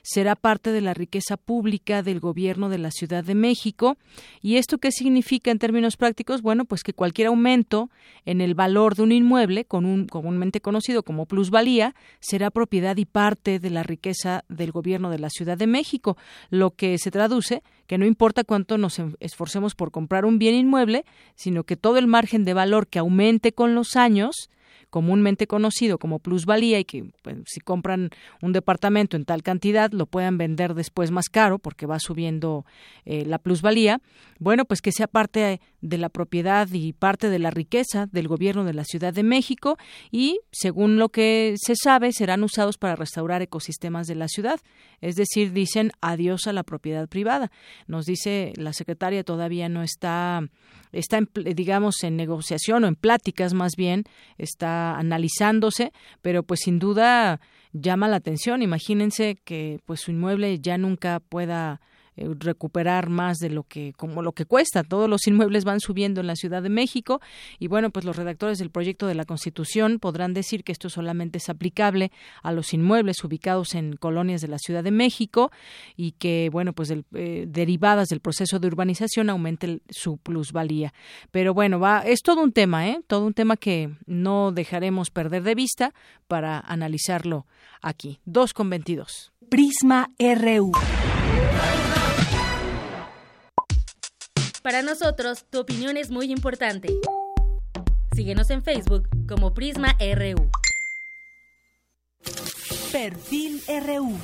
será parte de la riqueza pública del gobierno de la Ciudad de México. ¿Y esto qué significa en términos prácticos? Bueno, pues que cualquier aumento en el valor de un inmueble, con un comúnmente conocido como plusvalía, será propiedad y parte de la riqueza del gobierno de la Ciudad de México, lo que se traduce que no importa cuánto nos esforcemos por comprar un bien inmueble, sino que todo el margen de valor que aumente con los años comúnmente conocido como plusvalía y que pues, si compran un departamento en tal cantidad lo puedan vender después más caro porque va subiendo eh, la plusvalía, bueno, pues que sea parte de la propiedad y parte de la riqueza del gobierno de la Ciudad de México y, según lo que se sabe, serán usados para restaurar ecosistemas de la ciudad. Es decir, dicen adiós a la propiedad privada. Nos dice la secretaria todavía no está está, en, digamos, en negociación o en pláticas más bien, está analizándose, pero pues sin duda llama la atención. Imagínense que pues su inmueble ya nunca pueda eh, recuperar más de lo que como lo que cuesta. Todos los inmuebles van subiendo en la Ciudad de México y bueno, pues los redactores del proyecto de la Constitución podrán decir que esto solamente es aplicable a los inmuebles ubicados en colonias de la Ciudad de México y que bueno, pues eh, derivadas del proceso de urbanización aumente su plusvalía. Pero bueno, va es todo un tema, ¿eh? Todo un tema que no dejaremos perder de vista para analizarlo aquí. 2 con 22. Prisma RU. Para nosotros, tu opinión es muy importante. Síguenos en Facebook como Prisma RU. Perfil RU.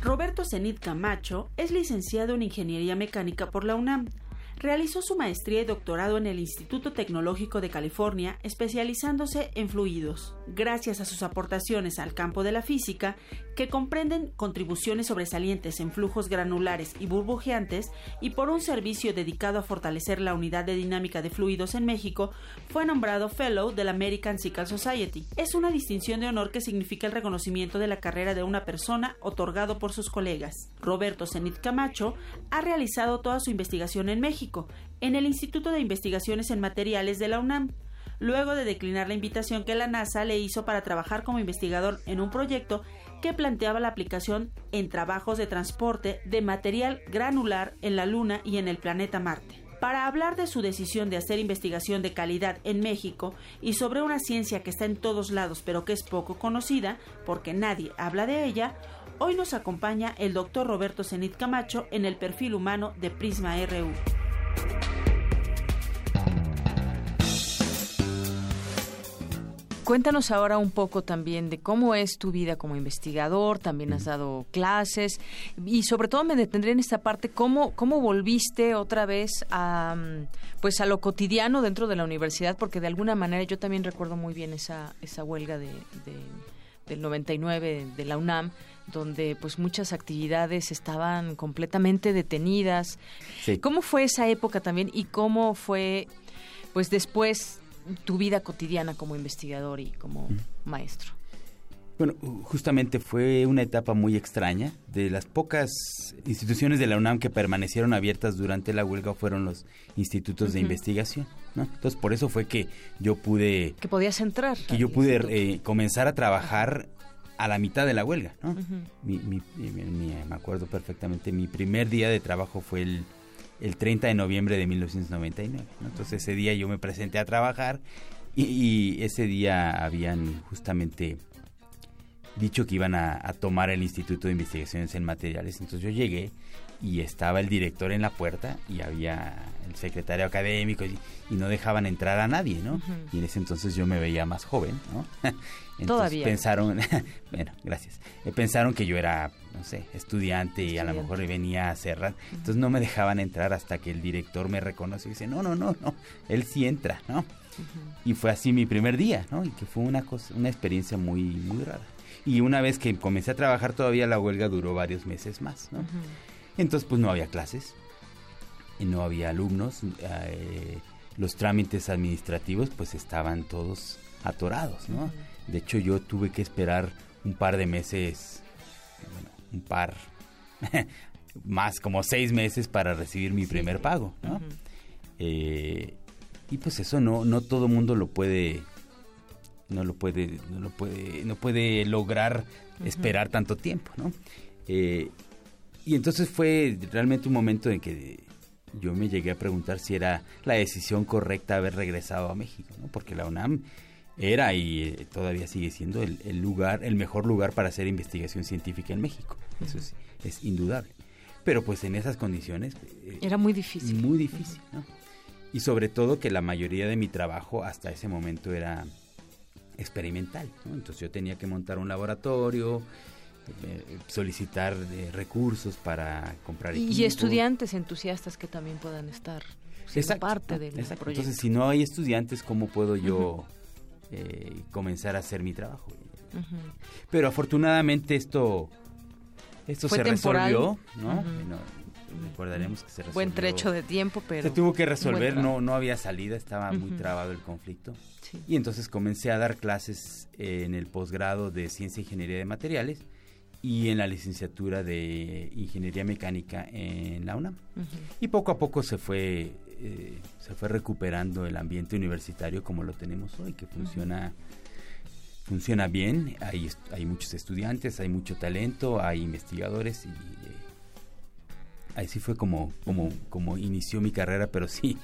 Roberto Zenit Camacho es licenciado en Ingeniería Mecánica por la UNAM. Realizó su maestría y doctorado en el Instituto Tecnológico de California, especializándose en fluidos. Gracias a sus aportaciones al campo de la física, que comprenden contribuciones sobresalientes en flujos granulares y burbujeantes, y por un servicio dedicado a fortalecer la unidad de dinámica de fluidos en México, fue nombrado Fellow de la American Physical Society. Es una distinción de honor que significa el reconocimiento de la carrera de una persona otorgado por sus colegas. Roberto Zenit Camacho ha realizado toda su investigación en México en el Instituto de Investigaciones en Materiales de la UNAM, luego de declinar la invitación que la NASA le hizo para trabajar como investigador en un proyecto que planteaba la aplicación en trabajos de transporte de material granular en la Luna y en el planeta Marte. Para hablar de su decisión de hacer investigación de calidad en México y sobre una ciencia que está en todos lados pero que es poco conocida, porque nadie habla de ella, hoy nos acompaña el doctor Roberto Zenit Camacho en el perfil humano de Prisma RU. Cuéntanos ahora un poco también de cómo es tu vida como investigador, también has dado clases y sobre todo me detendré en esta parte cómo cómo volviste otra vez a pues a lo cotidiano dentro de la universidad porque de alguna manera yo también recuerdo muy bien esa esa huelga de, del 99 de la UNAM donde pues muchas actividades estaban completamente detenidas. ¿Cómo fue esa época también y cómo fue pues después tu vida cotidiana como investigador y como maestro? Bueno, justamente fue una etapa muy extraña. De las pocas instituciones de la UNAM que permanecieron abiertas durante la huelga fueron los institutos de investigación. ¿no? Entonces, por eso fue que yo pude... Que podías entrar. Que yo pude eh, comenzar a trabajar a la mitad de la huelga. ¿no? me acuerdo perfectamente, mi primer día de trabajo fue el el 30 de noviembre de 1999. Entonces ese día yo me presenté a trabajar y, ese día habían justamente dicho que iban a, tomar el Instituto de Investigaciones en Materiales. Entonces yo llegué y estaba el director en la puerta y había el secretario académico y, no dejaban entrar a nadie, ¿no? Y en ese entonces yo me veía más joven, ¿no? entonces Todavía. pensaron, bueno, gracias. Eh, pensaron que yo era, no sé, estudiante y a lo mejor venía a cerrar. Entonces no me dejaban entrar hasta que el director me reconoció y dice, no, no, no, no, él sí entra, ¿no? Y fue así mi primer día, ¿no? Y que fue una cosa, una experiencia muy, muy rara. Y una vez que comencé a trabajar todavía la huelga duró varios meses más, ¿no? Entonces pues no había clases, y no había alumnos, eh, los trámites administrativos pues estaban todos atorados, ¿no? De hecho yo tuve que esperar un par de meses, un par, más como seis meses para recibir mi primer pago, ¿no? Eh, y pues eso no, no todo mundo lo puede no lo puede no lo puede no puede lograr esperar tanto tiempo no eh, y entonces fue realmente un momento en que yo me llegué a preguntar si era la decisión correcta haber regresado a México, ¿no? porque la UNAM era y eh, todavía sigue siendo el, lugar, el mejor lugar para hacer investigación científica en México. Eso es, es indudable. Pero pues en esas condiciones... Eh, era muy difícil. Muy difícil, ¿no? Y sobre todo que la mayoría de mi trabajo hasta ese momento era experimental, ¿no? Entonces yo tenía que montar un laboratorio, eh, solicitar eh, recursos para comprar y estudiantes entusiastas que también puedan estar siendo parte del proyecto. Entonces, si no hay estudiantes, ¿cómo puedo yo eh, comenzar a hacer mi trabajo? Pero afortunadamente esto esto se resolvió, ¿no? Recordaremos que se resolvió. Buen trecho de tiempo, pero se tuvo que resolver, no no había salida, estaba muy trabado el conflicto. Y entonces comencé a dar clases en el posgrado de Ciencia e Ingeniería de Materiales y en la licenciatura de Ingeniería Mecánica en la UNAM. Y poco a poco se fue, eh, se fue recuperando el ambiente universitario como lo tenemos hoy, que funciona, funciona bien, hay, hay muchos estudiantes, hay mucho talento, hay investigadores y eh, así fue como, como, como inició mi carrera, pero sí,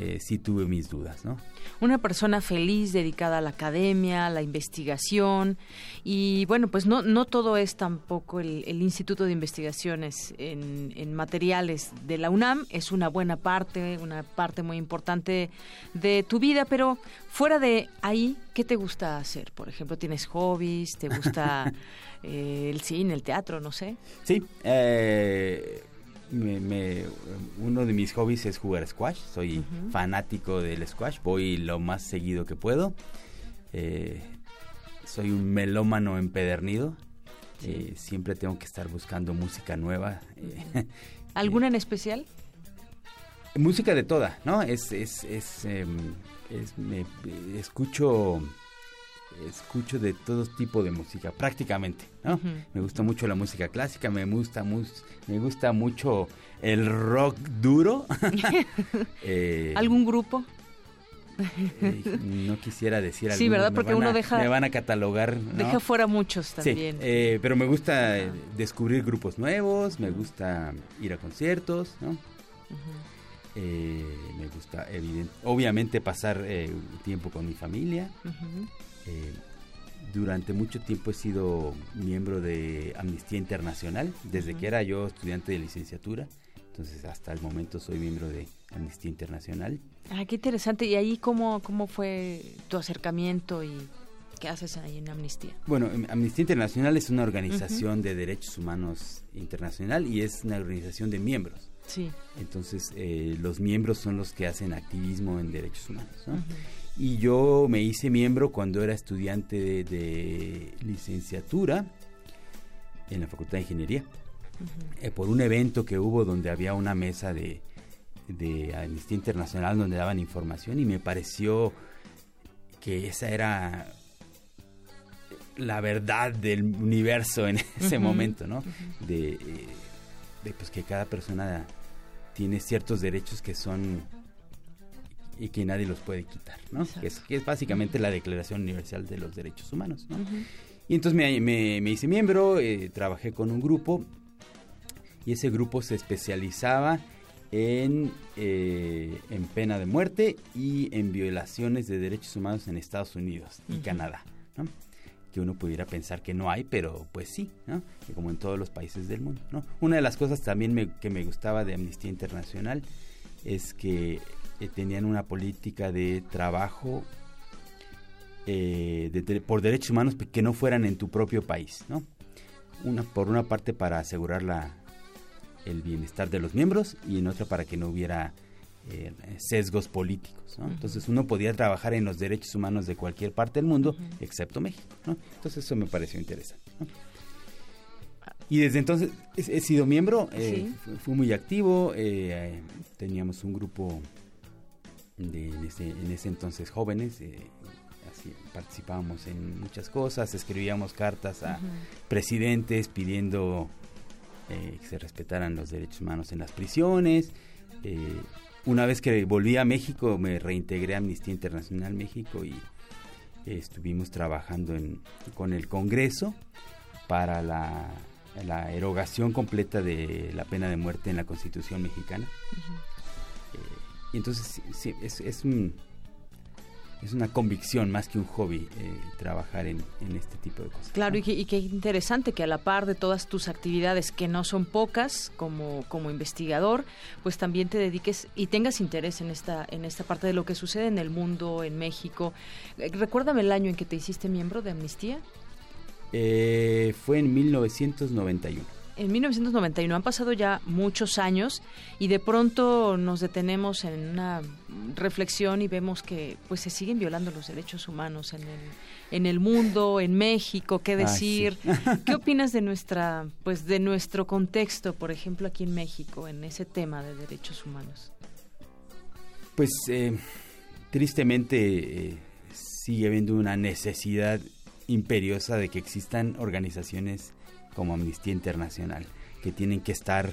eh, sí tuve mis dudas, ¿no? Una persona feliz, dedicada a la academia, a la investigación y bueno, pues no, no todo es tampoco el, Instituto de Investigaciones en, en, materiales de la UNAM, es una buena parte, una parte muy importante de tu vida, pero fuera de ahí, ¿qué te gusta hacer? Por ejemplo, ¿tienes hobbies? ¿Te gusta eh, el cine, el teatro, no sé? Sí, eh me, uno de mis hobbies es jugar squash. Soy fanático del squash. Voy lo más seguido que puedo. Eh, soy un melómano empedernido. Eh, siempre tengo que estar buscando música nueva. Eh, ¿Alguna en especial? Música de toda, ¿no? Es, es, es, em, me, escucho escucho de todo tipo de música, prácticamente, ¿no? Me gusta mucho la música clásica, me gusta, me gusta mucho el rock duro. Eh, ¿Algún grupo? Eh, no quisiera decir algo. Sí, ¿verdad? Porque uno deja... Me van a catalogar. Deja fuera muchos también. Sí, eh, pero me gusta descubrir grupos nuevos, me gusta ir a conciertos, ¿no? me gusta, obviamente, pasar tiempo con mi familia. Eh, durante mucho tiempo he sido miembro de Amnistía Internacional, desde que era yo estudiante de licenciatura. Entonces, hasta el momento soy miembro de Amnistía Internacional. Ah, qué interesante. ¿Y ahí cómo, cómo fue tu acercamiento y qué haces ahí en Amnistía? Bueno, em, Amnistía Internacional es una organización de derechos humanos internacional y es una organización de miembros. Sí. Entonces, eh, los miembros son los que hacen activismo en derechos humanos. ¿no? Y yo me hice miembro cuando era estudiante de, licenciatura en la Facultad de Ingeniería, eh, por un evento que hubo donde había una mesa de, de Amnistía Internacional donde daban información y me pareció que esa era la verdad del universo en ese momento, ¿no? de, de, pues que cada persona tiene ciertos derechos que son y que nadie los puede quitar, ¿no? Que es, que es, básicamente la Declaración Universal de los Derechos Humanos, ¿no? Y entonces me, me, hice miembro, eh, trabajé con un grupo y ese grupo se especializaba en, eh, en pena de muerte y en violaciones de derechos humanos en Estados Unidos y Canadá, ¿no? que uno pudiera pensar que no hay, pero pues sí, ¿no? como en todos los países del mundo, ¿no? Una de las cosas también que me gustaba de Amnistía Internacional es que eh, tenían una política de trabajo eh, por derechos humanos que no fueran en tu propio país, ¿no? Una, por una parte para asegurar la, el bienestar de los miembros y en otra para que no hubiera eh, sesgos políticos. ¿no? Entonces uno podía trabajar en los derechos humanos de cualquier parte del mundo, excepto México. ¿no? Entonces eso me pareció interesante. Y desde entonces he, sido miembro, fui, muy activo, teníamos un grupo de, en, ese, entonces jóvenes. Eh, así, participábamos en muchas cosas, escribíamos cartas a presidentes pidiendo eh, que se respetaran los derechos humanos en las prisiones. Eh, una vez que volví a México me reintegré a Amnistía Internacional México y estuvimos trabajando en, con el Congreso para la, erogación completa de la pena de muerte en la Constitución mexicana. Y entonces sí, es, es, un, es una convicción más que un hobby eh, trabajar en, este tipo de cosas. Claro, y, y, qué interesante que a la par de todas tus actividades, que no son pocas como, como investigador, pues también te dediques y tengas interés en esta, en esta parte de lo que sucede en el mundo, en México. Eh, recuérdame el año en que te hiciste miembro de Amnistía. Eh, fue en 1991 en 1991 han pasado ya muchos años y de pronto nos detenemos en una reflexión y vemos que pues se siguen violando los derechos humanos en el en el mundo, en México, qué decir. ¿Qué opinas de nuestra pues de nuestro contexto, por ejemplo, aquí en México en ese tema de derechos humanos? Pues eh, tristemente eh, sigue habiendo una necesidad imperiosa de que existan organizaciones como Amnistía Internacional, que tienen que estar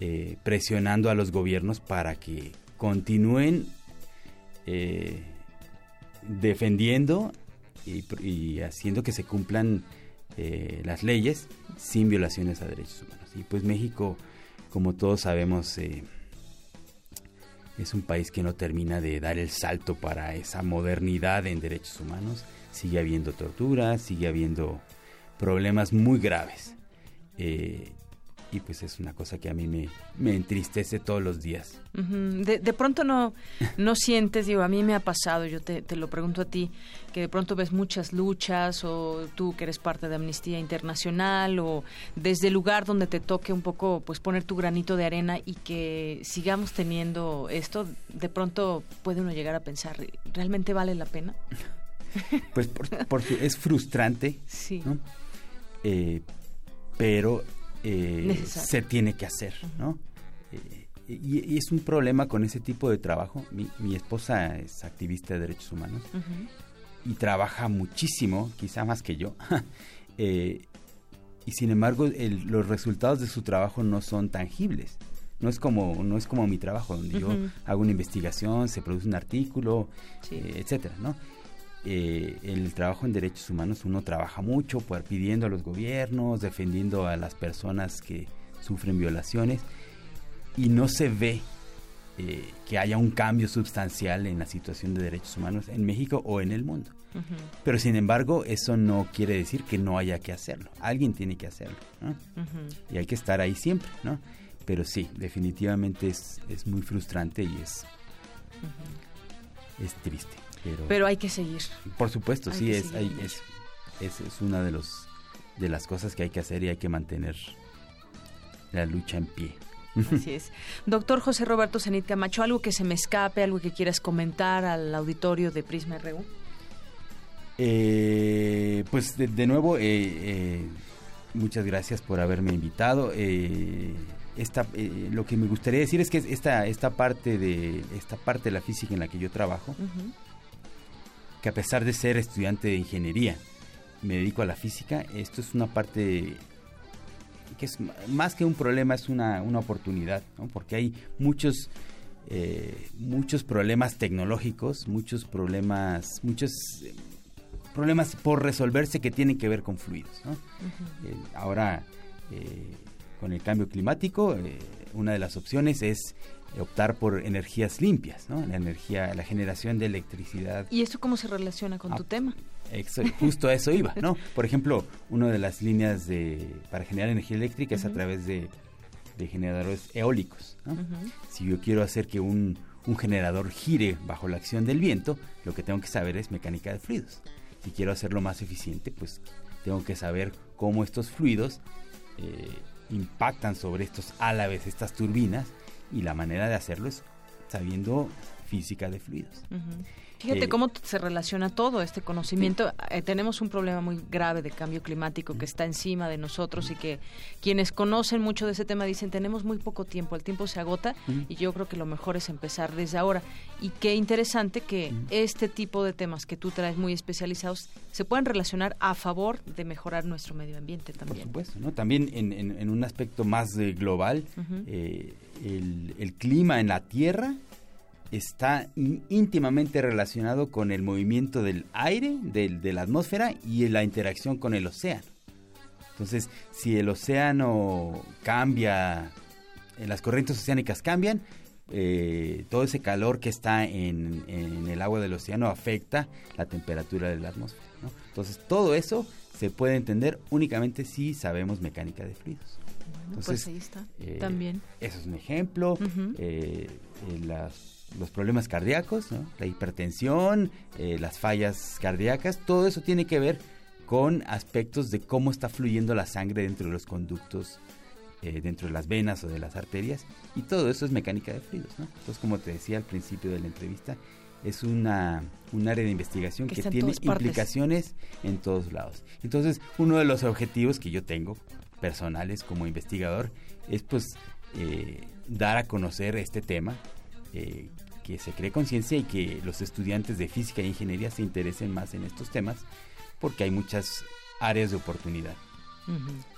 eh, presionando a los gobiernos para que continúen eh, defendiendo y, haciendo que se cumplan eh, las leyes sin violaciones a derechos humanos. Y pues México, como todos sabemos, es un país que no termina de dar el salto para esa modernidad en derechos humanos. Sigue habiendo tortura, sigue habiendo problemas muy graves. Eh, y pues es una cosa que a mí me, me entristece todos los días. de, de, pronto no, no sientes, digo, a mí me ha pasado, yo te, te, lo pregunto a ti, que de pronto ves muchas luchas o tú que eres parte de Amnistía Internacional o desde el lugar donde te toque un poco pues poner tu granito de arena y que sigamos teniendo esto, de pronto puede uno llegar a pensar, ¿realmente vale la pena? Pues porque es frustrante, sí. ¿no? Eh, pero eh, se tiene que hacer, ¿no? Eh, y, es un problema con ese tipo de trabajo. Mi, esposa es activista de derechos humanos y trabaja muchísimo, quizá más que yo. y sin embargo, los resultados de su trabajo no son tangibles. No es como no es como mi trabajo donde yo hago una investigación, se produce un artículo, etcétera, ¿no? Eh, el trabajo en derechos humanos uno trabaja mucho por pidiendo a los gobiernos, defendiendo a las personas que sufren violaciones y no se ve eh, que haya un cambio sustancial en la situación de derechos humanos en México o en el mundo. Pero sin embargo, eso no quiere decir que no haya que hacerlo. Alguien tiene que hacerlo. Y hay que estar ahí siempre, ¿no? Pero sí, definitivamente es, es muy frustrante y es, es triste. Pero, hay que seguir. Por supuesto, sí, es, es, es, es, una de, los, de las cosas que hay que hacer y hay que mantener la lucha en pie. Así es. Doctor José Roberto Zenit Camacho, ¿algo que se me escape, algo que quieras comentar al auditorio de Prisma RU? Eh, pues de, nuevo, eh, eh, muchas gracias por haberme invitado. esta, lo que me gustaría decir es que esta, esta, parte de, esta parte de la física en la que yo trabajo, que a pesar de ser estudiante de ingeniería, me dedico a la física, esto es una parte que es más que un problema, es una, una oportunidad, porque hay muchos, eh, muchos problemas tecnológicos, muchos problemas, muchos eh, problemas por resolverse que tienen que ver con fluidos. Eh, ahora, con el cambio climático, una de las opciones es optar por energías limpias, ¿no? La energía, la generación de electricidad. ¿Y esto cómo se relaciona con tu ah, tema? justo a eso iba, ¿no? Por ejemplo, una de las líneas de para generar energía eléctrica es a través de, generadores eólicos. ¿no? Si yo quiero hacer que un, generador gire bajo la acción del viento, lo que tengo que saber es mecánica de fluidos. Si quiero hacerlo más eficiente, pues tengo que saber cómo estos fluidos eh, impactan sobre estos álabes, estas turbinas, y la manera de hacerlo es sabiendo física de fluidos. Fíjate eh, cómo se relaciona todo este conocimiento. Eh, tenemos un problema muy grave de cambio climático que está encima de nosotros y que quienes conocen mucho de ese tema dicen tenemos muy poco tiempo, el tiempo se agota y yo creo que lo mejor es empezar desde ahora. Y qué interesante que este tipo de temas que tú traes muy especializados se puedan relacionar a favor de mejorar nuestro medio ambiente también. Por supuesto, ¿no? También en, un aspecto más global, eh, el, el clima en la Tierra está íntimamente relacionado con el movimiento del aire, de la atmósfera y la interacción con el océano. Entonces, si el océano cambia, eh, las corrientes oceánicas cambian, eh, todo ese calor que está en, el agua del océano afecta la temperatura de la atmósfera. Entonces, todo eso se puede entender únicamente si sabemos mecánica de fluidos. pues ahí está. Eh, También. Eso es un ejemplo. las los problemas cardíacos, la hipertensión, eh, las fallas cardíacas, todo eso tiene que ver con aspectos de cómo está fluyendo la sangre dentro de los conductos, eh, dentro de las venas o de las arterias, y todo eso es mecánica de fluidos. Entonces, como te decía al principio de la entrevista, es una, un área de investigación que, tiene implicaciones en todos lados. Entonces, uno de los objetivos que yo tengo personales como investigador es pues eh, dar a conocer este tema, eh, que se cree conciencia y que los estudiantes de física e ingeniería se interesen más en estos temas porque hay muchas áreas de oportunidad,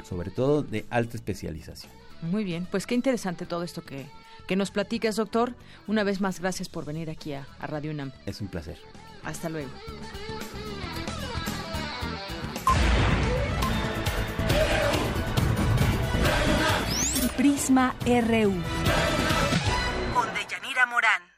sobre todo de alta especialización. Muy bien, pues qué interesante todo esto que, que nos platicas, doctor. Una vez más, gracias por venir aquí a, a Radio UNAM. Es un placer. Hasta luego. Prisma RU. Con Deyanira Morán.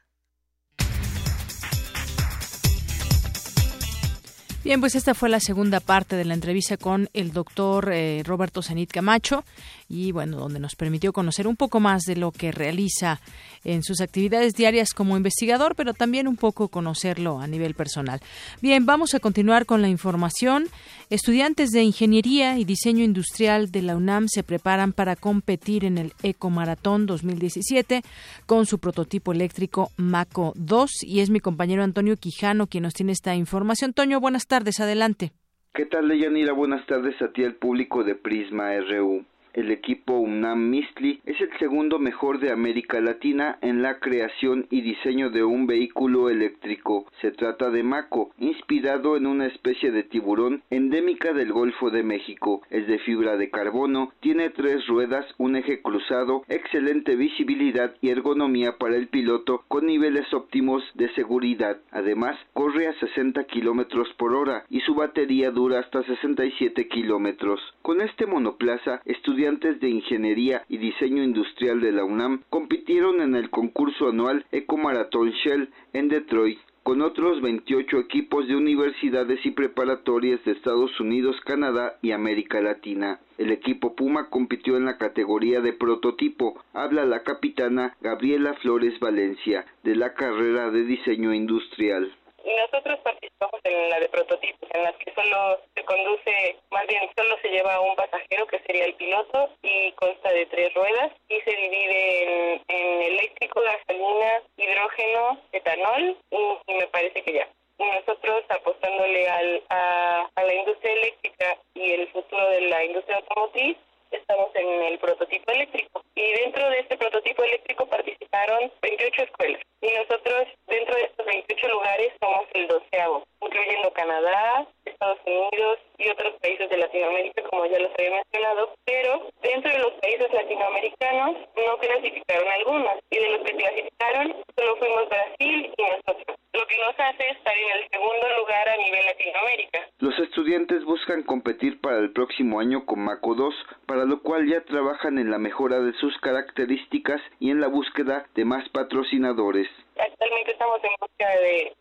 Bien, pues esta fue la segunda parte de la entrevista con el doctor eh, Roberto Sanit Camacho y bueno, donde nos permitió conocer un poco más de lo que realiza en sus actividades diarias como investigador, pero también un poco conocerlo a nivel personal. Bien, vamos a continuar con la información. Estudiantes de Ingeniería y Diseño Industrial de la UNAM se preparan para competir en el Ecomaratón 2017 con su prototipo eléctrico Maco 2 y es mi compañero Antonio Quijano quien nos tiene esta información. Toño, buenas tardes, adelante. ¿Qué tal, Leyanira? Buenas tardes a ti, el público de Prisma RU el equipo UNAM Mistli es el segundo mejor de América Latina en la creación y diseño de un vehículo eléctrico. Se trata de Maco, inspirado en una especie de tiburón endémica del Golfo de México. Es de fibra de carbono, tiene tres ruedas, un eje cruzado, excelente visibilidad y ergonomía para el piloto con niveles óptimos de seguridad. Además, corre a 60 kilómetros por hora y su batería dura hasta 67 kilómetros. Con este monoplaza, estudia estudiantes de Ingeniería y Diseño Industrial de la UNAM compitieron en el concurso anual Ecomarathon Shell en Detroit con otros 28 equipos de universidades y preparatorias de Estados Unidos, Canadá y América Latina. El equipo Puma compitió en la categoría de prototipo. Habla la capitana Gabriela Flores Valencia de la carrera de diseño industrial. Nosotros participamos en la de prototipos, en las que solo se conduce, más bien solo se lleva un pasajero, que sería el piloto, y consta de tres ruedas, y se divide en, eléctrico, gasolina, hidrógeno, etanol, y, me parece que ya. Nosotros apostándole al, a, a la industria eléctrica y el futuro de la industria automotriz, estamos en el prototipo eléctrico. Y dentro de este prototipo eléctrico participaron 28 escuelas. Y nosotros, dentro de estos 28 lugares, somos el doceavo, incluyendo Canadá, Estados Unidos y otros países de Latinoamérica, como ya los había mencionado. Pero dentro de los países latinoamericanos no clasificaron algunos. Y de los que clasificaron, solo fuimos Brasil y nosotros. Lo que nos hace estar en el segundo lugar a nivel Latinoamérica. Los estudiantes buscan competir para el próximo año con Maco 2, para lo cual ya trabajan en la mejora de sus características y en la búsqueda de más patrocinadores. Actualmente estamos en búsqueda de,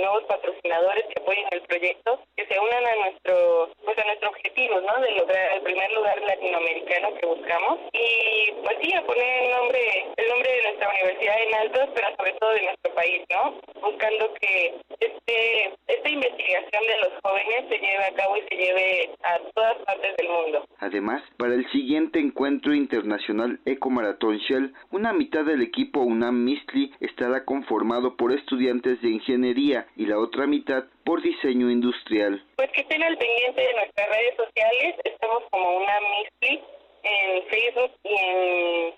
nuevos patrocinadores que apoyen el proyecto, que se unan a nuestro, pues a nuestro objetivo, ¿no? De lograr el primer lugar latinoamericano que buscamos y pues sí, a poner el nombre, el nombre de nuestra universidad en altos, pero sobre todo de nuestro país, ¿no? Buscando que este, esta investigación de los jóvenes se lleve a cabo y se lleve a todas partes del mundo. Además, para el siguiente encuentro internacional Eco Maratón Shell, una mitad del equipo UNAM Mistli estará conformado por estudiantes de ingeniería y la otra mitad por diseño industrial. Pues que estén al pendiente de nuestras redes sociales, estamos como una MISPLI en Facebook y en,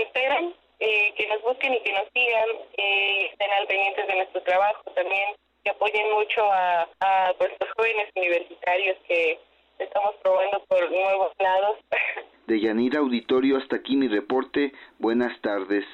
Instagram, eh, que nos busquen y que nos sigan, eh, estén al pendiente de nuestro trabajo también, que apoyen mucho a, a los jóvenes universitarios que estamos probando por nuevos lados. De Yanira Auditorio, hasta aquí mi reporte. Buenas tardes.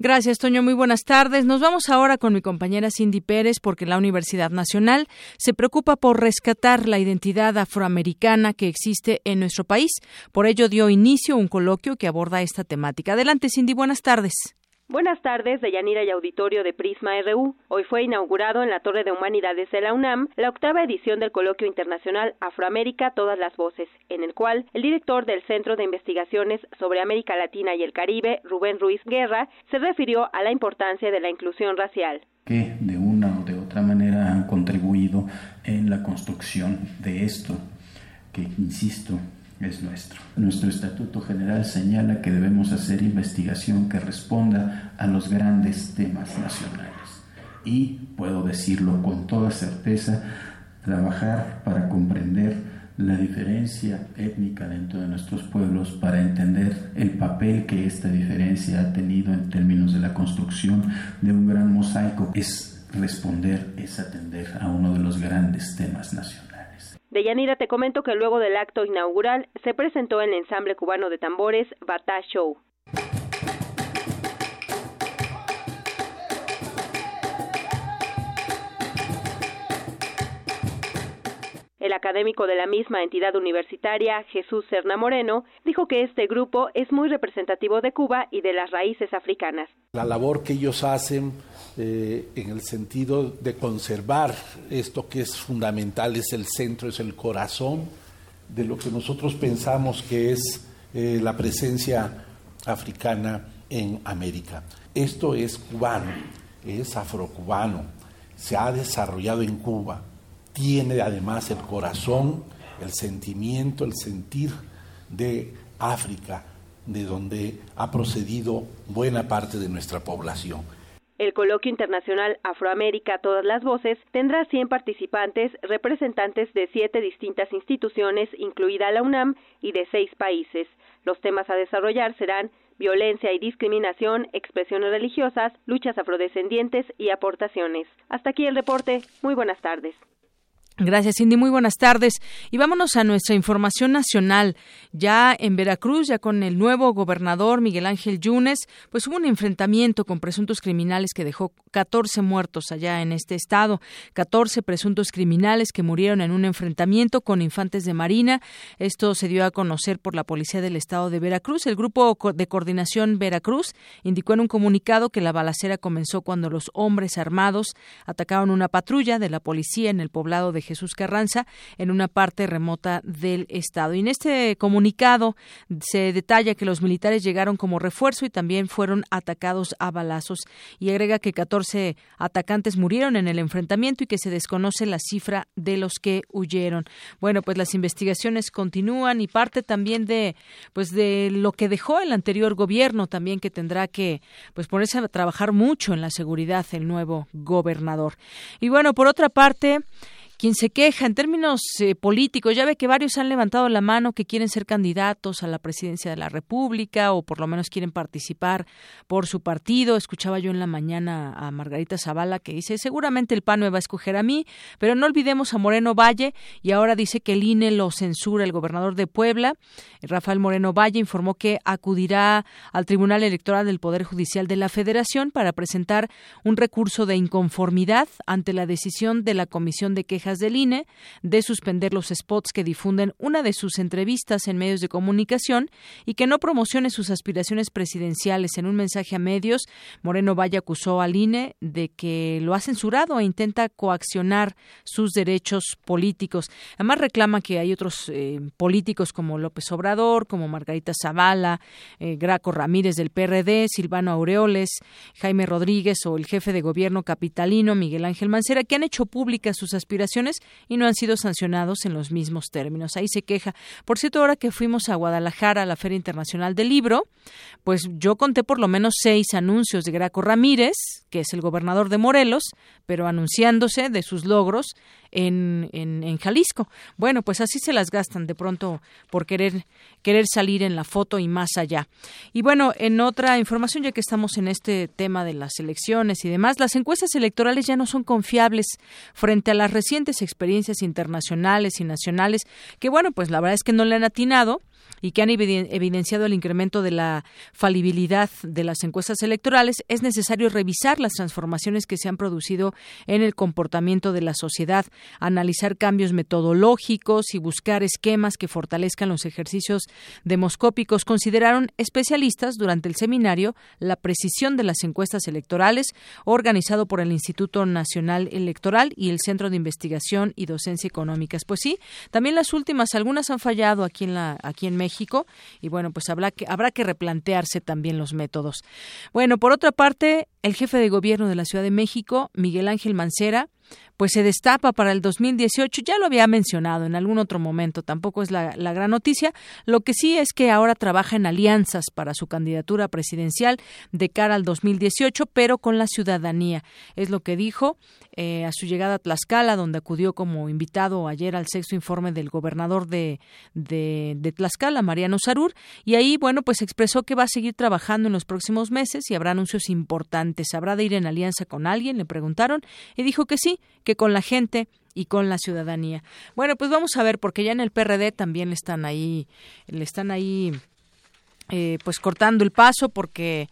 Gracias, Toño. Muy buenas tardes. Nos vamos ahora con mi compañera Cindy Pérez porque la Universidad Nacional se preocupa por rescatar la identidad afroamericana que existe en nuestro país. Por ello dio inicio un coloquio que aborda esta temática. Adelante, Cindy. Buenas tardes. Buenas tardes, de Yanira y Auditorio de Prisma RU. Hoy fue inaugurado en la Torre de Humanidades de la UNAM la octava edición del Coloquio Internacional Afroamérica Todas las Voces, en el cual el director del Centro de Investigaciones sobre América Latina y el Caribe, Rubén Ruiz Guerra, se refirió a la importancia de la inclusión racial. Que de una o de otra manera han contribuido en la construcción de esto, que, insisto, es nuestro. Nuestro Estatuto General señala que debemos hacer investigación que responda a los grandes temas nacionales. Y, puedo decirlo con toda certeza, trabajar para comprender la diferencia étnica dentro de nuestros pueblos para entender el papel que esta diferencia ha tenido en términos de la construcción de un gran mosaico es responder, es atender a uno de los grandes temas nacionales. De Yanira te comento que luego del acto inaugural se presentó el ensamble cubano de tambores Bata Show. El académico de la misma entidad universitaria, Jesús Serna Moreno, dijo que este grupo es muy representativo de Cuba y de las raíces africanas. La labor que ellos hacen eh, en el sentido de conservar esto que es fundamental, es el centro, es el corazón de lo que nosotros pensamos que es eh, la presencia africana en América. Esto es cubano, es afrocubano, se ha desarrollado en Cuba, tiene además el corazón, el sentimiento, el sentir de África, de donde ha procedido buena parte de nuestra población. El coloquio internacional Afroamérica Todas las Voces tendrá 100 participantes, representantes de siete distintas instituciones, incluida la UNAM, y de seis países. Los temas a desarrollar serán violencia y discriminación, expresiones religiosas, luchas afrodescendientes y aportaciones. Hasta aquí el reporte. Muy buenas tardes. Gracias, Cindy. Muy buenas tardes. Y vámonos a nuestra información nacional. Ya en Veracruz, ya con el nuevo gobernador Miguel Ángel Yunes, pues hubo un enfrentamiento con presuntos criminales que dejó 14 muertos allá en este estado. 14 presuntos criminales que murieron en un enfrentamiento con infantes de Marina. Esto se dio a conocer por la Policía del Estado de Veracruz. El Grupo de Coordinación Veracruz indicó en un comunicado que la balacera comenzó cuando los hombres armados atacaron una patrulla de la policía en el poblado de Jesús Carranza en una parte remota del estado. Y en este comunicado se detalla que los militares llegaron como refuerzo y también fueron atacados a balazos y agrega que 14 atacantes murieron en el enfrentamiento y que se desconoce la cifra de los que huyeron. Bueno, pues las investigaciones continúan y parte también de pues de lo que dejó el anterior gobierno también que tendrá que pues ponerse a trabajar mucho en la seguridad el nuevo gobernador. Y bueno, por otra parte, quien se queja en términos eh, políticos. Ya ve que varios han levantado la mano que quieren ser candidatos a la presidencia de la República o por lo menos quieren participar por su partido. Escuchaba yo en la mañana a Margarita Zavala que dice, seguramente el PAN me va a escoger a mí, pero no olvidemos a Moreno Valle y ahora dice que el INE lo censura el gobernador de Puebla. Rafael Moreno Valle informó que acudirá al Tribunal Electoral del Poder Judicial de la Federación para presentar un recurso de inconformidad ante la decisión de la Comisión de Quejas del INE de suspender los spots que difunden una de sus entrevistas en medios de comunicación y que no promocione sus aspiraciones presidenciales. En un mensaje a medios, Moreno Valle acusó al INE de que lo ha censurado e intenta coaccionar sus derechos políticos. Además reclama que hay otros eh, políticos como López Obrador, como Margarita Zavala, eh, Graco Ramírez del PRD, Silvano Aureoles, Jaime Rodríguez o el jefe de gobierno capitalino Miguel Ángel Mancera, que han hecho públicas sus aspiraciones y no han sido sancionados en los mismos términos. Ahí se queja. Por cierto, ahora que fuimos a Guadalajara a la Feria Internacional del Libro, pues yo conté por lo menos seis anuncios de Graco Ramírez, que es el gobernador de Morelos, pero anunciándose de sus logros en, en, Jalisco. Bueno, pues así se las gastan de pronto por querer, querer salir en la foto y más allá. Y bueno, en otra información, ya que estamos en este tema de las elecciones y demás, las encuestas electorales ya no son confiables frente a las recientes experiencias internacionales y nacionales, que bueno, pues la verdad es que no le han atinado y que han evidenciado el incremento de la falibilidad de las encuestas electorales, es necesario revisar las transformaciones que se han producido en el comportamiento de la sociedad, analizar cambios metodológicos y buscar esquemas que fortalezcan los ejercicios demoscópicos. Consideraron especialistas durante el seminario la precisión de las encuestas electorales organizado por el Instituto Nacional Electoral y el Centro de Investigación y Docencia Económicas. Pues sí, también las últimas, algunas han fallado aquí en la aquí en México y bueno, pues habrá que habrá que replantearse también los métodos. Bueno, por otra parte, el jefe de gobierno de la Ciudad de México, Miguel Ángel Mancera, pues se destapa para el 2018. Ya lo había mencionado en algún otro momento, tampoco es la, gran noticia. Lo que sí es que ahora trabaja en alianzas para su candidatura presidencial de cara al 2018, pero con la ciudadanía. Es lo que dijo eh, a su llegada a Tlaxcala, donde acudió como invitado ayer al sexto informe del gobernador de, de, Tlaxcala, Mariano Sarur, y ahí, bueno, pues expresó que va a seguir trabajando en los próximos meses y habrá anuncios importantes. ¿Habrá de ir en alianza con alguien? Le preguntaron y dijo que sí, que con la gente y con la ciudadanía. Bueno, pues vamos a ver, porque ya en el PRD también están ahí, le están ahí, eh, pues cortando el paso, porque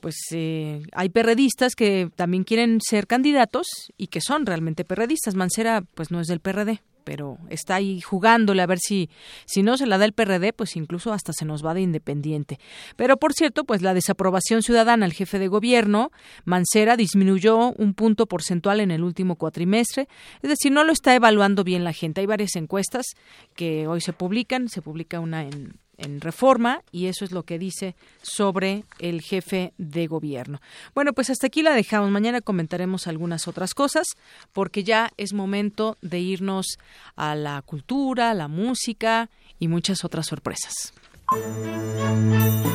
pues eh, hay perredistas que también quieren ser candidatos y que son realmente perredistas. Mancera, pues no es del PRD. Pero está ahí jugándole a ver si, si no se la da el PRD, pues incluso hasta se nos va de independiente. Pero por cierto, pues la desaprobación ciudadana al jefe de gobierno, Mancera, disminuyó un punto porcentual en el último cuatrimestre, es decir, no lo está evaluando bien la gente. Hay varias encuestas que hoy se publican, se publica una en en reforma y eso es lo que dice sobre el jefe de gobierno. Bueno, pues hasta aquí la dejamos. Mañana comentaremos algunas otras cosas porque ya es momento de irnos a la cultura, la música y muchas otras sorpresas.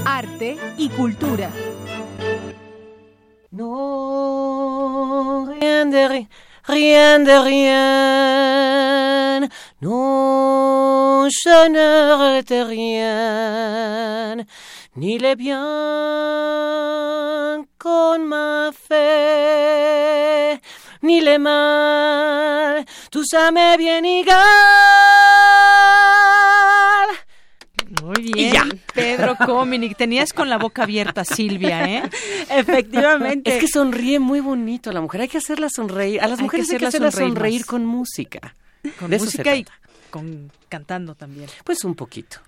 Arte y cultura. No, rien de rien. Non, je ne regrette rien, ni les biens qu'on m'a fait, ni les mal, tout ça m'est bien égal. Muy bien, Pedro Cominic. Tenías con la boca abierta, Silvia, ¿eh? Efectivamente. Es que sonríe muy bonito la mujer. Hay que hacerla sonreír. A las mujeres hay que hacerla sonreír, con música. Con música y con cantando también. Pues un poquito.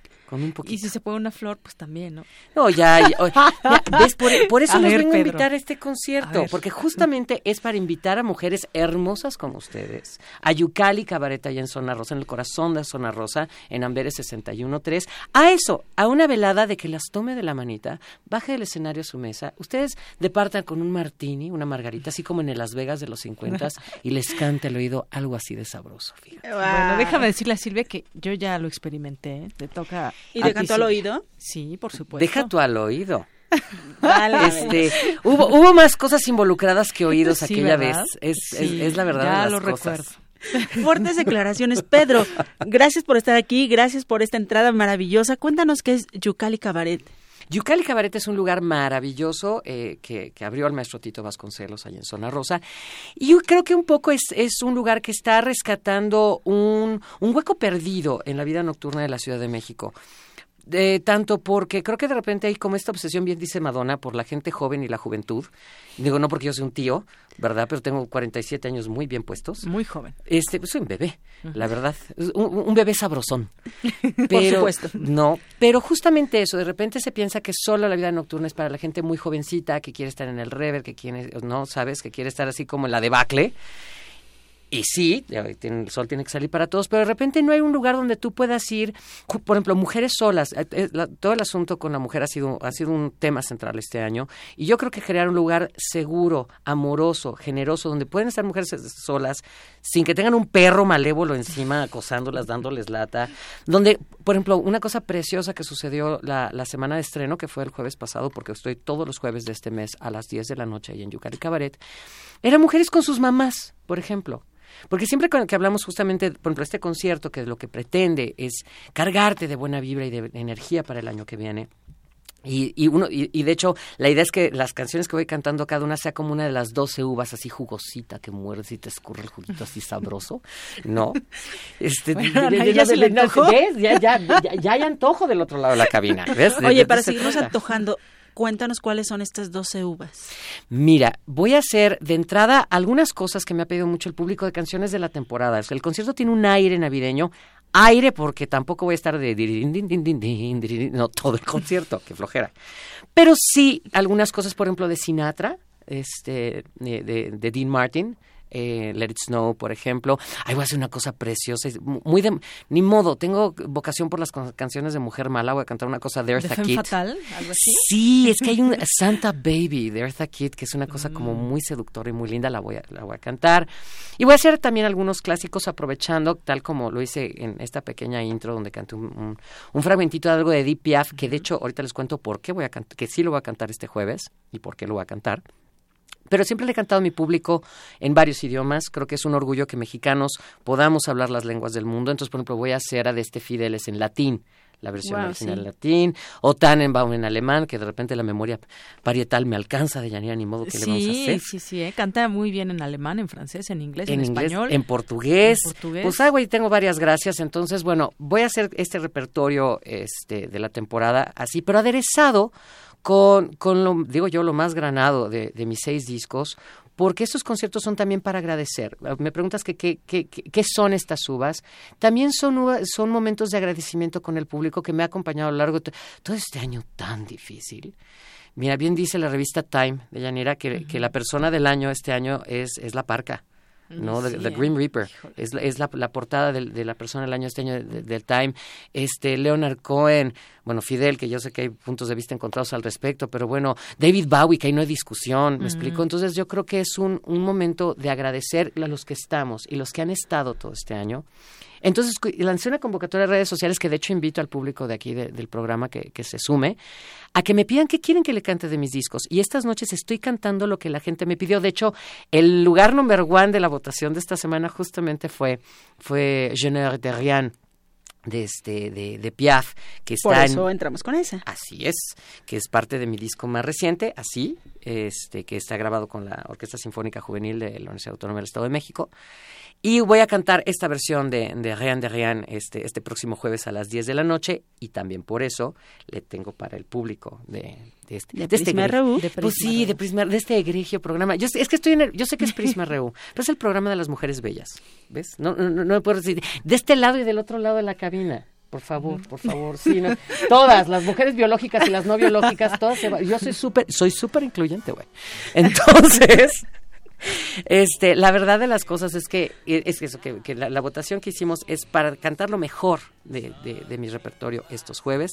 Y si se pone una flor, pues también, ¿no? No, ya, ¿ves? Por, eso nos vengo a invitar a este concierto, porque justamente es para invitar a mujeres hermosas como ustedes, a Yucali Cabaret allá en Zona Rosa, en el corazón de Zona Rosa, en Amberes 613, a eso, a una velada de que las tome de la manita, baje del escenario a su mesa, ustedes departan con un martini, una margarita, así como en Las Vegas de los 50 y les cante al oído algo así de sabroso, Bueno, déjame decirle a Silvia que yo ya lo experimenté, ¿eh? te toca ¿Y te cantó al oído? Sí, por supuesto. Deja tú al oído. Vale, este, hubo, hubo más cosas involucradas que oídos aquella vez. Es, es, la verdad. Ya de las lo cosas. recuerdo. Fuertes declaraciones. Pedro, gracias por estar aquí, gracias por esta entrada maravillosa. Cuéntanos qué es Yucali Cabaret. Yucali Cabaret es un lugar maravilloso eh, que, abrió el maestro Tito Vasconcelos allá en Zona Rosa. Y yo creo que un poco es, un lugar que está rescatando un hueco perdido en la vida nocturna de la Ciudad de México tanto porque creo que de repente hay como esta obsesión, bien dice Madonna, por la gente joven y la juventud. Digo, no porque yo soy un tío, ¿verdad? Pero tengo 47 años muy bien puestos. Muy joven. Este, pues soy un bebé, la verdad. Un, bebé sabrosón. Pero, por supuesto. No, pero justamente eso, de repente se piensa que solo la vida nocturna es para la gente muy jovencita, que quiere estar en el rever, que quiere, no, ¿sabes? Que quiere estar así como en la debacle. Y sí, el sol tiene que salir para todos, pero de repente no hay un lugar donde tú puedas ir, por ejemplo, mujeres solas. Eh, eh, todo el asunto con la mujer ha sido, ha sido un tema central este año. Y yo creo que crear un lugar seguro, amoroso, generoso, donde pueden estar mujeres solas, sin que tengan un perro malévolo encima acosándolas, dándoles lata. Donde, por ejemplo, una cosa preciosa que sucedió la, la semana de estreno, que fue el jueves pasado, porque estoy todos los jueves de este mes a las 10 de la noche ahí en Yucari Cabaret, eran mujeres con sus mamás, por ejemplo porque siempre que hablamos justamente, por ejemplo, este concierto, que lo que pretende es cargarte de buena vibra y de energía para el año que viene, y, y, uno, y, de hecho, la idea es que las canciones que voy cantando, cada una sea como una de las doce uvas así jugosita que muerdes y te escurre el juguito así sabroso, ¿no? Este, ya, se le ¿ves? Ya, ya, ya, ya, hay antojo del otro lado de la cabina. ¿ves? Oye, para seguirnos antojando, Cuéntanos cuáles son estas 12 uvas. Mira, voy a hacer de entrada algunas cosas que me ha pedido mucho el público de canciones de la temporada. el concierto tiene un aire navideño, aire porque tampoco voy a estar de no todo el concierto, qué flojera. Pero sí algunas cosas, por ejemplo, de Sinatra, este, de, de Dean Martin, eh, Let It Snow, por ejemplo. Ahí voy a hacer una cosa preciosa, muy de, ni modo, tengo vocación por las canciones de Mujer Mala, voy a cantar una cosa de Eartha Kitt. fatal? ¿Algo así? Sí, es que hay un Santa Baby de Eartha Kitt, que es una cosa como mm. muy seductora y muy linda, la voy, a, la voy a cantar. Y voy a hacer también algunos clásicos aprovechando, tal como lo hice en esta pequeña intro donde canté un, un, fragmentito de algo de Deep Piaf, que de hecho ahorita les cuento por qué voy a cantar, que sí lo voy a cantar este jueves y por qué lo voy a cantar. Pero siempre le he cantado a mi público en varios idiomas. Creo que es un orgullo que mexicanos podamos hablar las lenguas del mundo. Entonces, por ejemplo, voy a hacer a de este Fideles en latín la versión original en latín, o Tannenbaum en alemán, que de repente la memoria parietal me alcanza de Yanira, ni modo que le vamos a hacer. Sí, sí, ¿eh? canta muy bien en alemán, en francés, en inglés, en, español. En portugués. En portugués. Pues, ah, güey, tengo varias gracias. Entonces, bueno, voy a hacer este repertorio este, de la temporada así, pero aderezado con, con lo, digo yo, lo más granado de, de mis seis discos, porque estos conciertos son también para agradecer. Me preguntas que, qué qué son estas uvas. También son, son momentos de agradecimiento con el público que me ha acompañado a lo largo de todo este año tan difícil. Mira, bien dice la revista Time de Yanira que, que la persona del año este año es, es la parca. ¿No? The, ¿eh? Grim Reaper. Es, es la, la, portada de, de, la persona del año este año del Time. Este, Leonard Cohen, bueno, Fidel, que yo sé que hay puntos de vista encontrados al respecto, pero bueno, David Bowie, que ahí no hay discusión, ¿me explico? Entonces yo creo que es un, un momento de agradecer a los que estamos y los que han estado todo este año. Entonces lancé una convocatoria de redes sociales que de hecho invito al público de aquí del programa que, que, se sume a que me pidan qué quieren que le cante de mis discos. Y estas noches estoy cantando lo que la gente me pidió. De hecho, el lugar number one de la votación de esta semana justamente fue, fue Je ne de rien de este de, de, Piaf que está por eso entramos con esa así es que es parte de mi disco más reciente así este que está grabado con la Orquesta Sinfónica Juvenil de la Universidad Autónoma del Estado de México y voy a cantar esta versión de, de Rien de Rien este, este próximo jueves a las 10 de la noche y también por eso le tengo para el público de, de este, de, de este Reú. pues sí, de Prisma, de este egregio programa. Yo, es que estoy en el, yo sé que es Prisma Reú, pero es el programa de las mujeres bellas, ¿ves? No, no, no, no puedo decir de este lado y del otro lado de la cabina. Por favor, por favor, sí, no. todas, las mujeres biológicas y las no biológicas, todas se Yo soy súper, soy súper incluyente, güey. Entonces, este, la verdad de las cosas es que es eso que, que la, la, votación que hicimos es para cantar lo mejor de, de, de, mi repertorio estos jueves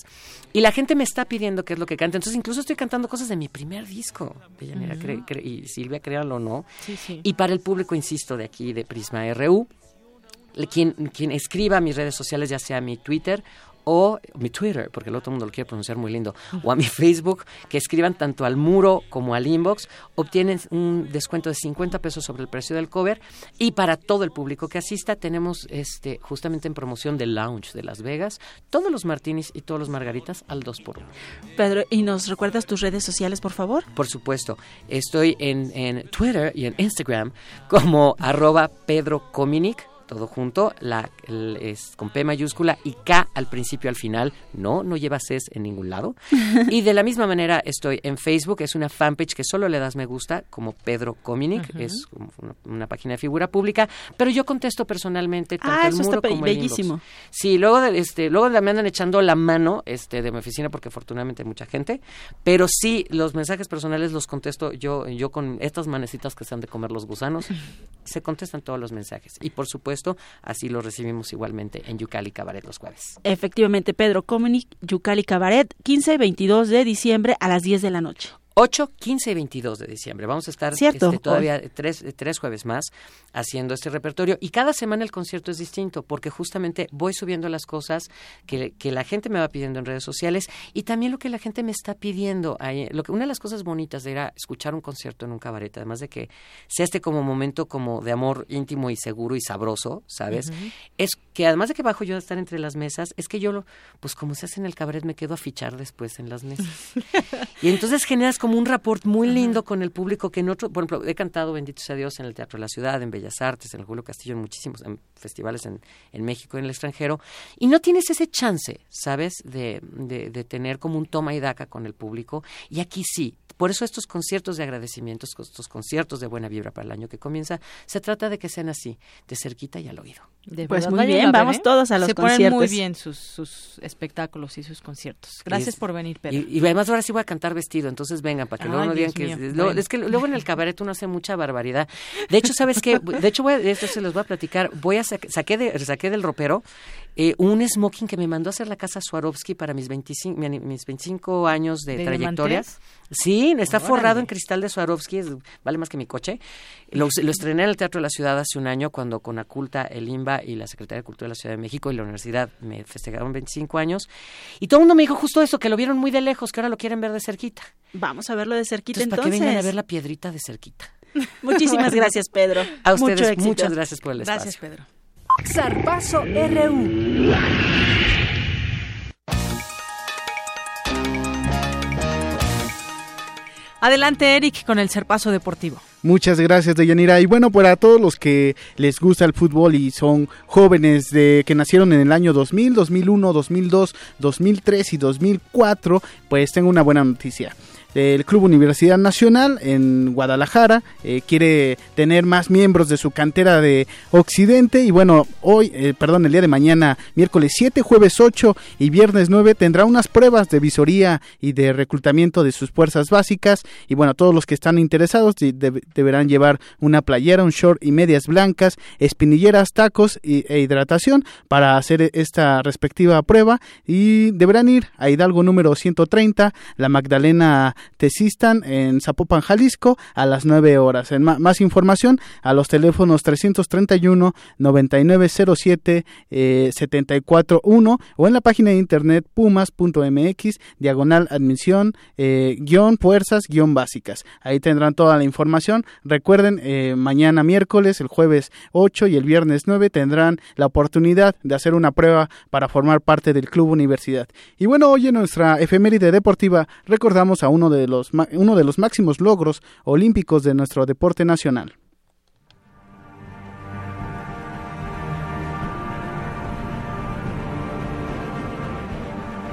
y la gente me está pidiendo qué es lo que cante. Entonces incluso estoy cantando cosas de mi primer disco, uh -huh. y Silvia, créanlo o no. Sí, sí. Y para el público, insisto, de aquí de Prisma RU, quien, quien escriba a mis redes sociales, ya sea mi Twitter o mi Twitter, porque el otro mundo lo quiere pronunciar muy lindo, o a mi Facebook, que escriban tanto al muro como al inbox, obtienen un descuento de 50 pesos sobre el precio del cover. Y para todo el público que asista tenemos este justamente en promoción del lounge de Las Vegas, todos los martinis y todos los margaritas al 2 por 1 Pedro, ¿y nos recuerdas tus redes sociales, por favor? Por supuesto, estoy en, en Twitter y en Instagram como arroba Pedro Cominic, todo junto, la, el, es con P mayúscula y K al principio al final. No, no lleva Cs en ningún lado. y de la misma manera estoy en Facebook, es una fanpage que solo le das me gusta, como Pedro Cominic, uh -huh. es una, una, página de figura pública, pero yo contesto personalmente tanto ah, el muro como bellísimo. el. Sí, luego, de, este, luego me andan echando la mano este, de mi oficina porque afortunadamente hay mucha gente, pero sí, los mensajes personales los contesto yo, yo con estas manecitas que se han de comer los gusanos, se contestan todos los mensajes. Y por supuesto, así lo recibimos igualmente en Yucali Cabaret los jueves. Efectivamente, Pedro Cominic, Yucali Cabaret, 15 y 22 de diciembre a las 10 de la noche. 8, 15 y 22 de diciembre. Vamos a estar Cierto, este, todavía tres, tres, jueves más haciendo este repertorio y cada semana el concierto es distinto porque justamente voy subiendo las cosas que, que la gente me va pidiendo en redes sociales y también lo que la gente me está pidiendo. Ahí, lo que, una de las cosas bonitas era escuchar un concierto en un cabaret, además de que sea este como momento como de amor íntimo y seguro y sabroso, ¿sabes? Uh -huh. Es que además de que bajo yo a estar entre las mesas, es que yo, pues como se hace en el cabaret, me quedo a fichar después en las mesas. y entonces generas como un rapport muy lindo con el público que en otro, por ejemplo, he cantado, bendito sea Dios, en el Teatro de la Ciudad, en Bellas Artes, en el Julio Castillo, en muchísimos en festivales en, en México y en el extranjero, y no tienes ese chance, ¿sabes?, de, de, de tener como un toma y daca con el público, y aquí sí, por eso estos conciertos de agradecimiento, estos conciertos de buena vibra para el año que comienza, se trata de que sean así, de cerquita y al oído. Pues muy bien, vamos ¿eh? todos a los se conciertos. Se ponen muy bien sus, sus, espectáculos y sus conciertos. Gracias es, por venir, Pedro. Y, y, además ahora sí voy a cantar vestido, entonces vengan, para que luego no digan que... Es, lo, es, que luego en el cabaret uno hace mucha barbaridad. De hecho, ¿sabes qué? De hecho, voy a, esto se los voy a platicar. Voy a sa saqué, de, saqué del ropero eh, un smoking que me mandó a hacer la casa Swarovski para mis 25, mis 25 años de, ¿De trayectoria. Diamantes? Sí, está Órale. forrado en cristal de Swarovski, es, vale más que mi coche. Lo, lo, estrené en el Teatro de la Ciudad hace un año cuando con Aculta, el IMBA y la Secretaría de Cultura de la Ciudad de México y la universidad me festejaron 25 años. Y todo el mundo me dijo justo eso, que lo vieron muy de lejos, que ahora lo quieren ver de cerquita. Vamos a verlo de cerquita entonces. entonces. para que vengan a ver la piedrita de cerquita. Muchísimas gracias, Pedro. A ustedes, Mucho muchas gracias por el espacio. Gracias, Pedro. Zarpazo RU. Adelante, Eric, con el Serpazo Deportivo. Muchas gracias, Deyanira. Y bueno, para todos los que les gusta el fútbol y son jóvenes de que nacieron en el año 2000, 2001, 2002, 2003 y 2004, pues tengo una buena noticia. Del Club Universidad Nacional en Guadalajara. Eh, quiere tener más miembros de su cantera de Occidente. Y bueno, hoy, eh, perdón, el día de mañana, miércoles 7, jueves 8 y viernes 9, tendrá unas pruebas de visoría y de reclutamiento de sus fuerzas básicas. Y bueno, todos los que están interesados deberán llevar una playera, un short y medias blancas, espinilleras, tacos e hidratación para hacer esta respectiva prueba. Y deberán ir a Hidalgo número 130, la Magdalena Tesistan en Zapopan, Jalisco, a las 9 horas. Más información a los teléfonos 331 9907 eh, 741 o en la página de internet pumas.mx diagonal admisión eh, guion fuerzas guion básicas. Ahí tendrán toda la información. Recuerden, eh, mañana miércoles, el jueves 8 y el viernes 9 tendrán la oportunidad de hacer una prueba para formar parte del Club Universidad. Y bueno, hoy en nuestra efeméride deportiva recordamos a uno de los, uno de los máximos logros olímpicos de nuestro deporte nacional.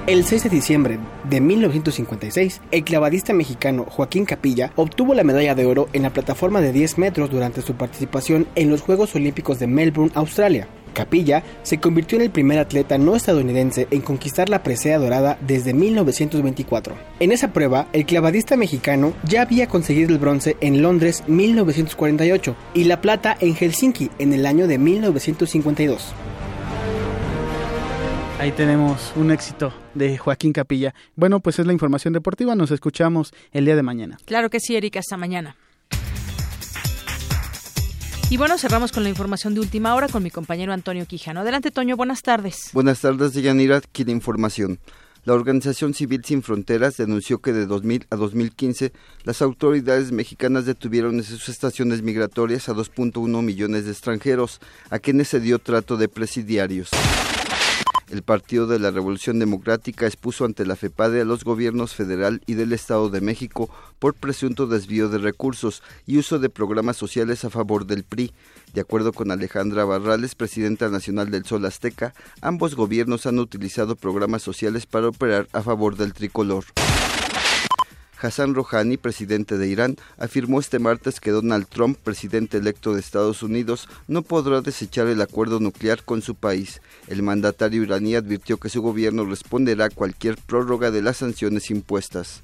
El 6 de diciembre de 1956, el clavadista mexicano Joaquín Capilla obtuvo la medalla de oro en la plataforma de 10 metros durante su participación en los Juegos Olímpicos de Melbourne, Australia. Capilla se convirtió en el primer atleta no estadounidense en conquistar la presea dorada desde 1924. En esa prueba, el clavadista mexicano ya había conseguido el bronce en Londres 1948 y la plata en Helsinki en el año de 1952. Ahí tenemos un éxito de Joaquín Capilla. Bueno, pues es la información deportiva. Nos escuchamos el día de mañana. Claro que sí, Erika. Hasta mañana. Y bueno, cerramos con la información de última hora con mi compañero Antonio Quijano. Adelante, Toño. Buenas tardes. Buenas tardes, Yanira. Aquí información. La Organización Civil Sin Fronteras denunció que de 2000 a 2015 las autoridades mexicanas detuvieron en sus estaciones migratorias a 2.1 millones de extranjeros, a quienes se dio trato de presidiarios. El Partido de la Revolución Democrática expuso ante la FEPADE a los gobiernos federal y del Estado de México por presunto desvío de recursos y uso de programas sociales a favor del PRI. De acuerdo con Alejandra Barrales, presidenta nacional del Sol Azteca, ambos gobiernos han utilizado programas sociales para operar a favor del tricolor. Hassan Rouhani, presidente de Irán, afirmó este martes que Donald Trump, presidente electo de Estados Unidos, no podrá desechar el acuerdo nuclear con su país. El mandatario iraní advirtió que su gobierno responderá a cualquier prórroga de las sanciones impuestas.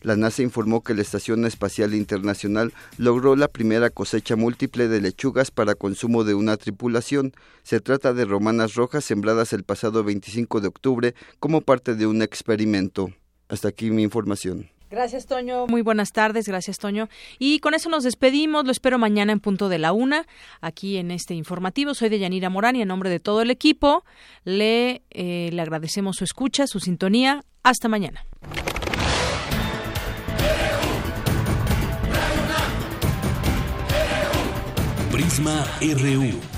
La NASA informó que la Estación Espacial Internacional logró la primera cosecha múltiple de lechugas para consumo de una tripulación. Se trata de romanas rojas sembradas el pasado 25 de octubre como parte de un experimento. Hasta aquí mi información. Gracias, Toño. Muy buenas tardes. Gracias, Toño. Y con eso nos despedimos. Lo espero mañana en punto de la una, aquí en este informativo. Soy de Yanira Morán y en nombre de todo el equipo le, eh, le agradecemos su escucha, su sintonía. Hasta mañana. Prisma RU.